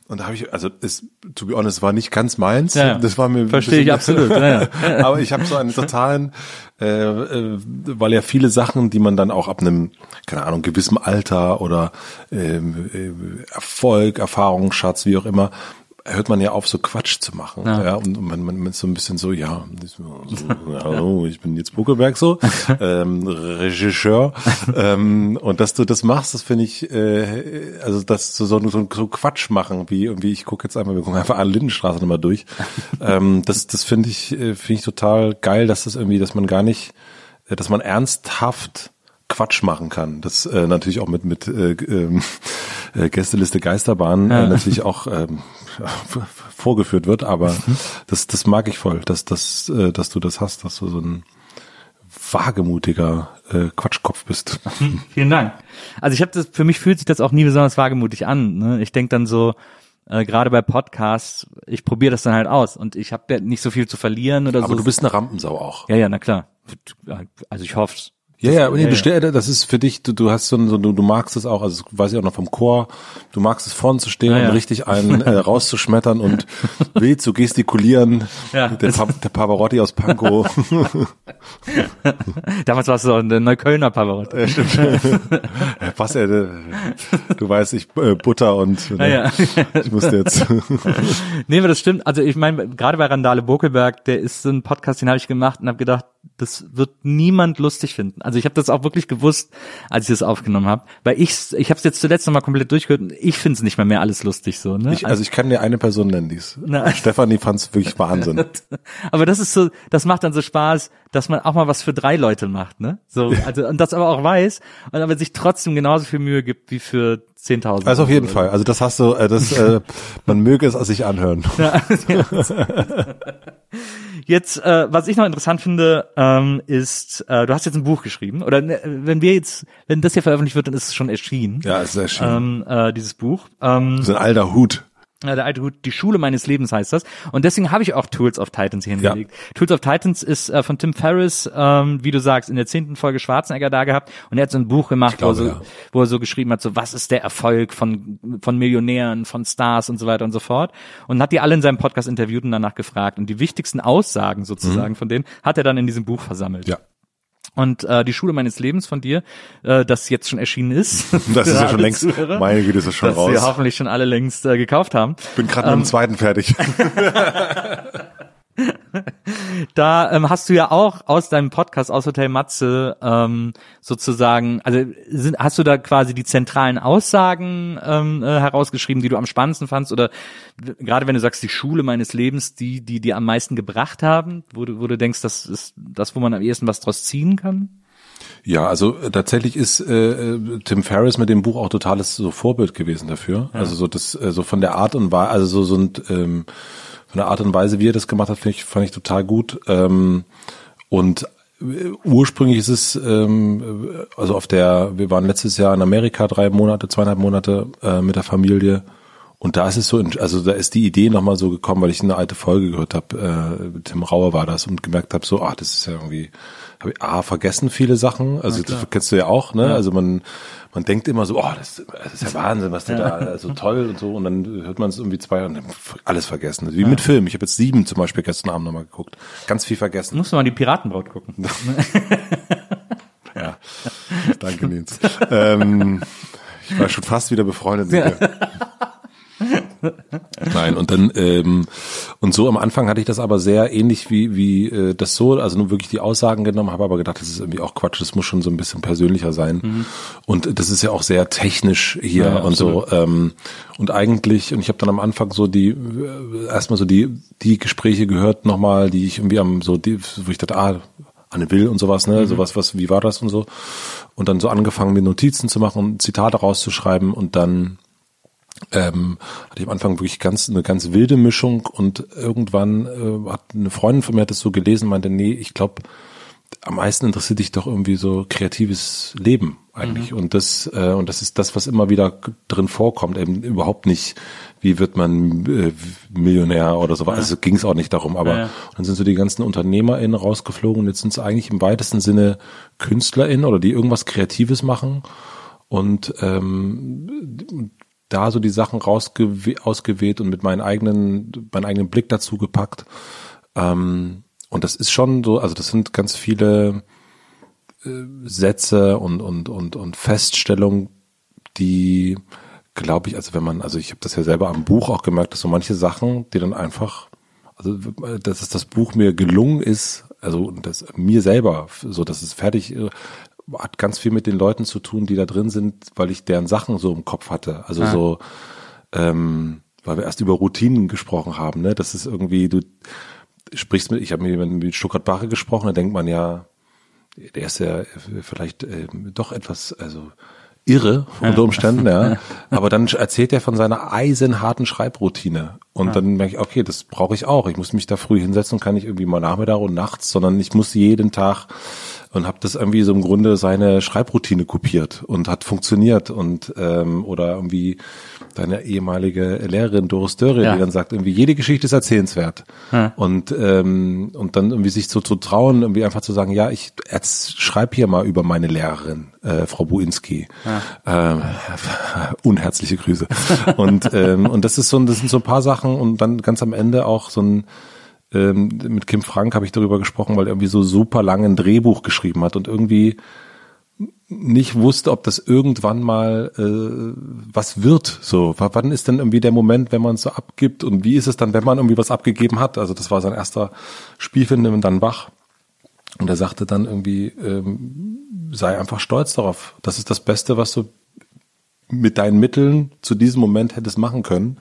Und da habe ich, also es, to be honest, war nicht ganz meins. Ja, ja. Das war mir Verstehe ich absolut. Ja, ja. Aber ich habe so einen totalen, äh, äh, weil ja viele Sachen, die man dann auch ab einem, keine Ahnung, gewissem Alter oder ähm, äh, Erfolg, Erfahrungsschatz, wie auch immer, hört man ja auf, so Quatsch zu machen. Ja. Ja. und man, man, man ist so ein bisschen so, ja, so, hallo, ich bin jetzt Buckelberg so, ähm, Regisseur. ähm, und dass du das machst, das finde ich, äh, also das so, so, so, so Quatsch machen, wie irgendwie, ich gucke jetzt einmal, wir gucken einfach alle Lindenstraße nochmal durch. ähm, das das finde ich, äh, finde ich total geil, dass das irgendwie, dass man gar nicht, äh, dass man ernsthaft Quatsch machen kann. Das äh, natürlich auch mit mit äh, ähm, äh, Gästeliste Geisterbahn äh, natürlich auch ähm, vorgeführt wird, aber das das mag ich voll, dass dass äh, dass du das hast, dass du so ein wagemutiger äh, Quatschkopf bist. Vielen Dank. Also ich habe das, für mich fühlt sich das auch nie besonders wagemutig an. Ne? Ich denk dann so, äh, gerade bei Podcasts, ich probiere das dann halt aus und ich habe ja nicht so viel zu verlieren oder so. Aber du bist eine Rampensau auch. ja, ja, na klar. Also ich hoffe Ja, ja, nee, ja, du ja. das ist für dich, du, du hast so, ein- so du, du magst es auch, also weiß ich auch noch vom Chor, du magst es vorn zu stehen Ja, ja. und richtig einen äh, rauszuschmettern und wild zu gestikulieren. Ja. Der, pa der Pavarotti aus Pankow. Damals war es so eine Neuköllner Pavarotti. Was ja, äh, du weißt, ich äh, Butter und Ja, ja. ich musste jetzt. nee, aber das stimmt. Also ich meine, gerade bei Randale Bokelberg, der ist so ein Podcast, den habe ich gemacht und habe gedacht, das wird niemand lustig finden. Also ich habe das auch wirklich gewusst, als ich das aufgenommen habe, weil ich ich habe es jetzt zuletzt nochmal komplett durchgehört und ich finde es nicht mehr mehr alles lustig so. Ne? Ich, also ich kann dir eine Person nennen, dies. Na. Stefanie fand's wirklich Wahnsinn. aber das ist so, das macht dann so Spaß, dass man auch mal was für drei Leute macht, ne? So, also und das aber auch weiß und aber sich trotzdem genauso viel Mühe gibt wie für 10.000. Also auf jeden Fall. Also das hast du, äh, das, äh, man möge es sich anhören. Jetzt, äh, was ich noch interessant finde, ähm, ist, äh, du hast jetzt ein Buch geschrieben. Oder ne, wenn wir jetzt, wenn das hier veröffentlicht wird, dann ist es schon erschienen. Ja, es ist erschienen. Ähm, äh, dieses Buch. Ähm, ist ein alter Hut. Ja, der alte Hut, die Schule meines Lebens heißt das. Und deswegen habe ich auch Tools of Titans hier hingelegt. Tools of Titans ist äh, von Tim Ferriss, ähm, wie du sagst, in der zehnten Folge Schwarzenegger da gehabt. Und er hat so ein Buch gemacht, glaube, wo, er so, ja. wo er so geschrieben hat, so was ist der Erfolg von, von Millionären, von Stars und so weiter und so fort. Und hat die alle in seinem Podcast interviewt und danach gefragt. Und die wichtigsten Aussagen sozusagen von denen hat er dann in diesem Buch versammelt. Mhm. Ja. Und äh, die Schule meines Lebens von dir, äh, das jetzt schon erschienen ist. Das ist ja schon längst, Zuhörer, meine Güte, ist das schon dass raus. wir hoffentlich schon alle längst äh, gekauft haben. bin gerade Ähm, mit dem zweiten fertig. Da ähm, hast du ja auch aus deinem Podcast aus Hotel Matze ähm, sozusagen, also sind, hast du da quasi die zentralen Aussagen ähm, äh, herausgeschrieben, die du am spannendsten fandst oder gerade wenn du sagst die Schule meines Lebens, die die dir am meisten gebracht haben, wo du, wo du denkst, das ist das, wo man am ehesten was draus ziehen kann? Ja, also äh, tatsächlich ist äh, äh, Tim Ferriss mit dem Buch auch totales so Vorbild gewesen dafür. Also so das äh, so von der Art und Weise, also so so ein, ähm, von der Art und Weise, wie er das gemacht hat, finde ich fand ich total gut. Ähm, und äh, ursprünglich ist es ähm, äh, also auf der wir waren letztes Jahr in Amerika drei Monate, zweieinhalb Monate äh, mit der Familie. Und da ist es so, also da ist die Idee nochmal so gekommen, weil ich eine alte Folge gehört habe, äh, Tim Rauer war das und gemerkt habe, so, ah, das ist ja irgendwie, habe ich A, vergessen viele Sachen, also das kennst du ja auch, ne? Also man, man denkt immer so, oh, das, das ist ja Wahnsinn, was der da, so toll und so, und dann hört man es irgendwie zwei und dann alles vergessen. Wie mit Film. Ich habe jetzt sieben zum Beispiel gestern Abend nochmal geguckt. Ganz viel vergessen. Musst du mal die Piratenbraut gucken. Ja. Danke, Nils. ähm, ich war schon fast wieder befreundet mit dir. Nein, und dann ähm, und so am Anfang hatte ich das aber sehr ähnlich wie wie äh, das so, also nur wirklich die Aussagen genommen, habe aber gedacht, das ist irgendwie auch Quatsch, das muss schon so ein bisschen persönlicher sein. Und das ist ja auch sehr technisch hier Ja, und so. Ähm, und eigentlich, und ich habe dann am Anfang so die äh, erstmal so die die Gespräche gehört nochmal, die ich irgendwie am so die, wo ich dachte, ah, Anne Will und sowas, ne, sowas, was, wie war das und so. Und dann so angefangen, mir Notizen zu machen und Zitate rauszuschreiben und dann ähm, hatte ich am Anfang wirklich ganz eine ganz wilde Mischung und irgendwann äh, hat eine Freundin von mir hat das so gelesen, meinte, nee, ich glaube, am meisten interessiert dich doch irgendwie so kreatives Leben eigentlich und das äh, und das ist das, was immer wieder drin vorkommt, eben überhaupt nicht, wie wird man äh, Millionär oder so. Also ging es auch nicht darum, aber Ja, ja. dann sind so die ganzen UnternehmerInnen rausgeflogen und jetzt sind es eigentlich im weitesten Sinne KünstlerInnen oder die irgendwas Kreatives machen und ähm, da so die Sachen rausgew ausgewählt und mit meinen eigenen, meinen eigenen Blick dazu gepackt. Ähm, und das ist schon so, also das sind ganz viele äh, Sätze und, und, und, und Feststellungen, die, glaube ich, also wenn man, also ich habe das ja selber am Buch auch gemerkt, dass so manche Sachen, die dann einfach, also dass es das Buch mir gelungen ist, also das mir selber, so dass es fertig äh, hat ganz viel mit den Leuten zu tun, die da drin sind, weil ich deren Sachen so im Kopf hatte. Also Ah. so, ähm, weil wir erst über Routinen gesprochen haben, ne? Das ist irgendwie, du sprichst mit, ich habe mit, mit Stuttgart Bache gesprochen, da denkt man ja, der ist ja vielleicht ähm, doch etwas, also irre unter Umständen, ja. Aber dann erzählt er von seiner eisenharten Schreibroutine. Und dann merke ich, okay, das brauche ich auch. Ich muss mich da früh hinsetzen, kann nicht irgendwie mal Nachmittag und nachts, sondern ich muss jeden Tag und habe das irgendwie so im Grunde seine Schreibroutine kopiert und hat funktioniert und ähm, oder irgendwie deine ehemalige Lehrerin Doris Dörre, Ja. die dann sagt, irgendwie jede Geschichte ist erzählenswert Ja. und ähm, und dann irgendwie sich so zu trauen, irgendwie einfach zu sagen, ja, ich schreibe hier mal über meine Lehrerin, äh, Frau Buinski, ähm, unherzliche Grüße und ähm, und das ist so, ein- das sind so ein paar Sachen und dann ganz am Ende auch so ein ähm, mit Kim Frank habe ich darüber gesprochen, weil er irgendwie so super lang ein Drehbuch geschrieben hat und irgendwie nicht wusste, ob das irgendwann mal äh, was wird. So, wann ist denn irgendwie der Moment, wenn man es so abgibt und wie ist es dann, wenn man irgendwie was abgegeben hat? Also das war sein erster Spielfilm und dann wach. Und er sagte dann irgendwie, ähm, sei einfach stolz darauf. Das ist das Beste, was du mit deinen Mitteln zu diesem Moment hättest machen können.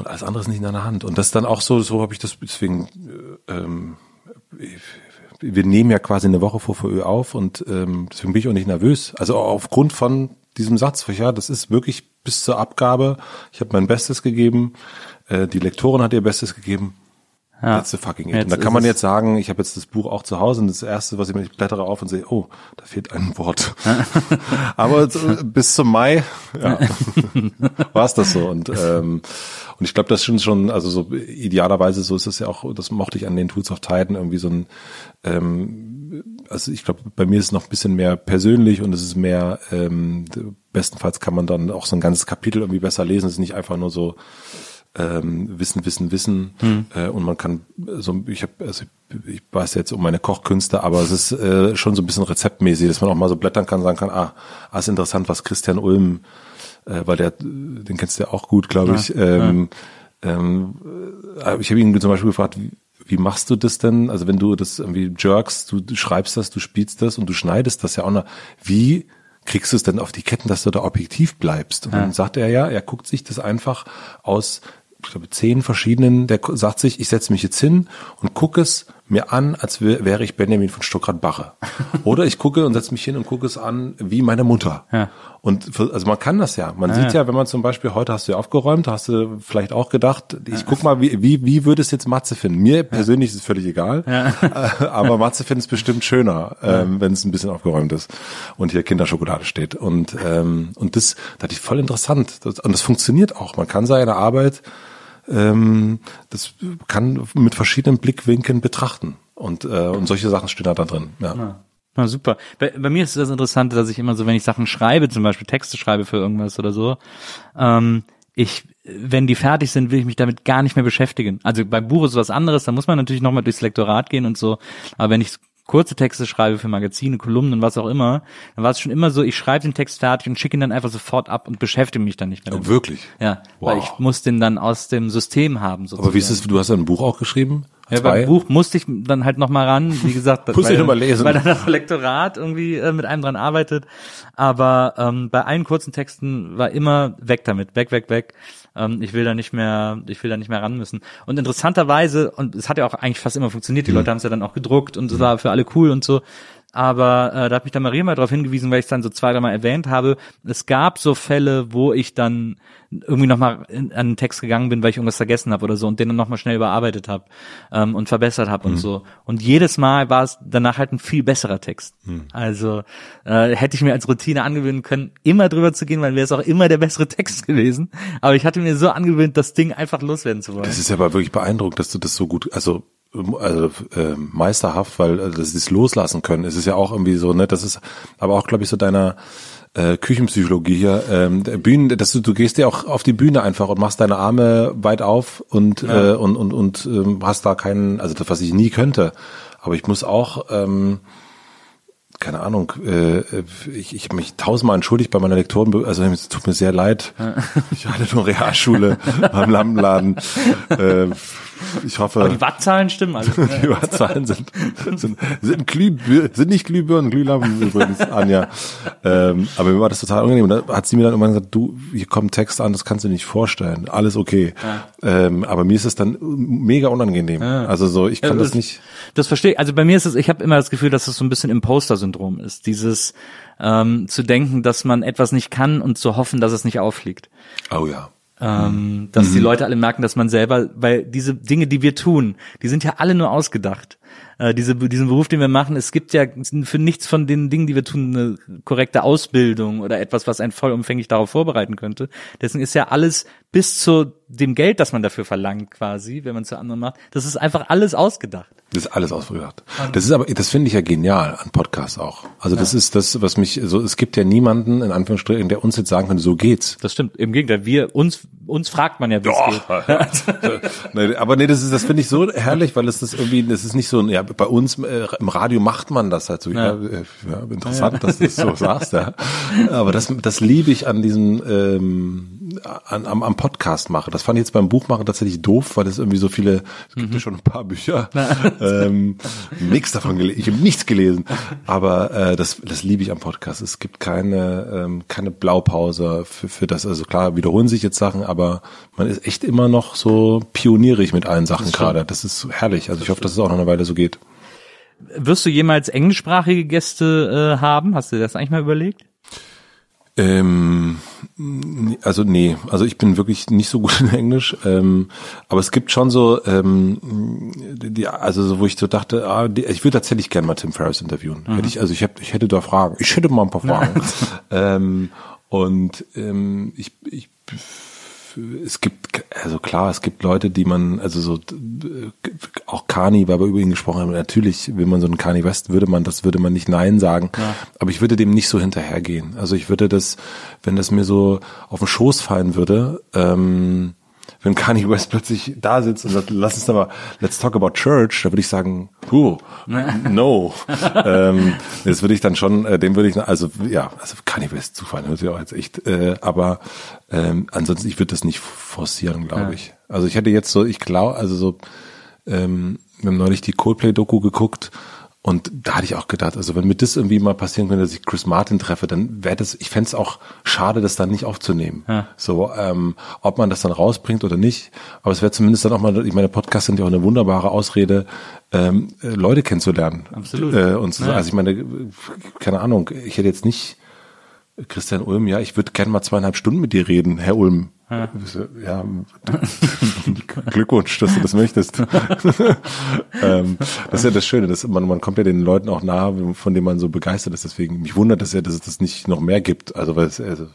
Und alles andere ist nicht in deiner Hand. Und das ist dann auch so, so habe ich das, deswegen, äh, ähm, wir nehmen ja quasi eine Woche vor VÖ auf und ähm, deswegen bin ich auch nicht nervös. Also aufgrund von diesem Satz, ja, das ist wirklich bis zur Abgabe. Ich habe mein Bestes gegeben, äh, die Lektorin hat ihr Bestes gegeben. Ja. That's the fucking it. Jetzt und da kann man jetzt sagen, ich habe jetzt das Buch auch zu Hause und das erste, was ich mir ich blättere auf und sehe, oh, da fehlt ein Wort. Aber so, bis zum Mai ja, war es das so und ähm, und ich glaube, das sind schon, also so idealerweise so ist es ja auch, das mochte ich an den Tools of Titan irgendwie so ein ähm, also ich glaube, bei mir ist es noch ein bisschen mehr persönlich und es ist mehr, ähm, bestenfalls kann man dann auch so ein ganzes Kapitel irgendwie besser lesen. Es ist nicht einfach nur so ähm, Wissen, Wissen, Wissen. Äh, und man kann so, ich habe, also ich, ich weiß jetzt um meine Kochkünste, aber es ist äh, schon so ein bisschen rezeptmäßig, dass man auch mal so blättern kann, sagen kann, ah, ah ist interessant, was Christian Ulm, äh, weil der, den kennst du ja auch gut, glaube ich. Ähm, ähm, äh, ich habe ihn zum Beispiel gefragt, wie, wie machst du das denn? Also wenn du das irgendwie jerkst, du, du schreibst das, du spielst das und du schneidest das ja auch noch. Wie kriegst du es denn auf die Ketten, dass du da objektiv bleibst? Und dann sagt er ja, er guckt sich das einfach aus, ich glaube, zehn verschiedenen, der sagt sich, ich setze mich jetzt hin und gucke es mir an, als wär- wäre ich Benjamin von Stuckrad-Barre. Oder ich gucke und setze mich hin und gucke es an wie meine Mutter. Ja. Und für, also man kann das ja. Man sieht ja, wenn man zum Beispiel heute hast du ja aufgeräumt, hast du vielleicht auch gedacht, ich guck mal, wie, wie, wie würde es jetzt Matze finden? Mir persönlich ist es völlig egal. Äh, Aber Matze findet es bestimmt schöner, ähm, wenn es ein bisschen aufgeräumt ist und hier Kinderschokolade steht. Und, ähm, und das, das ist voll interessant. Das, und das funktioniert auch. Man kann seine Arbeit, ähm, das kann mit verschiedenen Blickwinkeln betrachten. Und, äh, und solche Sachen stehen da, da drin. Ja. Na super. Bei, bei mir ist das Interessante, dass ich immer so, wenn ich Sachen schreibe, zum Beispiel Texte schreibe für irgendwas oder so, ähm, ich, wenn die fertig sind, will ich mich damit gar nicht mehr beschäftigen. Also beim Buch ist was anderes, da muss man natürlich nochmal durchs Lektorat gehen und so. Aber wenn ich kurze Texte schreibe für Magazine, Kolumnen und was auch immer, dann war es schon immer so, ich schreibe den Text fertig und schicke ihn dann einfach sofort ab und beschäftige mich dann nicht mehr damit. Wirklich? Ja, weil Wow. ich muss den dann aus dem System haben. Sozusagen. Aber wie ist es, du hast ja ein Buch auch geschrieben? Ja, beim Buch musste ich dann halt noch mal ran, wie gesagt, Musste weil, mal lesen. weil dann das Lektorat irgendwie äh, mit einem dran arbeitet. Aber ähm, bei allen kurzen Texten war immer weg damit, weg, weg, weg. Ähm, ich will da nicht mehr, ich will da nicht mehr ran müssen. Und interessanterweise, und es hat ja auch eigentlich fast immer funktioniert, Mhm. die Leute haben es ja dann auch gedruckt und es war für alle cool und so. Aber äh, da hat mich dann Maria mal darauf hingewiesen, weil ich es dann so zwei, drei Mal erwähnt habe. Es gab so Fälle, wo ich dann irgendwie nochmal an den Text gegangen bin, weil ich irgendwas vergessen habe oder so und den dann nochmal schnell überarbeitet habe ähm, und verbessert habe und so. Und jedes Mal war es danach halt ein viel besserer Text. Also äh, hätte ich mir als Routine angewöhnen können, immer drüber zu gehen, weil wäre es auch immer der bessere Text gewesen. Aber ich hatte mir so angewöhnt, das Ding einfach loswerden zu wollen. Das ist ja aber wirklich beeindruckend, dass du das so gut, also also äh, meisterhaft, weil äh, dass sie es loslassen können. Es ist ja auch irgendwie so, ne, das ist aber auch, glaube ich, so deiner äh, Küchenpsychologie hier, ähm, Bühnen, dass du, du gehst ja auch auf die Bühne einfach und machst deine Arme weit auf und äh, und und und ähm, hast da keinen, also das, was ich nie könnte. Aber ich muss auch ähm, keine Ahnung, äh, ich, ich habe mich tausendmal entschuldigt bei meiner Lektoren, also es tut mir sehr leid. Ich hatte nur Realschule beim Lampenladen. Äh, ich hoffe, Aber die Wattzahlen stimmen alle. die Uhrzahlen sind, sind, sind, Glühbir sind nicht Glühbirnen, Glühlampen übrigens, Anja. Ähm, aber mir war das total unangenehm. Da hat sie mir dann irgendwann gesagt, du, hier kommt Text an, das kannst du dir nicht vorstellen. Alles okay. Ähm, aber mir ist es dann mega unangenehm. Also so, ich kann Ja, das nicht. Das verstehe ich. Also bei mir ist es, ich habe immer das Gefühl, dass es so ein bisschen Imposter-Syndrom ist. Dieses ähm, zu denken, dass man etwas nicht kann und zu hoffen, dass es nicht auffliegt. Oh ja. Ähm, dass die Leute alle merken, dass man selber, weil diese Dinge, die wir tun, die sind ja alle nur ausgedacht. Äh, diese, diesen Beruf, den wir machen, es gibt ja für nichts von den Dingen, die wir tun, eine korrekte Ausbildung oder etwas, was einen vollumfänglich darauf vorbereiten könnte. Deswegen ist ja alles bis zu dem Geld, das man dafür verlangt, quasi, wenn man zu anderen macht, das ist einfach alles ausgedacht. Das ist alles ausgedacht. Das ist aber, das finde ich ja genial an Podcasts auch. Also das ist das, was mich so, es gibt ja niemanden, in Anführungsstrichen, der uns jetzt sagen könnte, so geht's. Das stimmt. Im Gegenteil, wir, uns, uns fragt man ja, wie es geht. aber nee, das ist, das finde ich so herrlich, weil es das irgendwie, das ist nicht so, ja, bei uns äh, im Radio macht man das halt so. Ja, äh, ja interessant, dass du das so sagst, ja. Aber das, das liebe ich an diesem, ähm, an, am, am Podcast mache. Das fand ich jetzt beim Buchmachen tatsächlich doof, weil es irgendwie so viele, es gibt ja schon ein paar Bücher, ähm, nichts davon gelesen, ich habe nichts gelesen, aber äh, das, das liebe ich am Podcast. Es gibt keine, ähm, keine Blaupause für, für das. Also klar, wiederholen sich jetzt Sachen, aber man ist echt immer noch so pionierig mit allen Sachen gerade. Das ist herrlich. Also ich hoffe, dass es auch noch eine Weile so geht. Wirst du jemals englischsprachige Gäste äh, haben? Hast du dir das eigentlich mal überlegt? Ähm, also nee, also ich bin wirklich nicht so gut in Englisch, ähm, aber es gibt schon so, ähm, die, also so, wo ich so dachte, ah, die, ich würde tatsächlich gerne mal Tim Ferriss interviewen. Hätte ich, also ich, hab, ich hätte da Fragen, ich hätte mal ein paar Fragen. ähm, und ähm, ich, ich es gibt, also klar, es gibt Leute, die man, also so, auch Kani, weil wir über ihn gesprochen haben, natürlich, wenn man so einen Kani West, würde man, das würde man nicht Nein sagen, ja. aber ich würde dem nicht so hinterhergehen. Also ich würde das, wenn das mir so auf den Schoß fallen würde, ähm, wenn Kanye West plötzlich da sitzt und sagt, lass uns da mal, let's talk about church, da würde ich sagen, puh, no. ähm, das würde ich dann schon, äh, dem würde ich, also ja, also Kanye West zufallen, hört sich auch jetzt echt, äh, aber ähm, ansonsten, ich würde das nicht forcieren, glaube ja. ich. Also ich hätte jetzt so, ich glaube, also so, ähm, wir haben neulich die Coldplay-Doku geguckt und da hatte ich auch gedacht, also wenn mir das irgendwie mal passieren könnte, dass ich Chris Martin treffe, dann wäre das, ich fände es auch schade, das dann nicht aufzunehmen. Ja. So, ähm, ob man das dann rausbringt oder nicht. Aber es wäre zumindest dann auch mal, ich meine, Podcasts sind ja auch eine wunderbare Ausrede, ähm, äh, Leute kennenzulernen. Absolut. Äh, und so, ja. also ich meine, keine Ahnung, ich hätte jetzt nicht Christian Ulm, ja, ich würde gerne mal zweieinhalb Stunden mit dir reden, Herr Ulm. Ja, ja Glückwunsch, dass du das möchtest. ähm, das ist ja das Schöne, dass man, man kommt ja den Leuten auch nahe, von denen man so begeistert ist. Deswegen, mich wundert es ja, dass es das nicht noch mehr gibt. Also, weil es, also,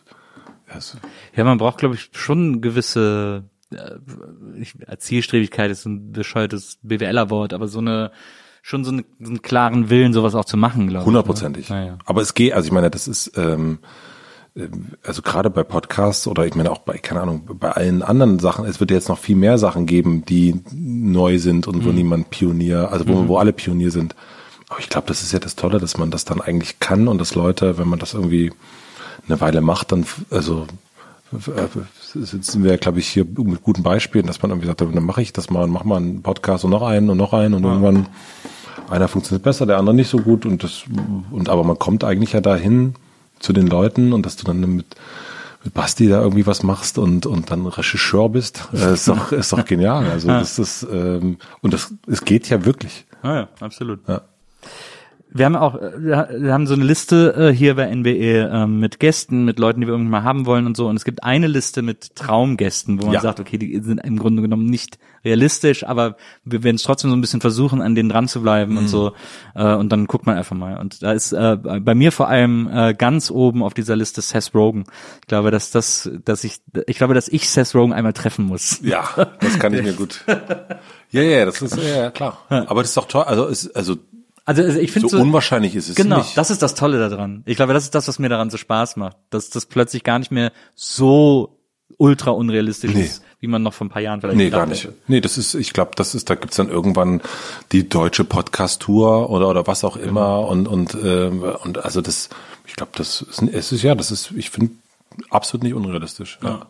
also ja, man braucht, glaube ich, schon gewisse äh, Zielstrebigkeit ist ein bescheuertes BWLer-Wort, aber so eine schon so, eine, so einen klaren Willen, sowas auch zu machen, glaube ich. Hundertprozentig. Ja. Aber es geht, also ich meine, das ist ähm, also gerade bei Podcasts oder ich meine auch bei, keine Ahnung, bei allen anderen Sachen, es wird jetzt noch viel mehr Sachen geben, die neu sind und wo mhm. niemand Pionier, also wo, mhm. wo alle Pionier sind. Aber ich glaube, das ist ja das Tolle, dass man das dann eigentlich kann und dass Leute, wenn man das irgendwie eine Weile macht, dann, also sitzen wir, glaube ich, hier mit guten Beispielen, dass man irgendwie sagt, dann mache ich das mal und mach mal einen Podcast und noch einen und noch einen und ja. irgendwann einer funktioniert besser, der andere nicht so gut und das und aber man kommt eigentlich ja dahin, zu den Leuten und dass du dann mit, mit Basti da irgendwie was machst und, und dann Regisseur bist, äh, ist doch, ist doch genial. Also das ist, ähm, und das, es geht ja wirklich. Ah ja, absolut. Ja. Wir haben auch, äh, wir haben so eine Liste äh, hier bei NBE äh, mit Gästen, mit Leuten, die wir irgendwann mal haben wollen und so. Und es gibt eine Liste mit Traumgästen, wo man ja. sagt, okay, die sind im Grunde genommen nicht realistisch, aber wir werden es trotzdem so ein bisschen versuchen, an denen dran zu bleiben mhm. und so. Äh, und dann guckt man einfach mal. Und da ist äh, bei mir vor allem äh, ganz oben auf dieser Liste Seth Rogen. Ich glaube, dass das, dass ich, ich glaube, dass ich Seth Rogen einmal treffen muss. Ja, das kann ich mir gut. Ja, ja, das ist ja klar. Aber das ist doch toll. Also, ist, also also, also ich finde so, so unwahrscheinlich ist es genau, nicht. das ist das Tolle daran. Ich glaube, das ist das, was mir daran so Spaß macht, dass das plötzlich gar nicht mehr so ultra unrealistisch nee. ist, wie man noch vor ein paar Jahren vielleicht Nee, gar nicht. Hätte. Nee, das ist, ich glaube, das ist, da gibt's dann irgendwann die deutsche Podcast-Tour oder oder was auch immer genau. und und äh, und also das, ich glaube, das ist, es ist ja, das ist, ich finde absolut nicht unrealistisch. Ja. ja.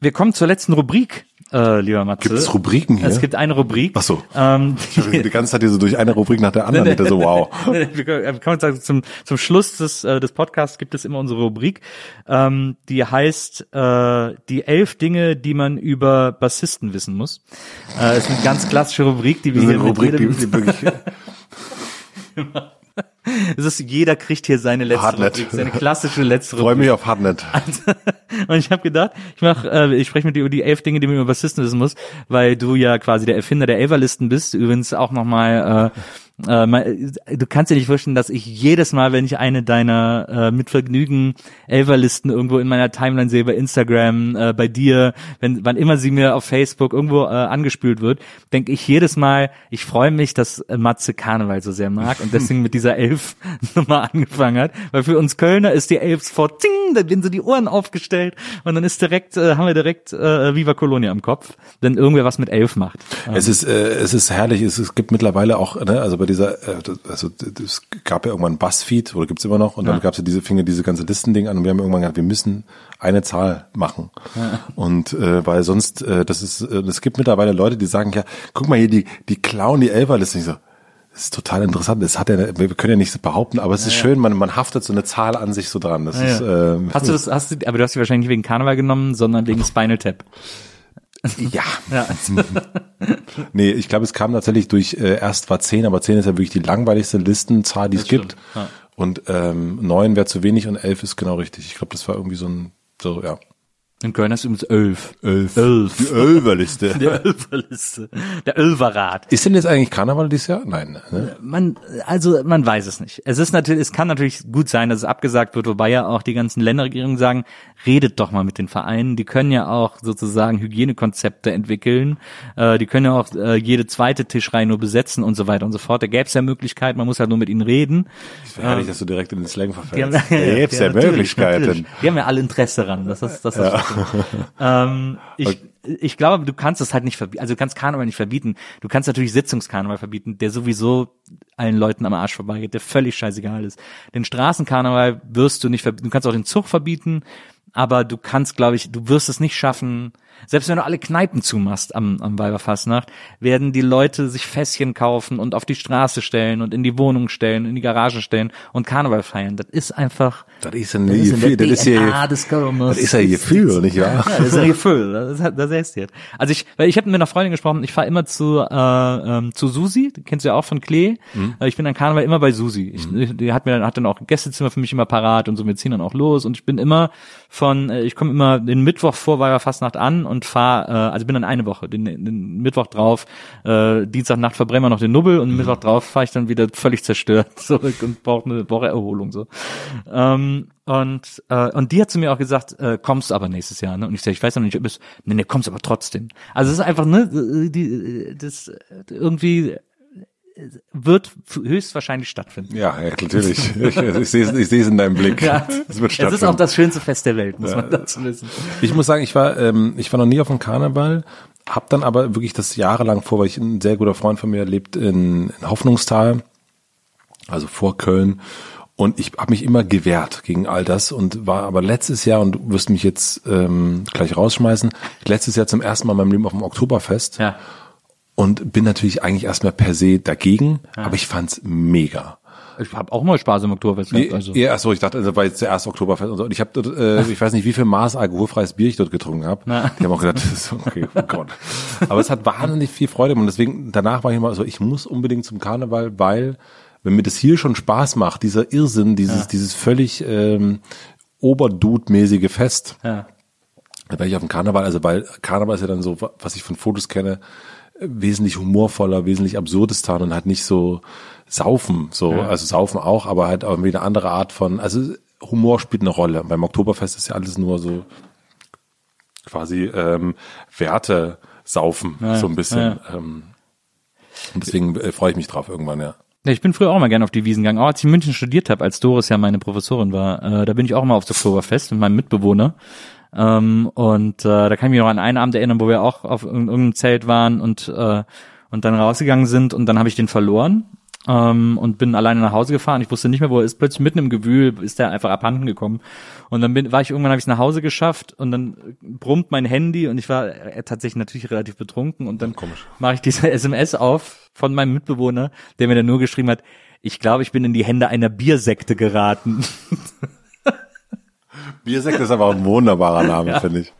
Wir kommen zur letzten Rubrik äh, lieber Matze. Gibt es Rubriken hier? Es gibt eine Rubrik. Ach so. Ähm, die, die ganze Zeit hier so durch eine Rubrik nach der anderen. so, wow. Wir kommen sagen, zum, zum Schluss des, äh, des Podcasts gibt es immer unsere Rubrik, ähm, die heißt äh, die elf Dinge, die man über Bassisten wissen muss. Äh, ist eine ganz klassische Rubrik, die wir hier Rubrik, die, die wirklich es ist, jeder kriegt hier seine letzte Hardnet. Rubrik, seine klassische letzte. Freue mich auf Hardnet. und ich habe gedacht, ich mach, äh, ich spreche mit dir über die elf Dinge, die man über Bassisten wissen muss, weil du ja quasi der Erfinder der Elverlisten bist. Übrigens auch nochmal äh, du kannst dir nicht vorstellen, dass ich jedes Mal, wenn ich eine deiner äh, mit Vergnügen Elverlisten irgendwo in meiner Timeline sehe, bei Instagram, äh, bei dir, wenn wann immer sie mir auf Facebook irgendwo äh, angespült wird, denke ich jedes Mal, ich freue mich, dass äh, Matze Karneval so sehr mag und deswegen mit dieser Elf Nummer angefangen hat, weil für uns Kölner ist die Elf vor Ting, da werden so die Ohren aufgestellt und dann ist direkt äh, haben wir direkt äh, Viva Colonia im Kopf, wenn irgendwer was mit Elf macht. Es ist äh, es ist herrlich, es, es gibt mittlerweile auch, ne, also bei dieser, äh, also es gab ja irgendwann Buzzfeed, oder gibt's immer noch, und dann ja. gab's ja diese, fing diese ganze Listending an und wir haben irgendwann gesagt, wir müssen eine Zahl machen. Ja. Und äh, weil sonst, äh, das ist, äh, es gibt mittlerweile Leute, die sagen, ja, guck mal hier, die, die klauen die Elferliste. Ich so, das ist total interessant. Das hat ja, wir können ja nichts behaupten, aber es ja, ist schön, man, man haftet so eine Zahl an sich so dran. Das ja, ist, äh, hast du das, hast du, aber du hast sie wahrscheinlich nicht wegen Karneval genommen, sondern wegen Spinal Tap. Ja. ja. nee, ich glaube, es kam tatsächlich durch, äh, erst war 10, aber 10 ist ja wirklich die langweiligste Listenzahl, die das es gibt. Ja. Und ähm, neun wäre zu wenig und elf ist genau richtig. Ich glaube, das war irgendwie so ein, so, ja. In Köln ist übrigens elf. Elf. Elf. Die Ölverliste. Der Ölverliste. Der Ölverrat. Ist denn jetzt eigentlich Karneval dieses Jahr? Nein. Ne? Man, also man weiß es nicht. Es ist natürlich, es kann natürlich gut sein, dass es abgesagt wird, wobei ja auch die ganzen Länderregierungen sagen, redet doch mal mit den Vereinen. Die können ja auch sozusagen Hygienekonzepte entwickeln. Äh, die können ja auch äh, jede zweite Tischreihe nur besetzen und so weiter und so fort. Da gäbe es ja Möglichkeiten, man muss halt nur mit ihnen reden. Ich will nicht, dass du direkt in den Slang Die verfällst. Da gibt's ja, natürlich, Möglichkeiten. natürlich. Die haben ja alle Interesse daran. Das ist, das ist ähm, ich, ich glaube, du kannst es halt nicht verbieten. Also du kannst Karneval nicht verbieten. Du kannst natürlich Sitzungskarneval verbieten, der sowieso allen Leuten am Arsch vorbeigeht, der völlig scheißegal ist. Den Straßenkarneval wirst du nicht verbieten. Du kannst auch den Zug verbieten, aber du kannst, glaube ich, du wirst es nicht schaffen. Selbst wenn du alle Kneipen zumachst am, am Weiberfastnacht, werden die Leute sich Fässchen kaufen und auf die Straße stellen und in die Wohnung stellen, in die Garage stellen und Karneval feiern. Das ist einfach, Das ist ein das Gefühl, das ist ja, des das ist ja Gefühl, nicht wahr? Ja, das ist ein Gefühl, das, ist- das heißt jetzt. Also ich, weil ich habe mit einer Freundin gesprochen, ich fahre immer zu äh, ähm, zu Susi, die kennst du ja auch von Klee. Äh, Ich bin an Karneval immer bei Susi. Ich, Die hat mir dann hat dann auch ein Gästezimmer für mich immer parat und so. Wir ziehen dann auch los und ich bin immer von, äh, ich komme immer den Mittwoch vor Weiberfastnacht an und fahre, äh, also bin dann eine Woche, den, den Mittwoch drauf, äh, Dienstagnacht verbrennen wir noch den Nubbel und Mittwoch drauf fahre ich dann wieder völlig zerstört zurück und brauche eine Woche Erholung so. Ähm, und, äh, und die hat zu mir auch gesagt, äh, kommst aber nächstes Jahr, ne? Und ich sage, ich weiß noch nicht, ob es, nee, nee, kommst aber trotzdem. Also es ist einfach, ne, die, das irgendwie wird höchstwahrscheinlich stattfinden. Ja, ja, natürlich. Ich, ich sehe es ich sehe es in deinem Blick. Ja. Es wird Es ist auch stattfinden. das schönste Fest der Welt, muss man dazu wissen. Ich muss sagen, ich war, ähm, ich war noch nie auf dem Karneval, hab dann aber wirklich das jahrelang vor, weil ich ein sehr guter Freund von mir lebt in, in Hoffnungstal, also vor Köln. Und ich habe mich immer gewehrt gegen all das und war aber letztes Jahr, und du wirst mich jetzt ähm, gleich rausschmeißen, letztes Jahr zum ersten Mal in meinem Leben auf dem Oktoberfest Ja. Und bin natürlich eigentlich erstmal per se dagegen, aber ich fand's mega. Ich habe auch mal Spaß im Oktoberfest. Nee, also. ja, ach so, ich dachte, das war jetzt der erste Oktoberfest und so. Und ich habe dort, äh, ich weiß nicht, wie viel Maß alkoholfreies Bier ich dort getrunken habe. Die haben auch gedacht, das ist okay, oh Gott. Aber es hat wahnsinnig viel Freude gemacht. und deswegen, danach war ich immer so, ich muss unbedingt zum Karneval, weil, wenn mir das hier schon Spaß macht, dieser Irrsinn, dieses, dieses völlig ähm, Oberdude-mäßige Fest, Ja. da wäre ich auf dem Karneval, also weil Karneval ist ja dann so, was ich von Fotos kenne, wesentlich humorvoller, wesentlich absurdistan und halt nicht so saufen, so, also saufen auch, aber halt irgendwie eine andere Art von, also Humor spielt eine Rolle. Beim Oktoberfest ist ja alles nur so quasi ähm, Werte saufen, so ein bisschen. ja. Ähm, und deswegen äh, freue ich mich drauf irgendwann, ja. Ja, ich bin früher auch mal gerne auf die Wiesen gegangen. Auch als ich in München studiert habe, als Doris ja meine Professorin war, äh, da bin ich auch mal aufs Oktoberfest mit meinem Mitbewohner. Ähm, und äh, da kann ich mich noch an einen Abend erinnern, wo wir auch auf irg- irgendeinem Zelt waren und, äh, und dann rausgegangen sind und dann habe ich den verloren. Ähm, und bin alleine nach Hause gefahren. Ich wusste nicht mehr, wo er ist. Plötzlich mitten im Gewühl ist der einfach abhanden gekommen. Und dann bin, war ich irgendwann, habe ich es nach Hause geschafft und dann brummt mein Handy und ich war äh, tatsächlich natürlich relativ betrunken und dann mache ich diese SMS auf von meinem Mitbewohner, der mir dann nur geschrieben hat, ich glaube, ich bin in die Hände einer Biersekte geraten. Biersekt ist aber auch ein wunderbarer Name, finde ich.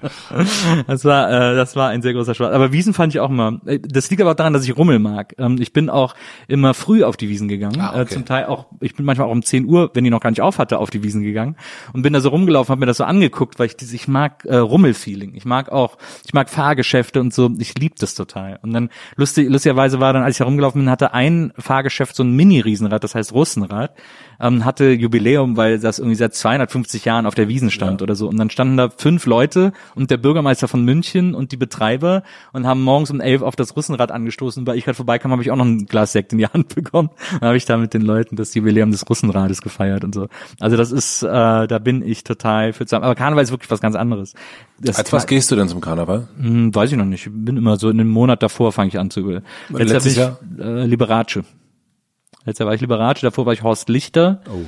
Das war, äh, das war ein sehr großer Spaß. Aber Wiesen fand ich auch immer. äh, Das liegt aber auch daran, dass ich Rummel mag. Ähm, ich bin auch immer früh auf die Wiesen gegangen. Ah, okay. äh, zum Teil auch, ich bin manchmal auch um 10 Uhr, wenn die noch gar nicht auf hatte, auf die Wiesen gegangen und bin da so rumgelaufen, habe mir das so angeguckt, weil ich dieses, ich mag äh, Rummelfeeling. Ich mag auch, ich mag Fahrgeschäfte und so. Ich lieb das total. Und dann lustig, lustigerweise war dann, als ich da rumgelaufen bin, hatte ein Fahrgeschäft so ein Mini-Riesenrad, das heißt Russenrad, ähm, hatte Jubiläum, weil das irgendwie seit 250 Jahren auf der Wiesen stand oder so. Und dann standen da fünf Leute und der Bürgermeister von München und die Betreiber und haben morgens um elf auf das Russenrad angestoßen. Weil ich gerade vorbeikam, habe ich auch noch ein Glas Sekt in die Hand bekommen. Dann habe ich da mit den Leuten das Jubiläum des Russenrades gefeiert und so. Also das ist, äh, da bin ich total für zusammen. Aber Karneval ist wirklich was ganz anderes. Das Als was gehst du denn zum Karneval? Hm, weiß ich noch nicht. Ich bin immer so in einem Monat davor fange ich an zu. Letztes, Letztes Jahr ich äh, Liberace. Letztes Jahr war ich Liberace, davor war ich Horst Lichter. Oh.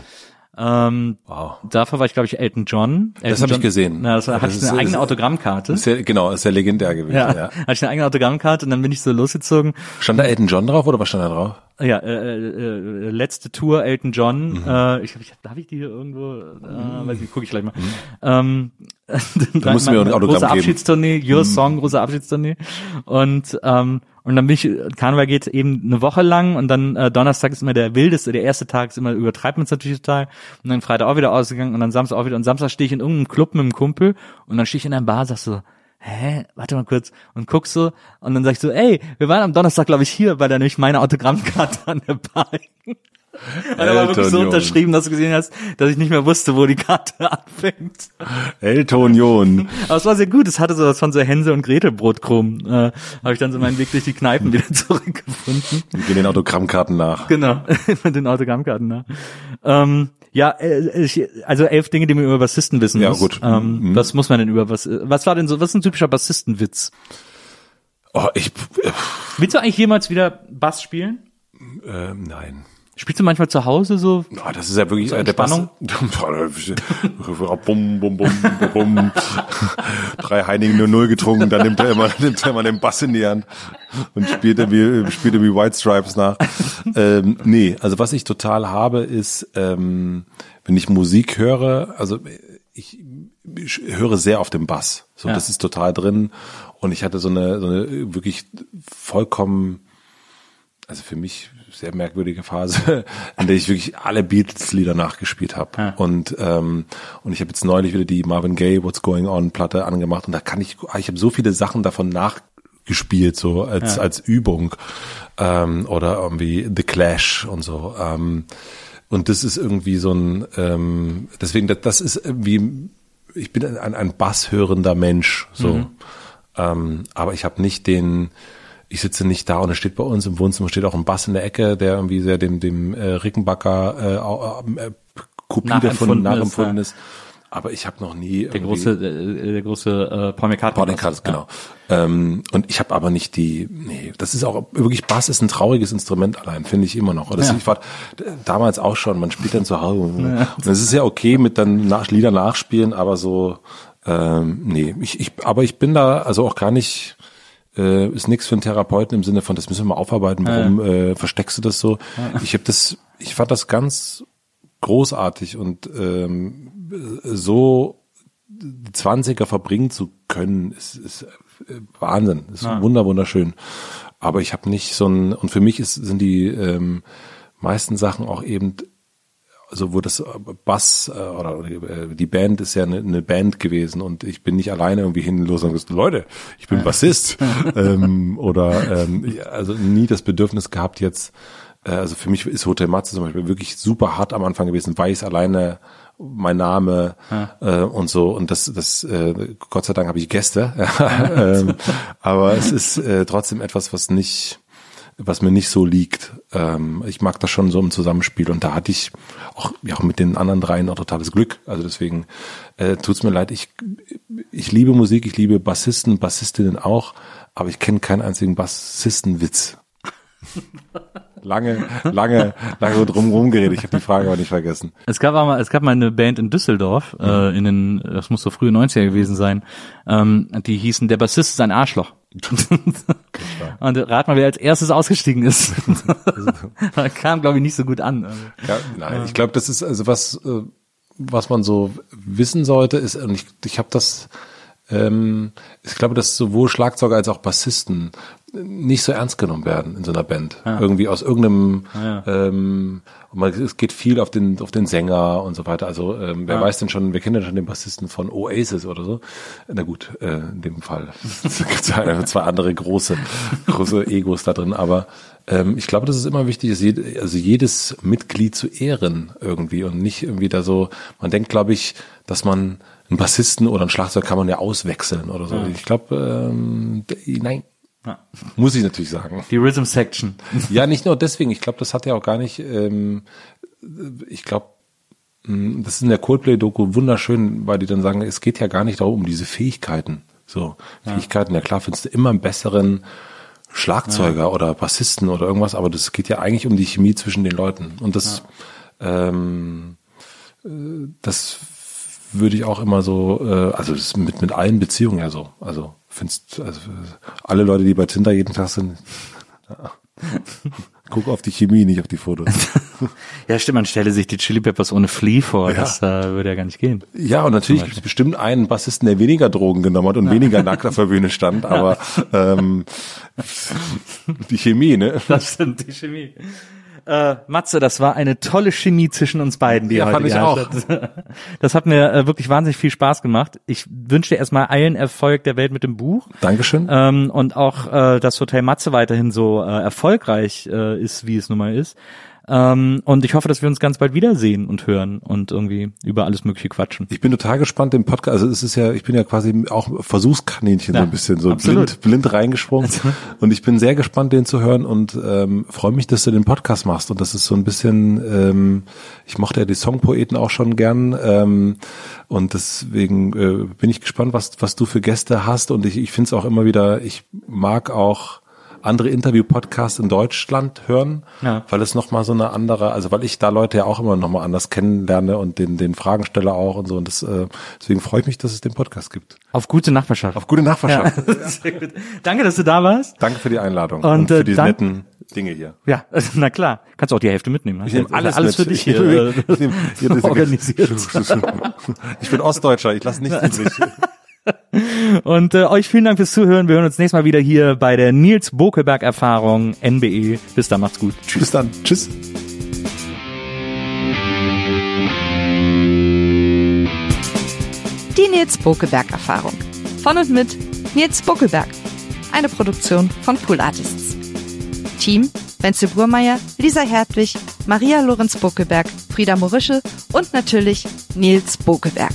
Ähm, Wow. Davor war ich, glaube ich, Elton John. Elton Das habe ich gesehen. Na, das Das hatte ich ist- eine eigene ist- Autogrammkarte. Ist ja, genau, ist ja legendär gewesen. ja, Ja. hatte ich eine eigene Autogrammkarte und dann bin ich so losgezogen. Stand da Elton John drauf oder was stand da drauf? Ja, äh, äh, äh, letzte Tour Elton John. Mhm. Äh, ich glaube, ich, darf ich die hier irgendwo? Äh, weiß nicht, gucke ich gleich mal. Ähm, dann musst du mir ein Autogramm große geben. Mhm. Abschiedstournee, Your Song, große Abschiedstournee. Und ähm, Und dann bin ich, Karneval geht eben eine Woche lang und dann äh, Donnerstag ist immer der wildeste, der erste Tag ist immer, übertreibt man es natürlich total. Und dann Freitag auch wieder ausgegangen und dann Samstag auch wieder. Und Samstag stehe ich in irgendeinem Club mit einem Kumpel und dann stehe ich in einer Bar, sagst so, hä, warte mal kurz und guckst so und dann sag ich so, ey, wir waren am Donnerstag, glaube ich, hier, weil da nämlich meine Autogrammkarte an der Bar hing. Und er war wirklich so unterschrieben, dass du gesehen hast, dass ich nicht mehr wusste, wo die Karte anfängt. Elton John. Aber es war sehr gut. Es hatte so was von so Hänsel und Gretel Brotkrumm. Äh, Habe ich dann so meinen Weg durch die Kneipen wieder zurückgefunden. Wir gehen den Autogrammkarten nach. Genau, mit den Autogrammkarten. Ne? Ähm, ja, äh, ich, also elf Dinge, die man über Bassisten wissen Ja, muss. gut. Ähm, Mhm. Was muss man denn über was? Was war denn so? Was ist ein typischer Bassistenwitz? Oh, ich, äh, Willst du eigentlich jemals wieder Bass spielen? äh, nein. Spielst du manchmal zu Hause so? Oh, das ist ja wirklich äh, der Bass. Entspannung? bum, bum, bum, bum, bum. Drei Heinigen 0 getrunken, dann nimmt er immer, nimmt er immer den Bass in die Hand und spielt irgendwie, spielt irgendwie White Stripes nach. Ähm, nee, also was ich total habe, ist, ähm, wenn ich Musik höre, also ich, ich höre sehr auf den Bass. So, Ja. das ist total drin. Und ich hatte so eine, so eine wirklich vollkommen also für mich sehr merkwürdige Phase, in der ich wirklich alle Beatles-Lieder nachgespielt habe. Ja. Und ähm, und ich habe jetzt neulich wieder die Marvin Gaye What's Going On Platte angemacht und da kann ich, ich habe so viele Sachen davon nachgespielt so als Ja. als Übung ähm, oder irgendwie The Clash und so. Ähm, und das ist irgendwie so ein, ähm, deswegen das, das ist irgendwie, ich bin ein, ein basshörender Mensch so. Ähm, aber ich habe nicht den, ich sitze nicht da und es steht bei uns im Wohnzimmer steht auch ein Bass in der Ecke, der irgendwie sehr dem dem äh, Rickenbacker äh, äh, Kopie davon Nachempfunden ist, ja. ist. Aber ich habe noch nie Der große, äh, der große äh, Paul McCartney. Podcast, genau. Ähm, und ich habe aber nicht die, nee, das ist auch wirklich Bass ist ein trauriges Instrument allein, finde ich immer noch. Das, Ja. Ich war damals auch schon, man spielt dann zu Hause. Und es ist ja okay mit dann nach, Lieder nachspielen, aber so, ähm, nee, ich, ich, aber ich bin da also auch gar nicht, äh, ist nichts für einen Therapeuten im Sinne von, das müssen wir mal aufarbeiten, warum äh, versteckst du das so? Ich habe das, ich fand das ganz großartig und ähm, so die Zwanziger verbringen zu können, ist, ist äh, Wahnsinn, ist wunder wunderschön. Aber ich habe nicht so ein und für mich ist, sind die ähm, meisten Sachen auch eben also wo das Bass äh, oder äh, die Band ist ja eine, eine Band gewesen und ich bin nicht alleine irgendwie hinlos und gesagt, Leute, ich bin Bassist. Ähm, oder ähm, ich- also nie das Bedürfnis gehabt jetzt äh, also für mich ist Hotel Matze zum Beispiel wirklich super hart am Anfang gewesen, weiß alleine mein Name äh, und so. Und das das äh, Gott sei Dank habe ich Gäste. Ähm, aber es ist äh, trotzdem etwas was nicht was mir nicht so liegt. Ähm, ich mag das schon so im Zusammenspiel und da hatte ich auch, ja, auch mit den anderen dreien auch totales Glück. Also deswegen äh, tut's mir leid. Ich, ich liebe Musik, ich liebe Bassisten, Bassistinnen auch, aber ich kenne keinen einzigen Bassistenwitz. lange, lange, lange drum rumgeredet. Ich habe die Frage aber nicht vergessen. Es gab mal, es gab mal eine Band in Düsseldorf, äh, in den, das muss so frühe 90er gewesen sein, ähm, die hießen Der Bassist ist ein Arschloch. Und rat mal, wer als erstes ausgestiegen ist. kam, glaube ich, nicht so gut an. Ja, nein, ich glaube, das ist also was, äh, was man so wissen sollte, ist, und ich, ich habe das, ähm, ich glaube, dass sowohl Schlagzeuger als auch Bassisten nicht so ernst genommen werden in so einer Band. Irgendwie aus irgendeinem, ähm, und man, es geht viel auf den, auf den Sänger und so weiter. Also ähm, wer weiß denn schon, wir kennen ja schon den Bassisten von Oasis oder so. Na gut, äh, in dem Fall. Es gibt zwei, zwei andere große, große Egos da drin, aber ähm, ich glaube, dass es immer wichtig ist, also jedes Mitglied zu ehren irgendwie und nicht irgendwie da so, man denkt, glaube ich, dass man einen Bassisten oder einen Schlagzeug kann man ja auswechseln oder so. Ich glaube, ähm, d- nein. Muss ich natürlich sagen. die Rhythm Section. Ja, nicht nur deswegen. Ich glaube, das hat ja auch gar nicht. Ähm, ich glaube, mh, das ist in der Coldplay-Doku wunderschön, weil die dann sagen, es geht ja gar nicht darum, um diese Fähigkeiten. So Fähigkeiten, ja klar, findest du immer einen besseren Schlagzeuger oder Bassisten oder irgendwas, aber das geht ja eigentlich um die Chemie zwischen den Leuten. Und das, ähm, äh, das würde ich auch immer so, äh, also das ist mit mit allen Beziehungen ja so. Also findest also alle Leute, die bei Tinder jeden Tag sind, Guck auf die Chemie, nicht auf die Fotos. Ja, stimmt, man stelle sich die Chili Peppers ohne Flea vor. Ja. Das äh, würde ja gar nicht gehen. Ja, und natürlich gibt es bestimmt einen Bassisten, der weniger Drogen genommen hat und weniger nackt auf der Bühne stand, aber ähm, die Chemie, ne? Das stimmt, die Chemie. Äh, Matze, das war eine tolle Chemie zwischen uns beiden, die Ja, heute fand ich hat. Das hat mir äh, wirklich wahnsinnig viel Spaß gemacht. Ich wünsche dir erstmal allen Erfolg der Welt mit dem Buch. Dankeschön. Ähm, und auch, äh, dass Hotel Matze weiterhin so äh, erfolgreich äh, ist, wie es nun mal ist. Ähm, und ich hoffe, dass wir uns ganz bald wiedersehen und hören und irgendwie über alles Mögliche quatschen. Ich bin total gespannt, den Podcast, also es ist ja, ich bin ja quasi auch Versuchskaninchen Ja, so ein bisschen, so absolut. blind, blind reingesprungen. Und ich bin sehr gespannt, den zu hören und ähm, freue mich, dass du den Podcast machst. Und das ist so ein bisschen, ähm, ich mochte ja die Songpoeten auch schon gern. Ähm, und deswegen äh, bin ich gespannt, was, was du für Gäste hast. Und ich, ich finde es auch immer wieder, ich mag auch andere Interview-Podcasts in Deutschland hören, Ja. weil es nochmal so eine andere, also weil ich da Leute ja auch immer nochmal anders kennenlerne und den, den Fragensteller auch und so. Und das, äh, deswegen freue ich mich, dass es den Podcast gibt. Auf gute Nachbarschaft. Auf gute Nachbarschaft. Sehr gut. Danke, dass du da warst. Danke für die Einladung Und, und, für äh, die netten Dinge hier. Ja, na klar. Kannst du auch die Hälfte mitnehmen. Ne? Ich nehme alles, alles mit. für dich Ich hier. nehme- äh, ich nehme- hier, das- organisiert. Ich bin Ostdeutscher, ich lasse nichts übrig. Und äh, euch vielen Dank fürs Zuhören. Wir hören uns nächstes Mal wieder hier bei der Nils Bokelberg Erfahrung NBE. Bis dann, macht's gut. Tschüss. Bis dann. Tschüss. Die Nils Bokelberg Erfahrung. Von und mit Nils Bokelberg. Eine Produktion von Pool Artists. Team Wenzel Burmeier, Lisa Hertwig, Maria Lorenz Bokelberg, Frieda Morische und natürlich Nils Bokelberg.